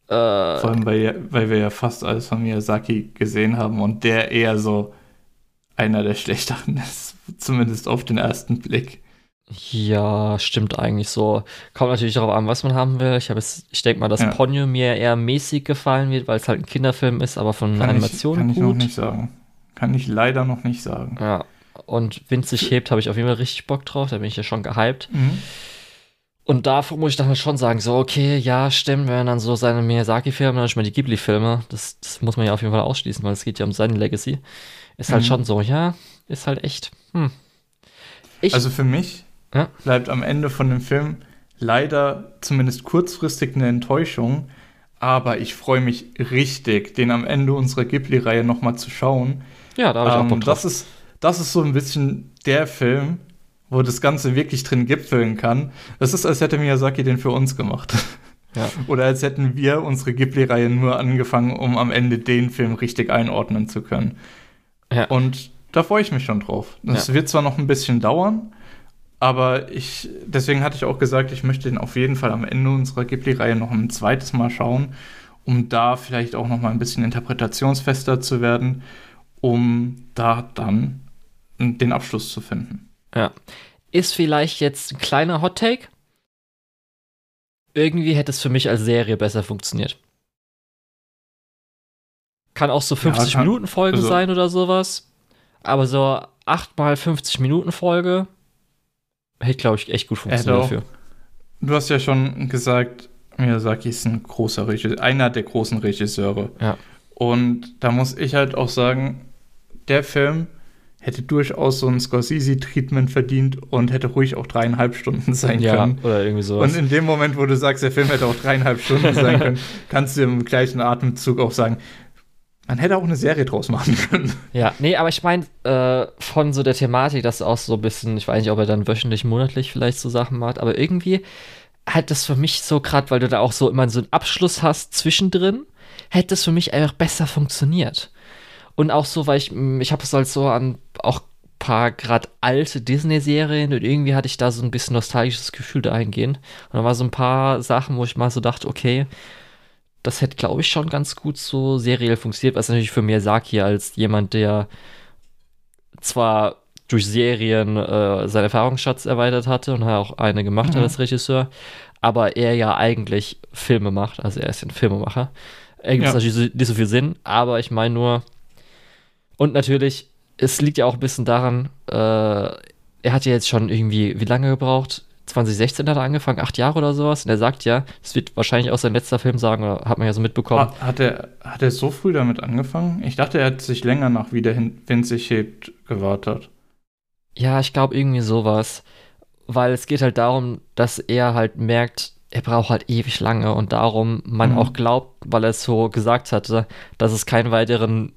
Äh, vor allem, weil, weil wir ja fast alles von Miyazaki gesehen haben und der eher so einer der schlechteren ist, zumindest auf den ersten Blick. Ja, stimmt eigentlich so. Kommt natürlich darauf an, was man haben will. Ich, ich denke mal, dass ja. Ponyo mir eher mäßig gefallen wird, weil es halt ein Kinderfilm ist, aber von kann Animation ich, kann gut. Kann ich noch nicht sagen. Kann ich leider noch nicht sagen. Ja, und winzig hebt, habe ich auf jeden Fall richtig Bock drauf. Da bin ich ja schon gehypt. Mhm. Und davor muss ich dann halt schon sagen, so, okay, ja, stimmt, wenn dann so seine Miyazaki-Filme, dann schon mal die Ghibli-Filme, das, das muss man ja auf jeden Fall ausschließen, weil es geht ja um seine Legacy. Ist halt mhm. schon so, ja, ist halt echt, hm. Ich, also für mich ja? bleibt am Ende von dem Film leider zumindest kurzfristig eine Enttäuschung, aber ich freue mich richtig, den am Ende unserer Ghibli-Reihe nochmal zu schauen. Ja, da habe ich ähm, auch Bock drauf. Das ist, das ist so ein bisschen der Film, wo das Ganze wirklich drin gipfeln kann. Das ist, als hätte Miyazaki den für uns gemacht. Ja. Oder als hätten wir unsere Ghibli-Reihe nur angefangen, um am Ende den Film richtig einordnen zu können. Ja. Und da freue ich mich schon drauf. Das ja. wird zwar noch ein bisschen dauern, aber ich, deswegen hatte ich auch gesagt, ich möchte den auf jeden Fall am Ende unserer Ghibli-Reihe noch ein zweites Mal schauen, um da vielleicht auch noch mal ein bisschen interpretationsfester zu werden, um da dann den Abschluss zu finden. Ja. Ist vielleicht jetzt ein kleiner Hot Take. Irgendwie hätte es für mich als Serie besser funktioniert. Kann auch so 50 ja, Minuten Folge also, sein oder sowas. Aber so 8 mal 50 Minuten Folge hätte, glaube ich, echt gut funktioniert dafür. Du hast ja schon gesagt, Miyazaki ist ein großer Regisseur, einer der großen Regisseure. Ja. Und da muss ich halt auch sagen, der Film hätte durchaus so ein Scorsese-Treatment verdient und hätte ruhig auch dreieinhalb Stunden sein ja, können. Oder irgendwie sowas. Und in dem Moment, wo du sagst, der Film hätte auch dreieinhalb Stunden sein können, kannst du im gleichen Atemzug auch sagen, man hätte auch eine Serie draus machen können. Ja, nee, aber ich meine, äh, von so der Thematik, dass auch so ein bisschen, ich weiß nicht, ob er dann wöchentlich, monatlich vielleicht so Sachen macht, aber irgendwie hat das für mich so, gerade weil du da auch so immer so einen Abschluss hast zwischendrin, hätte das für mich einfach besser funktioniert. Und auch so, weil ich, mm, ich habe es halt so an auch paar gerade alte Disney-Serien und irgendwie hatte ich da so ein bisschen nostalgisches Gefühl dahingehend. Und da war so ein paar Sachen, wo ich mal so dachte, okay, das hätte, glaube ich, schon ganz gut so seriell funktioniert, was natürlich für Miyazaki als jemand, der zwar durch Serien äh, seinen Erfahrungsschatz erweitert hatte und auch eine gemacht mhm. hat als Regisseur, aber er ja eigentlich Filme macht, also er ist ein Filmemacher. Ergibt ja. natürlich nicht so viel Sinn, aber ich meine nur, und natürlich, es liegt ja auch ein bisschen daran, äh, er hat ja jetzt schon irgendwie, wie lange gebraucht? 2016 hat er angefangen, acht Jahre oder sowas. Und er sagt ja, es wird wahrscheinlich auch sein letzter Film sagen, oder hat man ja so mitbekommen. Hat, hat, er, hat er so früh damit angefangen? Ich dachte, er hat sich länger nach wieder Wind sich hebt gewartet. Ja, ich glaube irgendwie sowas. Weil es geht halt darum, dass er halt merkt, er braucht halt ewig lange und darum man mhm. auch glaubt, weil er es so gesagt hatte, dass es keinen weiteren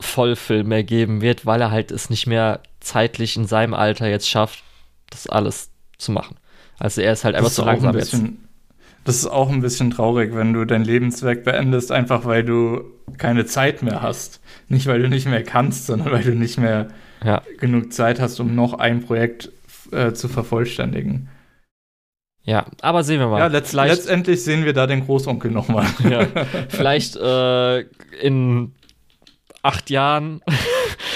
Vollfilm mehr geben wird, weil er halt es nicht mehr zeitlich in seinem Alter jetzt schafft, das alles zu machen. Also er ist halt einfach zu langsam ein bisschen, jetzt. Das ist auch ein bisschen traurig, wenn du dein Lebenswerk beendest, einfach weil du keine Zeit mehr hast. Nicht, weil du nicht mehr kannst, sondern weil du nicht mehr ja. genug Zeit hast, um noch ein Projekt äh, zu vervollständigen. Ja, aber sehen wir mal. Ja, letzt, letztendlich sehen wir da den Großonkel nochmal. Ja, vielleicht äh, in acht Jahren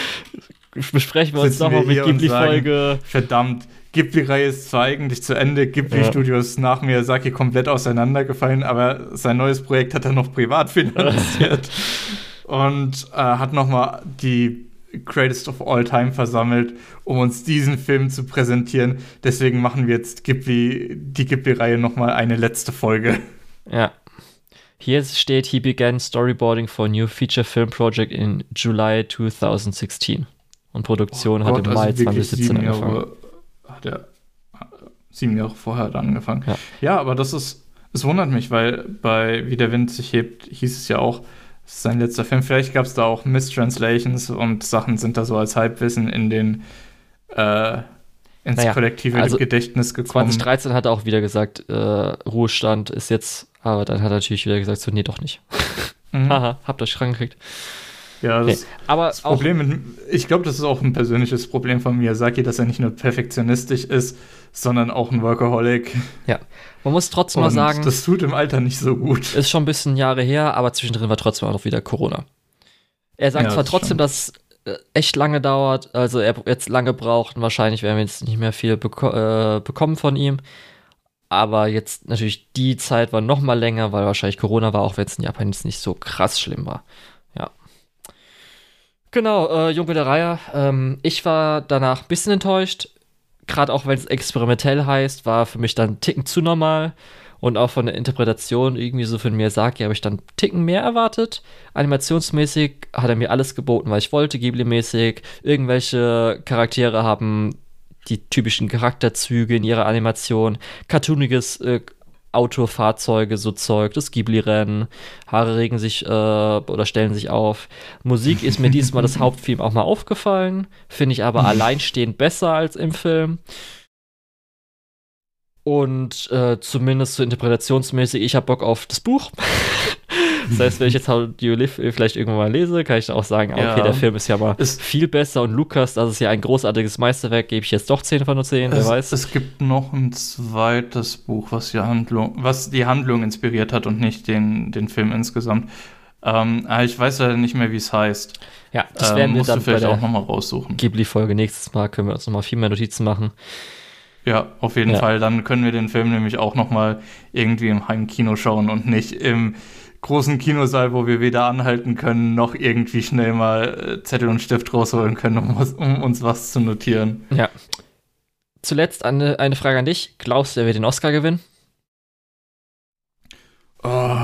besprechen wir uns nochmal mit Ghibli-Folge. Verdammt, Ghibli-Reihe ist zwar eigentlich zu Ende, Ghibli-Studios ja. nach Miyazaki komplett auseinandergefallen, aber sein neues Projekt hat er noch privat finanziert und äh, hat nochmal die Greatest of All Time versammelt, um uns diesen Film zu präsentieren. Deswegen machen wir jetzt Ghibli, die Ghibli-Reihe nochmal eine letzte Folge. Ja. Hier steht, he began storyboarding for a new feature film project in July 2016. Und Produktion oh Gott, hat im Mai also 2017 angefangen. hat er, sieben Jahre vorher hat angefangen. Ja. ja, aber das ist, es wundert mich, weil bei Wie der Wind sich hebt, hieß es ja auch, es ist sein letzter Film. Vielleicht gab es da auch Mistranslations und Sachen sind da so als Halbwissen in den äh, ins naja, kollektive also Gedächtnis gekommen. 2013 hat er auch wieder gesagt, äh, Ruhestand ist jetzt, aber dann hat er natürlich wieder gesagt, so, nee, doch nicht. Mhm. Haha, habt euch gekriegt. Ja, das, nee, aber das Problem, mit, ich glaube, das ist auch ein persönliches Problem von Miyazaki, dass er nicht nur perfektionistisch ist, sondern auch ein Workaholic. Ja, man muss trotzdem Und mal sagen, das tut im Alter nicht so gut. Ist schon ein bisschen Jahre her, aber zwischendrin war trotzdem auch noch wieder Corona. Er sagt ja, zwar trotzdem, dass es äh, echt lange dauert, also er jetzt lange braucht und wahrscheinlich werden wir jetzt nicht mehr viel beko äh, bekommen von ihm. Aber jetzt natürlich die Zeit war noch mal länger, weil wahrscheinlich Corona war, auch wenn es in Japan jetzt nicht so krass schlimm war. Genau, äh, Junge der Reihe. Ähm, ich war danach ein bisschen enttäuscht. Gerade auch wenn es experimentell heißt, war für mich dann ein Ticken zu normal. Und auch von der Interpretation irgendwie so von mir sagt, habe ich dann einen Ticken mehr erwartet. Animationsmäßig hat er mir alles geboten, was ich wollte, Ghibli-mäßig. Irgendwelche Charaktere haben die typischen Charakterzüge in ihrer Animation. Cartooniges äh, Autofahrzeuge, so Zeug, das Ghibli-Rennen, Haare regen sich äh, oder stellen sich auf. Musik ist mir diesmal das Haupttheme auch mal aufgefallen, finde ich aber alleinstehend besser als im Film. Und äh, zumindest so interpretationsmäßig, ich habe Bock auf das Buch. Das heißt, wenn ich jetzt How Do You Live vielleicht irgendwann mal lese, kann ich dann auch sagen, okay, ja. der Film ist ja mal ist viel besser und Lukas, das ist ja ein großartiges Meisterwerk, gebe ich jetzt doch 10 von 10, wer weiß. Es gibt noch ein zweites Buch, was die Handlung, was die Handlung inspiriert hat und nicht den, den Film insgesamt. Ähm, ich weiß ja nicht mehr, wie es heißt. Ja, das werden ähm, wir dann vielleicht auch nochmal raussuchen. Ghibli-Folge nächstes Mal können wir uns nochmal viel mehr Notizen machen. Ja, auf jeden ja. Fall. Dann können wir den Film nämlich auch nochmal irgendwie im Heimkino schauen und nicht im großen Kinosaal, wo wir weder anhalten können, noch irgendwie schnell mal äh, Zettel und Stift rausholen können, um, um uns was zu notieren. Ja. Zuletzt eine, eine Frage an dich. Glaubst du, er wird den Oscar gewinnen? Oh,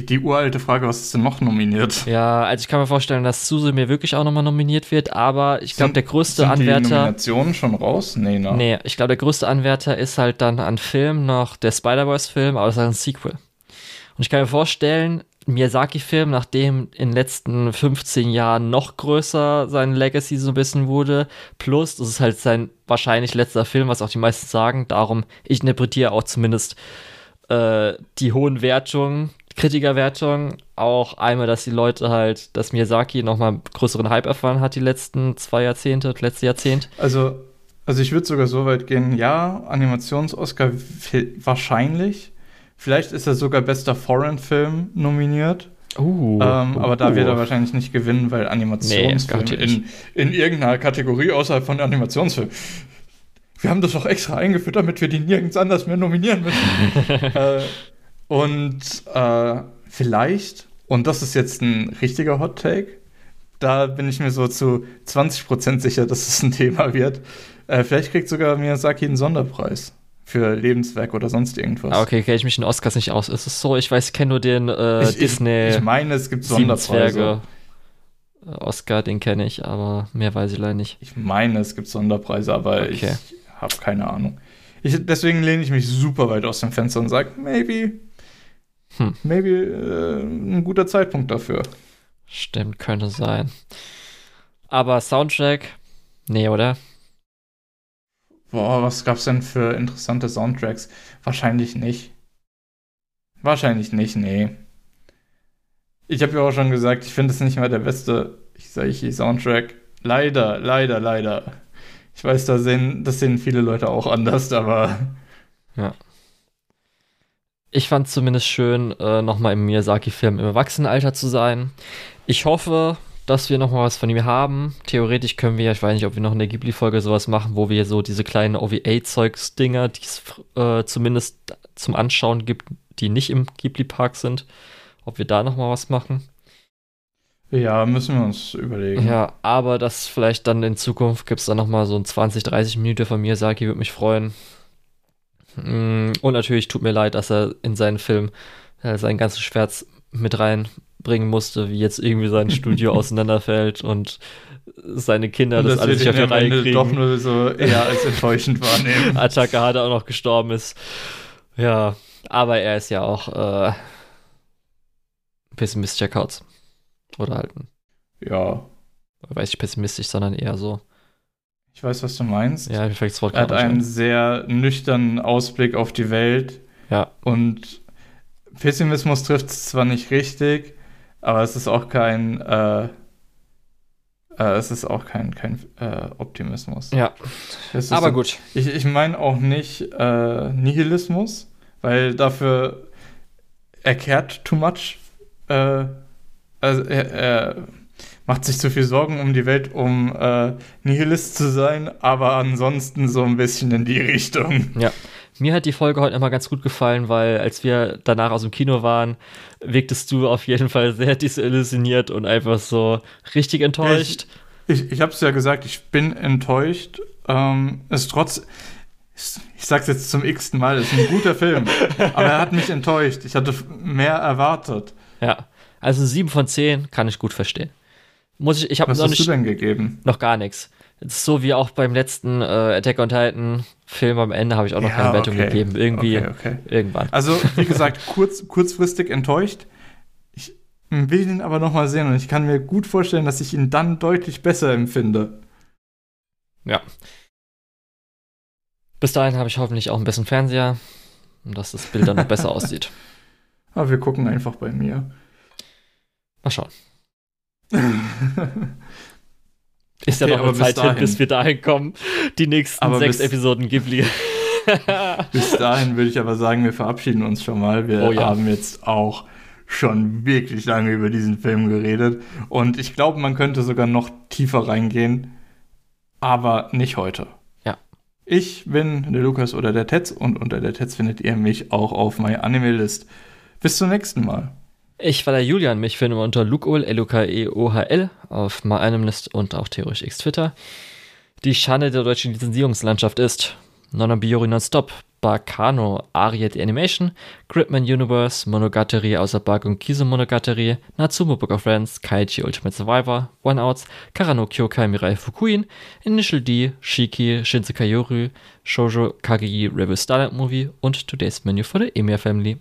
die, die, uralte Frage, was ist denn noch nominiert? Ja, also ich kann mir vorstellen, dass Suse mir wirklich auch nochmal nominiert wird, aber ich glaube, der größte sind Anwärter. Die Nominationen schon raus? Nee, ne? Nee, ich glaube, der größte Anwärter ist halt dann an Film noch der Spider-Verse-Film, aber das ist ein Sequel. Und ich kann mir vorstellen, Miyazaki-Film, nachdem in den letzten 15 Jahren noch größer sein Legacy so ein bisschen wurde, plus das ist halt sein wahrscheinlich letzter Film, was auch die meisten sagen, darum, ich interpretiere auch zumindest äh, die hohen Wertungen, Kritikerwertungen, auch einmal, dass die Leute halt, dass Miyazaki nochmal größeren Hype erfahren hat, die letzten zwei Jahrzehnte, letzte Jahrzehnt. Also, also ich würde sogar so weit gehen, ja, Animations-Oscar wahrscheinlich, Vielleicht ist er sogar bester Foreign-Film nominiert. Uh, ähm, uh, aber da wird er uh. wahrscheinlich nicht gewinnen, weil Animationsfilm nee, in, in irgendeiner Kategorie außerhalb von Animationsfilm. Wir haben das doch extra eingeführt, damit wir die nirgends anders mehr nominieren müssen. äh, und äh, vielleicht, und das ist jetzt ein richtiger Hot Take, da bin ich mir so zu 20% sicher, dass es ein Thema wird. Äh, vielleicht kriegt sogar Miyazaki einen Sonderpreis für Lebenswerk oder sonst irgendwas. Ah, okay, kenne ich mich in Oscars nicht aus. Ist es so? Ich weiß, ich kenne nur den äh, ich, Disney. Ich, ich, meine, es gibt Sonderpreise. Oscar, den kenne ich, aber mehr weiß ich leider nicht. Ich meine, es gibt Sonderpreise, aber okay. ich habe keine Ahnung. Ich, deswegen lehne ich mich super weit aus dem Fenster und sage, maybe, hm. maybe äh, ein guter Zeitpunkt dafür. Stimmt, könnte sein. Aber Soundtrack, nee, oder? Boah, was gab's denn für interessante Soundtracks? Wahrscheinlich nicht. Wahrscheinlich nicht, nee. Ich habe ja auch schon gesagt, ich finde es nicht mal der beste Hisaichi-Soundtrack. Leider, leider, leider. Ich weiß, da sehen, das sehen viele Leute auch anders, aber. Ja. Ich fand es zumindest schön, äh, nochmal im Miyazaki-Film im Erwachsenenalter zu sein. Ich hoffe, dass wir noch mal was von ihm haben. Theoretisch können wir ja, ich weiß nicht, ob wir noch in der Ghibli-Folge sowas machen, wo wir so diese kleinen OVA-Zeugs-Dinger, die es äh, zumindest zum Anschauen gibt, die nicht im Ghibli-Park sind, ob wir da noch mal was machen. Ja, müssen wir uns überlegen. Ja, aber das vielleicht dann in Zukunft gibt es dann noch mal so ein 20, 30 Minuten von mir, Saki, würde mich freuen. Mm, und natürlich tut mir leid, dass er in seinen Film äh, seinen ganzen Schmerz mit rein bringen musste, wie jetzt irgendwie sein Studio auseinanderfällt und seine Kinder Und das alles nicht auf die Reihe kriegen. doch nur so eher als enttäuschend wahrnehmen. Atakahata auch noch gestorben ist. Ja, aber er ist ja auch äh, pessimistischer Kauz. Oder halt, Ja, weiß ich pessimistisch, sondern eher so. Ich weiß, was du meinst. Ja, mir fällt das Wort Er hat einen nicht sehr nüchternen Ausblick auf die Welt ein. Ja, und Pessimismus trifft es zwar nicht richtig, aber es ist auch kein, äh, äh, es ist auch kein, kein äh, Optimismus. ja. Aber gut. Ich, ich meine auch nicht äh, Nihilismus, weil dafür er kehrt too much. Äh, also er, er macht sich zu viel Sorgen um die Welt, um äh, Nihilist zu sein, aber ansonsten so ein bisschen in die Richtung. Mir hat die Folge heute immer ganz gut gefallen, weil als wir danach aus dem Kino waren, wirktest du auf jeden Fall sehr desillusioniert und einfach so richtig enttäuscht. Ich, ich habe es ja gesagt, ich bin enttäuscht. Ähm, ist trotz, ich sag's jetzt zum x-ten Mal, ist ein guter Film, aber er hat mich enttäuscht. Ich hatte mehr erwartet. Ja. Also 7 von 10 kann ich gut verstehen. Muss ich, ich habe Was noch hast nicht, du denn gegeben? noch gar nichts. So wie auch beim letzten äh, Attack on Titan Film am Ende habe ich auch noch Ja, keine Wertung okay. gegeben. Irgendwie, Okay, okay. irgendwann. Also, wie gesagt, kurz, kurzfristig enttäuscht. Ich will ihn aber noch mal sehen und ich kann mir gut vorstellen, dass ich ihn dann deutlich besser empfinde. Bis dahin habe ich hoffentlich auch ein bisschen Fernseher, und dass das Bild dann noch besser aussieht. Aber wir gucken einfach bei mir. Mal schauen. Ist Okay, ja noch eine bis Zeit hin, dahin. bis wir dahin kommen. Die nächsten Aber sechs bis- Episoden Ghibli. Bis dahin würde ich aber sagen, wir verabschieden uns schon mal. Wir Oh ja. haben jetzt auch schon wirklich lange über diesen Film geredet. Und ich glaube, man könnte sogar noch tiefer reingehen. Aber nicht heute. Ja. Ich bin der Lukas oder der Tetz und unter der Tetz findet ihr mich auch auf My Anime List. Bis zum nächsten Mal. Ich war der Julian, mich finden wir unter Lukohl, L-U-K-E-O-H-L, auf MyAnimeList und auch theoretisch X Twitter. Die Schande der deutschen Lizenzierungslandschaft ist Nonobiori Nonstop, Bakano, the Animation, Gridman Universe, Monogatari außer Bug und Kiso Monogatari, Natsumo Book of Friends, Kaiji Ultimate Survivor, One Outs, Karano Kyokai Mirai Fukuin, Initial D, Shiki, Shinsekai Yoru, Shoujo Kagegi Rebel Starlight Movie und Today's Menu for the Emir Family.